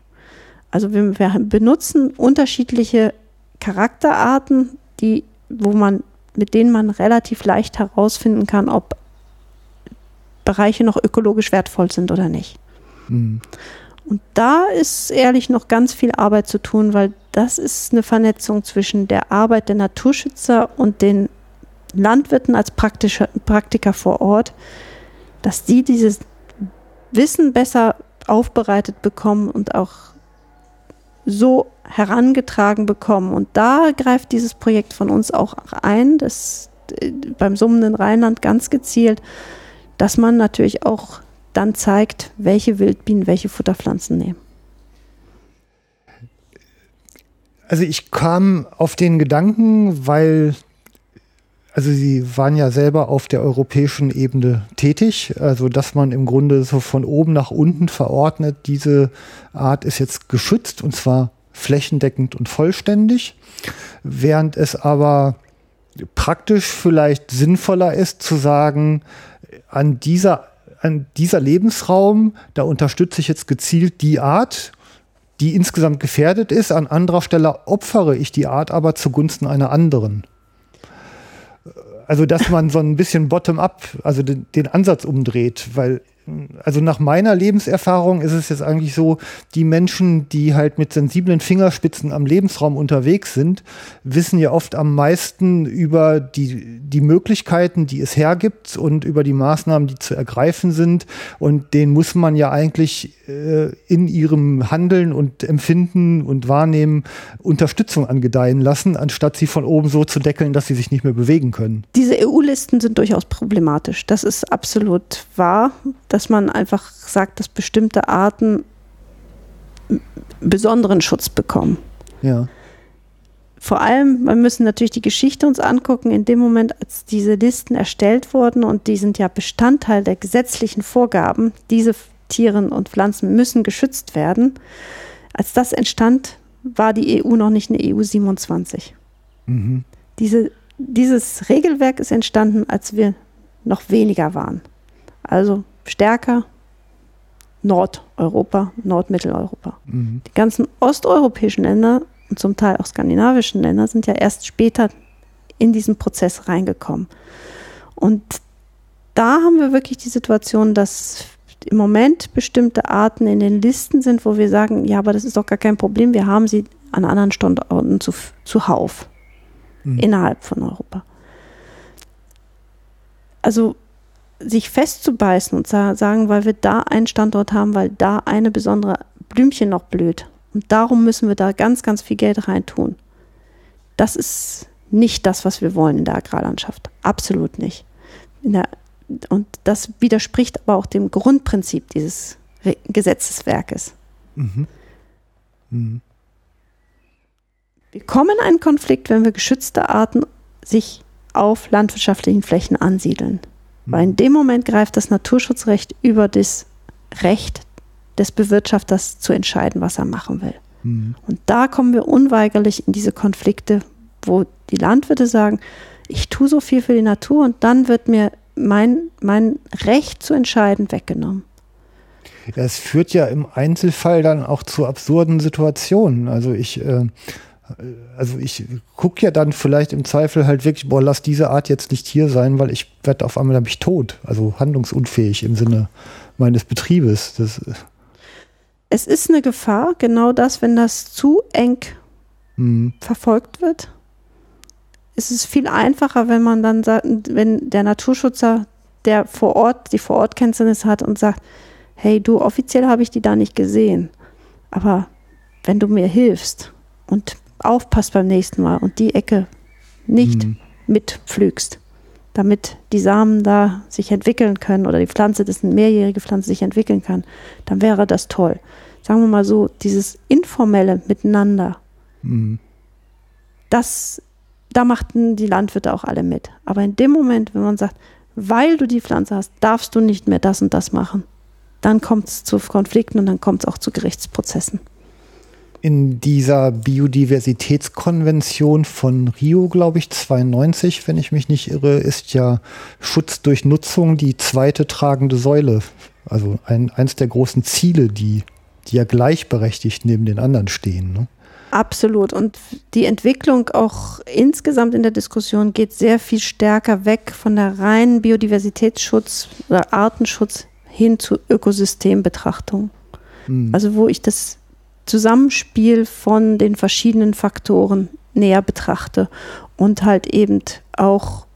Also wir, wir benutzen unterschiedliche Charakterarten, die, wo man, mit denen man relativ leicht herausfinden kann, ob Bereiche noch ökologisch wertvoll sind oder nicht. Mhm. Und da ist ehrlich noch ganz viel Arbeit zu tun, weil das ist eine Vernetzung zwischen der Arbeit der Naturschützer und den Landwirten als Praktiker vor Ort, dass die dieses Wissen besser aufbereitet bekommen und auch so herangetragen bekommen. Und da greift dieses Projekt von uns auch ein, das äh, beim summenden Rheinland ganz gezielt, dass man natürlich auch dann zeigt, welche Wildbienen welche Futterpflanzen nehmen. Also ich kam auf den Gedanken, weil also Sie waren ja selber auf der europäischen Ebene tätig, also dass man im Grunde so von oben nach unten verordnet, diese Art ist jetzt geschützt und zwar flächendeckend und vollständig, während es aber praktisch vielleicht sinnvoller ist zu sagen, an dieser, an dieser Lebensraum, da unterstütze ich jetzt gezielt die Art, die insgesamt gefährdet ist, an anderer Stelle opfere ich die Art aber zugunsten einer anderen also dass man so ein bisschen bottom-up, also den, den, Ansatz umdreht, weil also nach meiner Lebenserfahrung ist es jetzt eigentlich so, die Menschen, die halt mit sensiblen Fingerspitzen am Lebensraum unterwegs sind, wissen ja oft am meisten über die, die Möglichkeiten, die es hergibt und über die Maßnahmen, die zu ergreifen sind. Und denen muss man ja eigentlich äh, in ihrem Handeln und Empfinden und Wahrnehmen Unterstützung angedeihen lassen, anstatt sie von oben so zu deckeln, dass sie sich nicht mehr bewegen können. Diese EU-Listen sind durchaus problematisch. Das ist absolut wahr dass man einfach sagt, dass bestimmte Arten besonderen Schutz bekommen. Ja. Vor allem, wir müssen natürlich die Geschichte uns angucken, in dem Moment, als diese Listen erstellt wurden und die sind ja Bestandteil der gesetzlichen Vorgaben, diese Tiere und Pflanzen müssen geschützt werden. Als das entstand, war die EU noch nicht eine EU 27. Mhm. Diese, dieses Regelwerk ist entstanden, als wir noch weniger waren. Also stärker Nordeuropa, Nordmitteleuropa. Mhm. Die ganzen osteuropäischen Länder und zum Teil auch skandinavischen Länder sind ja erst später in diesen Prozess reingekommen. Und da haben wir wirklich die Situation, dass im Moment bestimmte Arten in den Listen sind, wo wir sagen, ja, aber das ist doch gar kein Problem, wir haben sie an anderen Standorten zu, zuhauf mhm. innerhalb von Europa. Also sich festzubeißen und sagen, weil wir da einen Standort haben, weil da eine besondere Blümchen noch blüht. Und darum müssen wir da ganz, ganz viel Geld reintun. Das ist nicht das, was wir wollen in der Agrarlandschaft. Absolut nicht. Der, und das widerspricht aber auch dem Grundprinzip dieses Gesetzeswerkes. Mhm. Mhm. Wir kommen in einen Konflikt, wenn wir geschützte Arten sich auf landwirtschaftlichen Flächen ansiedeln. Weil in dem Moment greift das Naturschutzrecht über das Recht des Bewirtschafters zu entscheiden, was er machen will. Mhm. Und da kommen wir unweigerlich in diese Konflikte, wo die Landwirte sagen, ich tue so viel für die Natur und dann wird mir mein, mein Recht zu entscheiden weggenommen. Es führt ja im Einzelfall dann auch zu absurden Situationen. Also ich äh, also ich gucke ja dann vielleicht im Zweifel halt wirklich, boah, lass diese Art jetzt nicht hier sein, weil ich werde auf einmal nämlich tot, also handlungsunfähig im Sinne meines Betriebes. Das es ist eine Gefahr, genau das, wenn das zu eng mhm. verfolgt wird. ist Es viel einfacher, wenn man dann sagt, wenn der Naturschützer, der vor Ort die Vorortkenntnis hat und sagt, hey, du, offiziell habe ich die da nicht gesehen, aber wenn du mir hilfst und aufpasst beim nächsten Mal und die Ecke nicht mhm. mitpflügst, damit die Samen da sich entwickeln können oder die Pflanze, das ist eine mehrjährige Pflanze, sich entwickeln kann, dann wäre das toll. Sagen wir mal so, dieses informelle Miteinander, mhm. das, da machten die Landwirte auch alle mit. Aber in dem Moment, wenn man sagt, weil du die Pflanze hast, darfst du nicht mehr das und das machen, dann kommt es zu Konflikten und dann kommt es auch zu Gerichtsprozessen in dieser Biodiversitätskonvention von Rio, glaube ich, 92, wenn ich mich nicht irre, ist ja Schutz durch Nutzung die zweite tragende Säule. Also ein, eins der großen Ziele, die, die ja gleichberechtigt neben den anderen stehen. Ne? Absolut. Und die Entwicklung auch insgesamt in der Diskussion geht sehr viel stärker weg von der reinen Biodiversitätsschutz oder Artenschutz hin zu Ökosystembetrachtung. Hm. Also wo ich das Zusammenspiel von den verschiedenen Faktoren näher betrachte und halt eben auch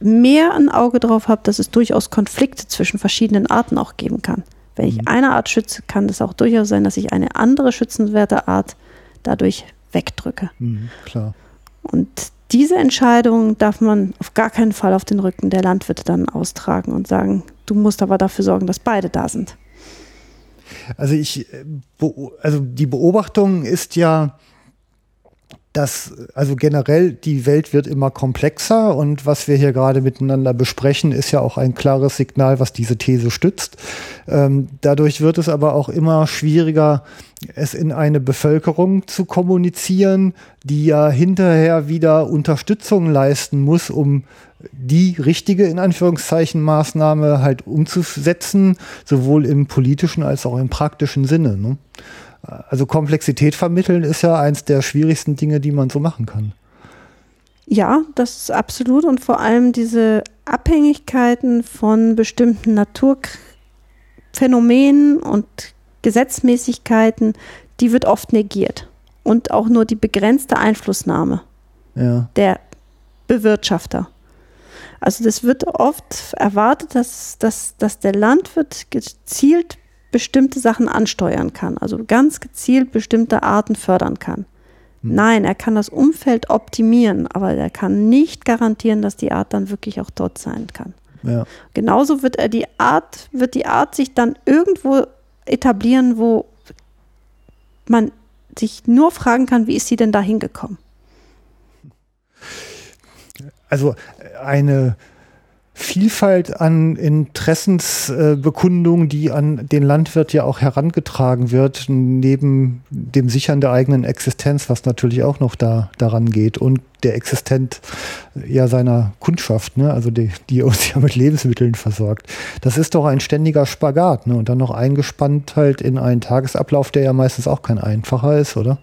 mehr ein Auge drauf habe, dass es durchaus Konflikte zwischen verschiedenen Arten auch geben kann. Wenn ich mhm. eine Art schütze, kann es auch durchaus sein, dass ich eine andere schützenswerte Art dadurch wegdrücke. Mhm, klar. Und diese Entscheidung darf man auf gar keinen Fall auf den Rücken der Landwirte dann austragen und sagen, du musst aber dafür sorgen, dass beide da sind. Also ich, äh, also die Beobachtung ist ja, dass also generell die Welt wird immer komplexer und was wir hier gerade miteinander besprechen, ist ja auch ein klares Signal, was diese These stützt. Ähm, dadurch wird es aber auch immer schwieriger, es in eine Bevölkerung zu kommunizieren, die ja hinterher wieder Unterstützung leisten muss, um die richtige, in Anführungszeichen, Maßnahme halt umzusetzen, sowohl im politischen als auch im praktischen Sinne. Ne? Also Komplexität vermitteln ist ja eins der schwierigsten Dinge, die man so machen kann. Ja, das ist absolut und vor allem diese Abhängigkeiten von bestimmten Naturphänomenen und Gesetzmäßigkeiten, die wird oft negiert. Und auch nur die begrenzte Einflussnahme Ja. der Bewirtschafter. Also das wird oft erwartet, dass, dass, dass der Landwirt gezielt bestimmte Sachen ansteuern kann, also ganz gezielt bestimmte Arten fördern kann. Hm. Nein, er kann das Umfeld optimieren, aber er kann nicht garantieren, dass die Art dann wirklich auch dort sein kann. Ja. Genauso wird er die Art, wird die Art sich dann irgendwo etablieren, wo man sich nur fragen kann, wie ist sie denn da hingekommen? Also eine Vielfalt an Interessensbekundungen, die an den Landwirt ja auch herangetragen wird, neben dem Sichern der eigenen Existenz, was natürlich auch noch da daran geht und der Existenz ja seiner Kundschaft, ne? also die, die uns <laughs> ja mit Lebensmitteln versorgt. Das ist doch ein ständiger Spagat, ne? Und dann noch eingespannt halt in einen Tagesablauf, der ja meistens auch kein einfacher ist, oder?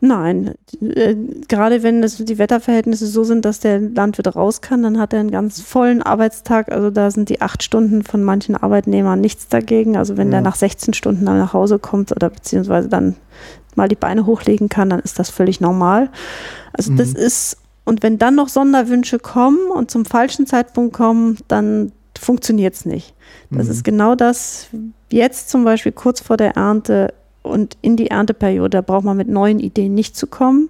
Nein, äh, gerade wenn das, die Wetterverhältnisse so sind, dass der Landwirt raus kann, dann hat er einen ganz vollen Arbeitstag. Also da sind die acht Stunden von manchen Arbeitnehmern nichts dagegen. Also wenn Ja. der nach 16 Stunden dann nach Hause kommt oder beziehungsweise dann mal die Beine hochlegen kann, dann ist das völlig normal. Also das Mhm. ist, und wenn dann noch Sonderwünsche kommen und zum falschen Zeitpunkt kommen, dann funktioniert es nicht. Das Mhm. ist genau das, jetzt zum Beispiel kurz vor der Ernte und in die Ernteperiode, da braucht man mit neuen Ideen nicht zu kommen.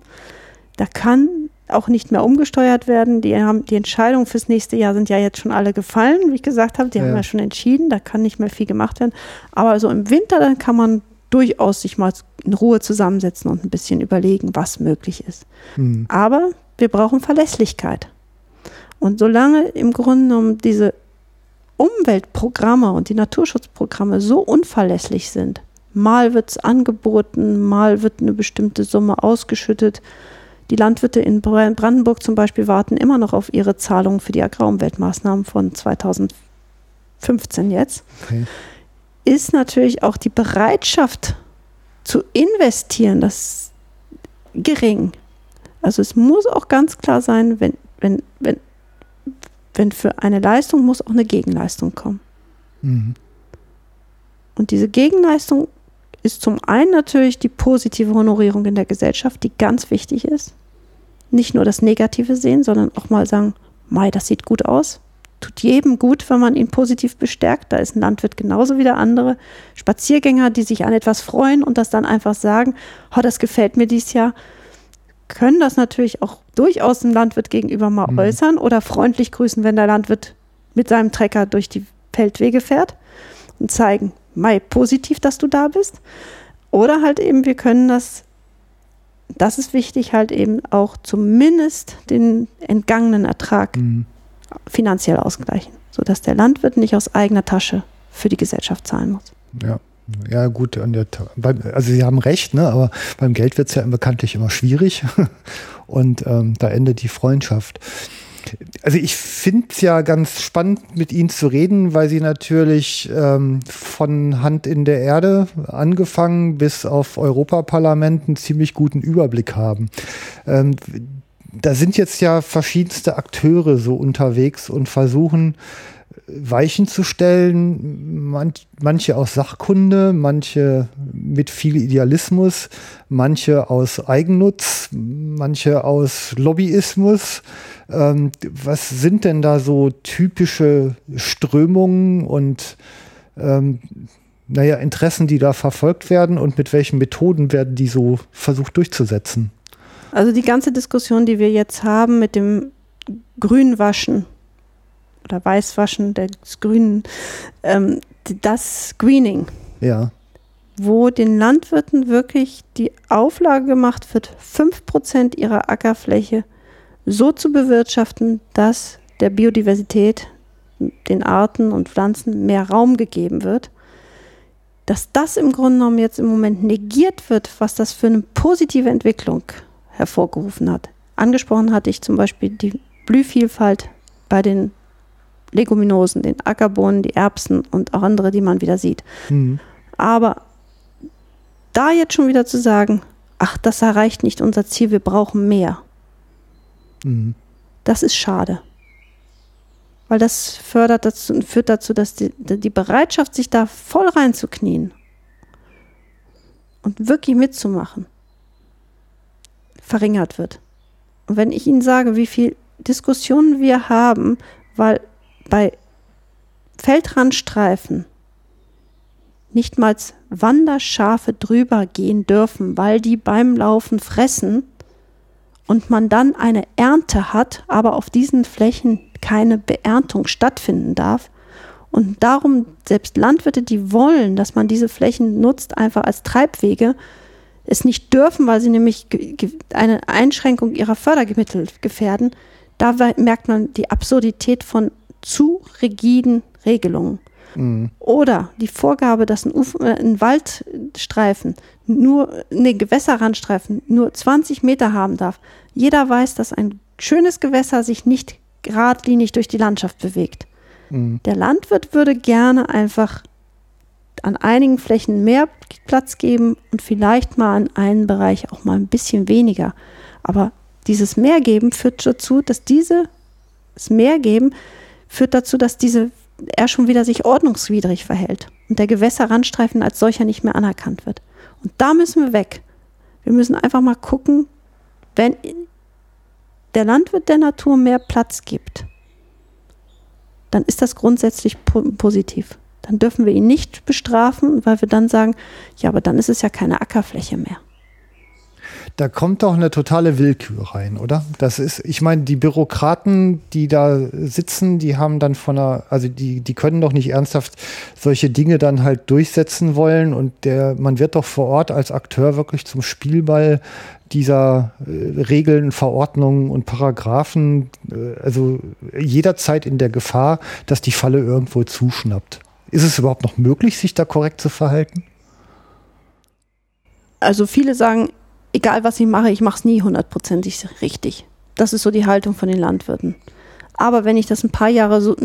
Da kann auch nicht mehr umgesteuert werden. Die, haben, die Entscheidungen fürs nächste Jahr sind ja jetzt schon alle gefallen, wie ich gesagt habe. Die haben Ja. ja schon entschieden, da kann nicht mehr viel gemacht werden. Aber also im Winter, dann kann man durchaus sich mal in Ruhe zusammensetzen und ein bisschen überlegen, was möglich ist. Hm. Aber wir brauchen Verlässlichkeit. Und solange im Grunde genommen diese Umweltprogramme und die Naturschutzprogramme so unverlässlich sind, mal wird es angeboten, mal wird eine bestimmte Summe ausgeschüttet. Die Landwirte in Bra- Brandenburg zum Beispiel warten immer noch auf ihre Zahlungen für die Agrarumweltmaßnahmen von 2015 jetzt. Okay. Ist natürlich auch die Bereitschaft zu investieren, das gering. Also es muss auch ganz klar sein, wenn, wenn, wenn, wenn für eine Leistung muss auch eine Gegenleistung kommen. Mhm. Und diese Gegenleistung ist zum einen natürlich die positive Honorierung in der Gesellschaft, die ganz wichtig ist. Nicht nur das Negative sehen, sondern auch mal sagen, Mai, das sieht gut aus. Tut jedem gut, wenn man ihn positiv bestärkt. Da ist ein Landwirt genauso wie der andere. Spaziergänger, die sich an etwas freuen und das dann einfach sagen, oh, das gefällt mir dieses Jahr, können das natürlich auch durchaus dem Landwirt gegenüber mal Mhm. äußern oder freundlich grüßen, wenn der Landwirt mit seinem Trecker durch die Feldwege fährt und zeigen, Mai, positiv, dass du da bist. Oder halt eben, wir können das, das ist wichtig, halt eben auch zumindest den entgangenen Ertrag Mhm. finanziell ausgleichen, sodass der Landwirt nicht aus eigener Tasche für die Gesellschaft zahlen muss. Ja. Ja, gut, also Sie haben recht, ne, aber beim Geld wird es ja bekanntlich immer schwierig <laughs> und ähm, da endet die Freundschaft. Also ich finde es ja ganz spannend, mit Ihnen zu reden, weil Sie natürlich ähm, von Hand in der Erde angefangen bis auf Europaparlament einen ziemlich guten Überblick haben. Ähm, da sind jetzt ja verschiedenste Akteure so unterwegs und versuchen, Weichen zu stellen, manch, manche aus Sachkunde, manche mit viel Idealismus, manche aus Eigennutz, manche aus Lobbyismus. Ähm, was sind denn da so typische Strömungen und ähm, naja, Interessen, die da verfolgt werden und mit welchen Methoden werden die so versucht durchzusetzen? Also die ganze Diskussion, die wir jetzt haben mit dem Grünwaschen oder Weißwaschen des Grünen, ähm, das Greening, Ja. wo den Landwirten wirklich die Auflage gemacht wird, 5% ihrer Ackerfläche so zu bewirtschaften, dass der Biodiversität, den Arten und Pflanzen mehr Raum gegeben wird. Dass das im Grunde genommen jetzt im Moment negiert wird, was das für eine positive Entwicklung hervorgerufen hat. Angesprochen hatte ich zum Beispiel die Blühvielfalt bei den Leguminosen, den Ackerbohnen, die Erbsen und auch andere, die man wieder sieht. Hm. Aber da jetzt schon wieder zu sagen, ach, das erreicht nicht unser Ziel, wir brauchen mehr, Hm. das ist schade. weil das fördert dazu, führt dazu, dass die, die Bereitschaft, sich da voll reinzuknien und wirklich mitzumachen, verringert wird. Und wenn ich Ihnen sage, wie viel Diskussionen wir haben, weil bei Feldrandstreifen nicht mal Wanderschafe drüber gehen dürfen, weil die beim Laufen fressen und man dann eine Ernte hat, aber auf diesen Flächen keine Beerntung stattfinden darf. Und darum selbst Landwirte, die wollen, dass man diese Flächen nutzt, einfach als Treibwege, es nicht dürfen, weil sie nämlich eine Einschränkung ihrer Fördermittel gefährden, da merkt man die Absurdität von zu rigiden Regelungen. Mhm. Oder die Vorgabe, dass ein, Uf äh, ein Waldstreifen nur, ne, Gewässerrandstreifen nur 20 Meter haben darf. Jeder weiß, dass ein schönes Gewässer sich nicht geradlinig durch die Landschaft bewegt. Mhm. Der Landwirt würde gerne einfach an einigen Flächen mehr Platz geben und vielleicht mal an einem Bereich auch mal ein bisschen weniger. Aber dieses Mehrgeben führt dazu, dass diese, das Mehrgeben führt dazu, dass diese er schon wieder sich ordnungswidrig verhält und der Gewässerrandstreifen als solcher nicht mehr anerkannt wird. Und da müssen wir weg. Wir müssen einfach mal gucken, wenn der Landwirt der Natur mehr Platz gibt, dann ist das grundsätzlich po positiv. Dann dürfen wir ihn nicht bestrafen, weil wir dann sagen, ja, aber dann ist es ja keine Ackerfläche mehr da kommt doch eine totale Willkür rein, oder? Das ist, ich meine, die Bürokraten, die da sitzen, die haben dann von einer, also die, die können doch nicht ernsthaft solche Dinge dann halt durchsetzen wollen und der, man wird doch vor Ort als Akteur wirklich zum Spielball dieser äh, Regeln, Verordnungen und Paragraphen, äh, also jederzeit in der Gefahr, dass die Falle irgendwo zuschnappt. Ist es überhaupt noch möglich, sich da korrekt zu verhalten? Also viele sagen, egal was ich mache, ich mache es nie hundertprozentig richtig. Das ist so die Haltung von den Landwirten. Aber wenn ich das ein paar Jahre so,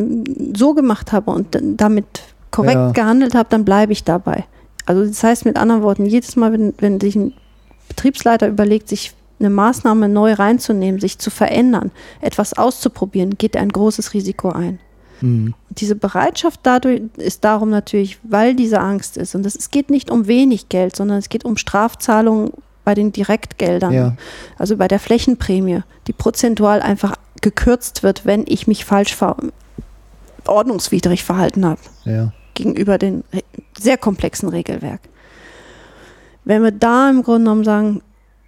so gemacht habe und damit korrekt ja. gehandelt habe, dann bleibe ich dabei. Also das heißt mit anderen Worten, jedes Mal, wenn, wenn sich ein Betriebsleiter überlegt, sich eine Maßnahme neu reinzunehmen, sich zu verändern, etwas auszuprobieren, geht er ein großes Risiko ein. Mhm. Diese Bereitschaft dadurch ist darum natürlich, weil diese Angst ist. Und es geht nicht um wenig Geld, sondern es geht um Strafzahlungen bei den Direktgeldern, ja. also bei der Flächenprämie, die prozentual einfach gekürzt wird, wenn ich mich falsch ver ordnungswidrig verhalten habe ja. gegenüber dem sehr komplexen Regelwerk. Wenn wir da im Grunde genommen sagen,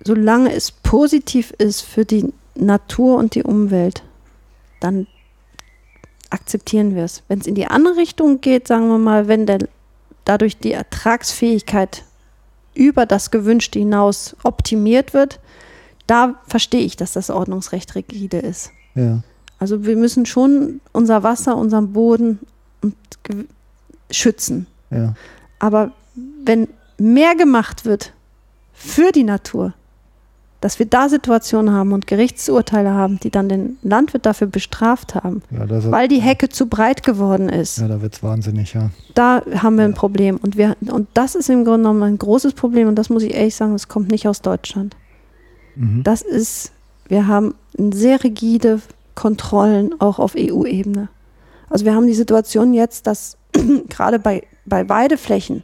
solange es positiv ist für die Natur und die Umwelt, dann akzeptieren wir es. Wenn es in die andere Richtung geht, sagen wir mal, wenn der, dadurch die Ertragsfähigkeit über das Gewünschte hinaus optimiert wird, da verstehe ich, dass das Ordnungsrecht rigide ist. Ja. Also wir müssen schon unser Wasser, unseren Boden schützen. Ja. Aber wenn mehr gemacht wird für die Natur, dass wir da Situationen haben und Gerichtsurteile haben, die dann den Landwirt dafür bestraft haben, ja, weil die Hecke zu breit geworden ist. Ja, da wird es wahnsinnig, ja. Da haben wir ja. ein Problem. Und, wir, und das ist im Grunde genommen ein großes Problem und das muss ich ehrlich sagen, das kommt nicht aus Deutschland. Mhm. Das ist, wir haben sehr rigide Kontrollen auch auf EU-Ebene. Also wir haben die Situation jetzt, dass <clears throat> gerade bei, bei Weideflächen,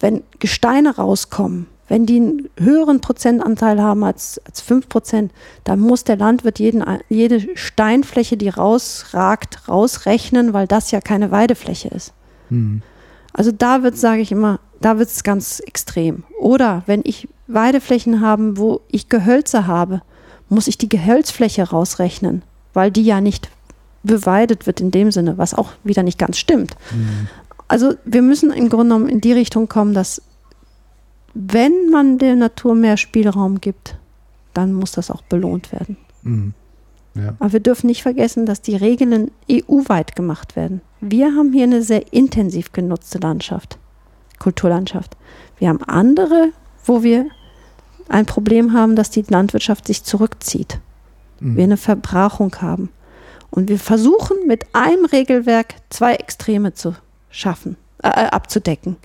wenn Gesteine rauskommen, wenn die einen höheren Prozentanteil haben als, als 5 Prozent, dann muss der Landwirt jeden, jede Steinfläche, die rausragt, rausrechnen, weil das ja keine Weidefläche ist. Mhm. Also da wird, sage ich immer, da wird es ganz extrem. Oder wenn ich Weideflächen habe, wo ich Gehölze habe, muss ich die Gehölzfläche rausrechnen, weil die ja nicht beweidet wird in dem Sinne, was auch wieder nicht ganz stimmt. Mhm. Also wir müssen im Grunde genommen in die Richtung kommen, dass wenn man der Natur mehr Spielraum gibt, dann muss das auch belohnt werden. Mhm. Ja. Aber wir dürfen nicht vergessen, dass die Regeln EU-weit gemacht werden. Wir haben hier eine sehr intensiv genutzte Landschaft, Kulturlandschaft. Wir haben andere, wo wir ein Problem haben, dass die Landwirtschaft sich zurückzieht. Mhm. Wir eine Verbrauchung haben. Und wir versuchen mit einem Regelwerk zwei Extreme zu schaffen, äh, abzudecken.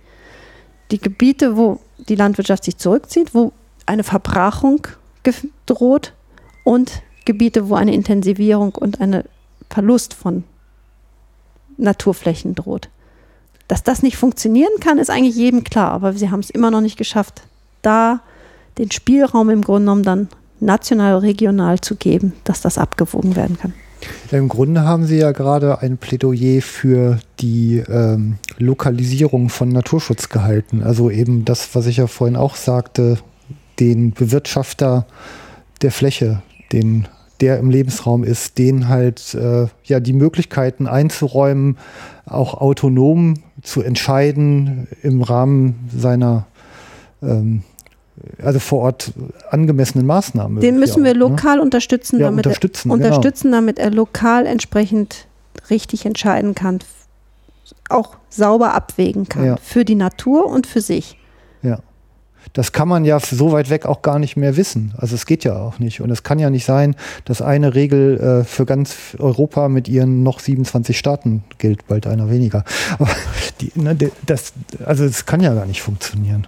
Die Gebiete, wo die Landwirtschaft sich zurückzieht, wo eine Verbrachung droht und Gebiete, wo eine Intensivierung und ein Verlust von Naturflächen droht. Dass das nicht funktionieren kann, ist eigentlich jedem klar, aber sie haben es immer noch nicht geschafft, da den Spielraum im Grunde genommen dann national, regional zu geben, dass das abgewogen werden kann. Im Grunde haben Sie ja gerade ein Plädoyer für die ähm, Lokalisierung von Naturschutz gehalten. Also eben das, was ich ja vorhin auch sagte, den Bewirtschafter der Fläche, den der im Lebensraum ist, den halt äh, ja die Möglichkeiten einzuräumen, auch autonom zu entscheiden im Rahmen seiner ähm, also vor Ort angemessenen Maßnahmen. Den müssen wir auch, ne? lokal ne? unterstützen, ja, damit, unterstützen, er, genau. unterstützen damit er lokal entsprechend richtig entscheiden kann, auch sauber abwägen kann ja. für die Natur und für sich. Ja. Das kann man ja so weit weg auch gar nicht mehr wissen. Also es geht ja auch nicht. Und es kann ja nicht sein, dass eine Regel äh, für ganz Europa mit ihren noch 27 Staaten gilt, bald einer weniger. Aber die, ne, das, also es kann ja gar nicht funktionieren.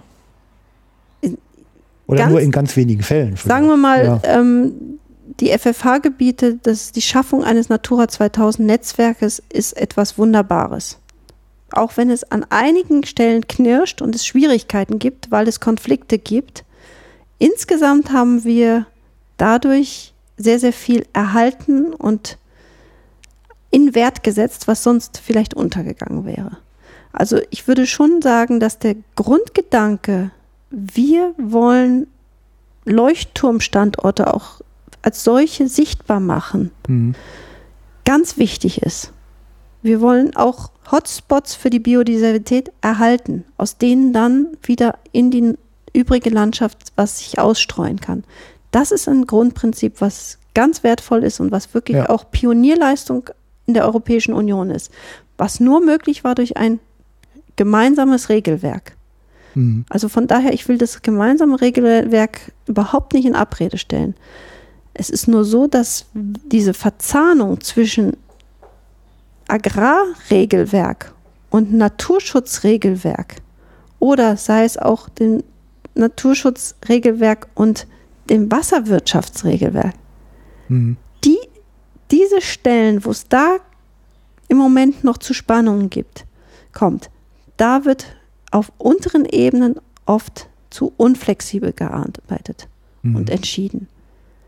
Oder ganz, nur in ganz wenigen Fällen. Sagen wir mal, ja. ähm, die FFH-Gebiete, die Schaffung eines Natura 2000 Netzwerkes ist etwas Wunderbares. Auch wenn es an einigen Stellen knirscht und es Schwierigkeiten gibt, weil es Konflikte gibt. Insgesamt haben wir dadurch sehr, sehr viel erhalten und in Wert gesetzt, was sonst vielleicht untergegangen wäre. Also ich würde schon sagen, dass der Grundgedanke wir wollen Leuchtturmstandorte auch als solche sichtbar machen. Mhm. Ganz wichtig ist. Wir wollen auch Hotspots für die Biodiversität erhalten, aus denen dann wieder in die übrige Landschaft was sich ausstreuen kann. Das ist ein Grundprinzip, was ganz wertvoll ist und was wirklich ja. auch Pionierleistung in der Europäischen Union ist, was nur möglich war durch ein gemeinsames Regelwerk. Mhm. Also von daher, ich will das gemeinsame Regelwerk überhaupt nicht in Abrede stellen. Es ist nur so, dass diese Verzahnung zwischen Agrarregelwerk und Naturschutzregelwerk oder sei es auch dem Naturschutzregelwerk und dem Wasserwirtschaftsregelwerk, mhm. die, diese Stellen, wo es da im Moment noch zu Spannungen gibt, kommt, da wird auf unteren Ebenen oft zu unflexibel gearbeitet mhm. und entschieden.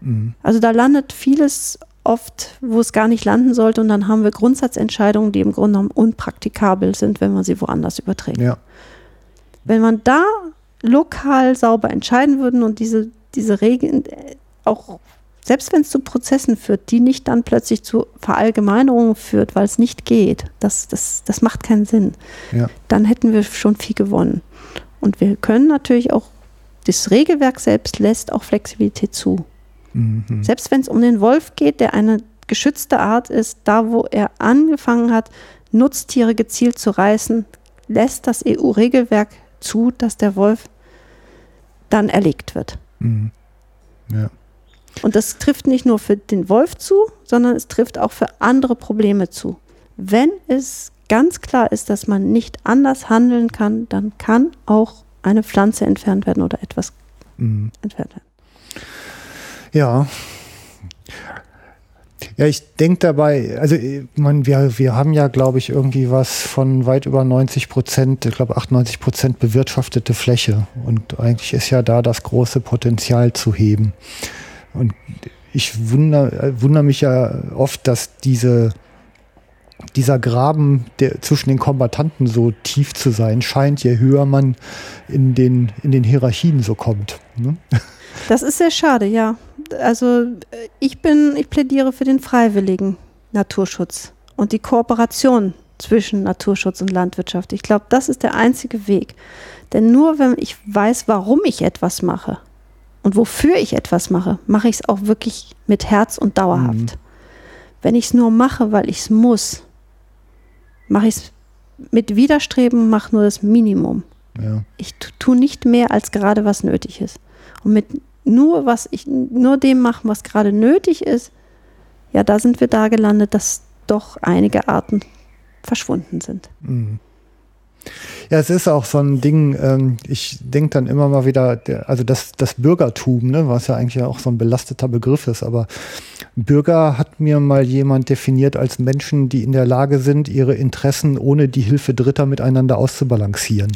Mhm. Also da landet vieles oft, wo es gar nicht landen sollte und dann haben wir Grundsatzentscheidungen, die im Grunde genommen unpraktikabel sind, wenn man sie woanders überträgt. Ja. Wenn man da lokal sauber entscheiden würden und diese, diese Regeln äh, auch selbst wenn es zu Prozessen führt, die nicht dann plötzlich zu Verallgemeinerungen führt, weil es nicht geht, das, das, das macht keinen Sinn. Ja. Dann hätten wir schon viel gewonnen. Und wir können natürlich auch, das Regelwerk selbst lässt auch Flexibilität zu. Mhm. Selbst wenn es um den Wolf geht, der eine geschützte Art ist, da wo er angefangen hat, Nutztiere gezielt zu reißen, lässt das EU-Regelwerk zu, dass der Wolf dann erlegt wird. Mhm. Ja. Und das trifft nicht nur für den Wolf zu, sondern es trifft auch für andere Probleme zu. Wenn es ganz klar ist, dass man nicht anders handeln kann, dann kann auch eine Pflanze entfernt werden oder etwas mhm. entfernt werden. Ja. Ja, ich denke dabei, also man, wir, wir haben ja, glaube ich, irgendwie was von weit über 90 Prozent, ich glaube 98 Prozent bewirtschaftete Fläche. Und eigentlich ist ja da das große Potenzial zu heben. Und ich wundere, wundere mich ja oft, dass diese, dieser Graben der, zwischen den Kombatanten so tief zu sein scheint, je höher man in den, in den Hierarchien so kommt. Ne? <laughs> Das ist sehr schade, ja. Also ich bin, ich plädiere für den freiwilligen Naturschutz und die Kooperation zwischen Naturschutz und Landwirtschaft. Ich glaube, das ist der einzige Weg. Denn nur wenn ich weiß, warum ich etwas mache, und wofür ich etwas mache, mache ich es auch wirklich mit Herz und dauerhaft. Mhm. Wenn ich es nur mache, weil ich es muss, mache ich es mit Widerstreben, mache nur das Minimum. Ja. Ich tue nicht mehr, als gerade was nötig ist. Und mit nur was ich nur dem machen, was gerade nötig ist, ja, da sind wir da gelandet, dass doch einige Arten verschwunden sind. Mhm. Ja, es ist auch so ein Ding, ähm, ich denke dann immer mal wieder, der, also das, das Bürgertum, ne, was ja eigentlich auch so ein belasteter Begriff ist, aber Bürger hat mir mal jemand definiert als Menschen, die in der Lage sind, ihre Interessen ohne die Hilfe Dritter miteinander auszubalancieren.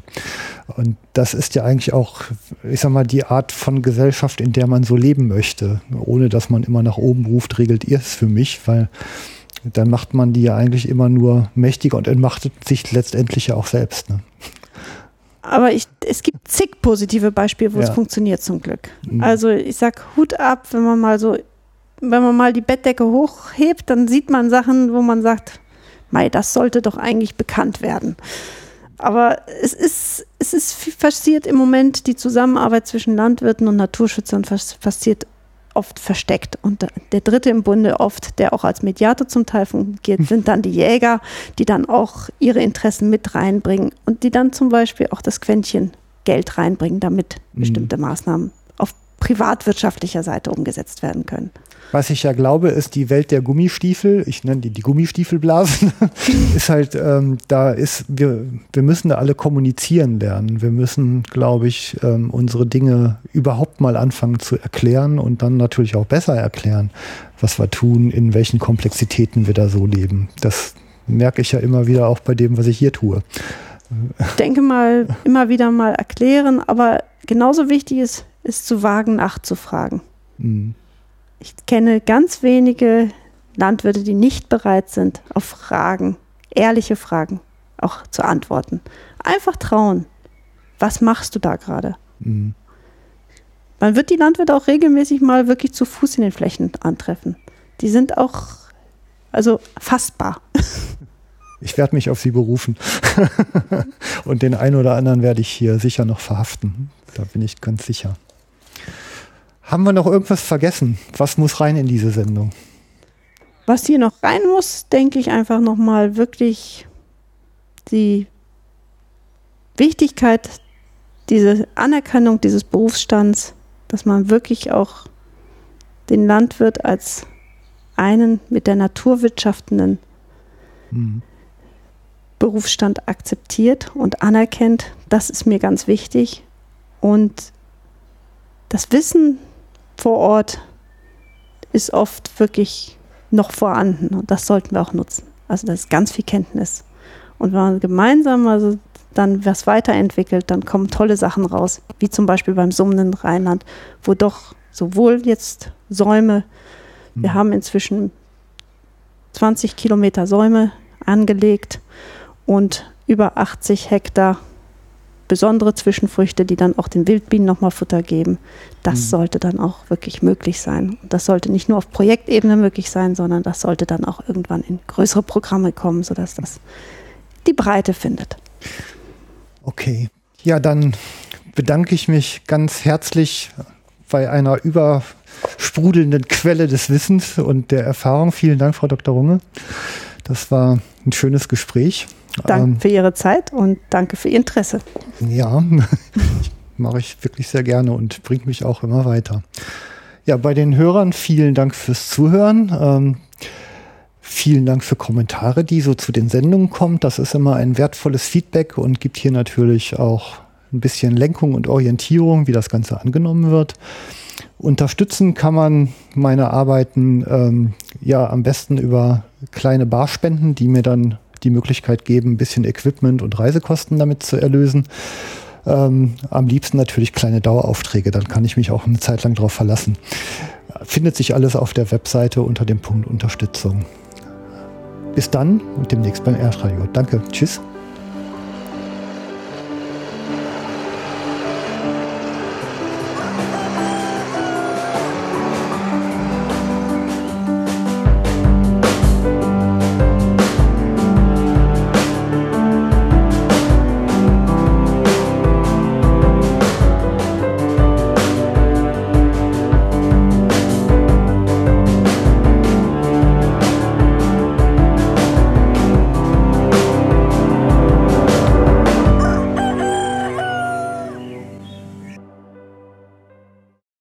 Und das ist ja eigentlich auch, ich sag mal, die Art von Gesellschaft, in der man so leben möchte, ohne dass man immer nach oben ruft, regelt ihr es für mich, weil dann macht man die ja eigentlich immer nur mächtiger und entmachtet sich letztendlich ja auch selbst. Ne? Aber ich, es gibt zig positive Beispiele, wo ja. es funktioniert zum Glück. Mhm. Also ich sag Hut ab, wenn man mal so, wenn man mal die Bettdecke hochhebt, dann sieht man Sachen, wo man sagt, Mei, das sollte doch eigentlich bekannt werden. Aber es ist, es ist passiert im Moment, die Zusammenarbeit zwischen Landwirten und Naturschützern passiert oft versteckt. Und der dritte im Bunde oft, der auch als Mediator zum Teil fungiert, sind dann die Jäger, die dann auch ihre Interessen mit reinbringen und die dann zum Beispiel auch das Quäntchen Geld reinbringen, damit mhm. bestimmte Maßnahmen auf privatwirtschaftlicher Seite umgesetzt werden können. Was ich ja glaube, ist die Welt der Gummistiefel. Ich nenne die die Gummistiefelblasen. <laughs> ist halt, ähm, da ist, wir, wir müssen da alle kommunizieren lernen. Wir müssen, glaube ich, ähm, unsere Dinge überhaupt mal anfangen zu erklären und dann natürlich auch besser erklären, was wir tun, in welchen Komplexitäten wir da so leben. Das merke ich ja immer wieder auch bei dem, was ich hier tue. Ich denke mal, immer wieder mal erklären, aber genauso wichtig ist, ist zu wagen, nachzufragen. Mhm. Ich kenne ganz wenige Landwirte, die nicht bereit sind, auf Fragen, ehrliche Fragen auch zu antworten. Einfach trauen. Was machst du da gerade? Mhm. Man wird die Landwirte auch regelmäßig mal wirklich zu Fuß in den Flächen antreffen. Die sind auch also fassbar. Ich werde mich auf sie berufen. <laughs> Und den einen oder anderen werde ich hier sicher noch verhaften. Da bin ich ganz sicher. Haben wir noch irgendwas vergessen? Was muss rein in diese Sendung? Was hier noch rein muss, denke ich einfach nochmal wirklich die Wichtigkeit, diese Anerkennung dieses Berufsstands, dass man wirklich auch den Landwirt als einen mit der Natur wirtschaftenden mhm. Berufsstand akzeptiert und anerkennt. Das ist mir ganz wichtig. Und das Wissen vor Ort ist oft wirklich noch vorhanden und das sollten wir auch nutzen. Also das ist ganz viel Kenntnis. Und wenn man gemeinsam also dann was weiterentwickelt, dann kommen tolle Sachen raus, wie zum Beispiel beim summenden Rheinland, wo doch sowohl jetzt Säume, mhm. wir haben inzwischen 20 Kilometer Säume angelegt und über 80 Hektar besondere Zwischenfrüchte, die dann auch den Wildbienen nochmal Futter geben. Das mhm. sollte dann auch wirklich möglich sein. Und das sollte nicht nur auf Projektebene möglich sein, sondern das sollte dann auch irgendwann in größere Programme kommen, sodass das die Breite findet. Okay. Ja, dann bedanke ich mich ganz herzlich bei einer übersprudelnden Quelle des Wissens und der Erfahrung. Vielen Dank, Frau Dr. Runge. Das war ein schönes Gespräch. Danke ähm, für Ihre Zeit und danke für Ihr Interesse. Ja, <laughs> mache ich wirklich sehr gerne und bringt mich auch immer weiter. Ja, bei den Hörern vielen Dank fürs Zuhören. Ähm, vielen Dank für Kommentare, die so zu den Sendungen kommen. Das ist immer ein wertvolles Feedback und gibt hier natürlich auch ein bisschen Lenkung und Orientierung, wie das Ganze angenommen wird. Unterstützen kann man meine Arbeiten ähm, ja am besten über kleine Barspenden, die mir dann die Möglichkeit geben, ein bisschen Equipment und Reisekosten damit zu erlösen. Ähm, am liebsten natürlich kleine Daueraufträge, dann kann ich mich auch eine Zeit lang darauf verlassen. Findet sich alles auf der Webseite unter dem Punkt Unterstützung. Bis dann und demnächst beim Erdradio. Danke. Tschüss.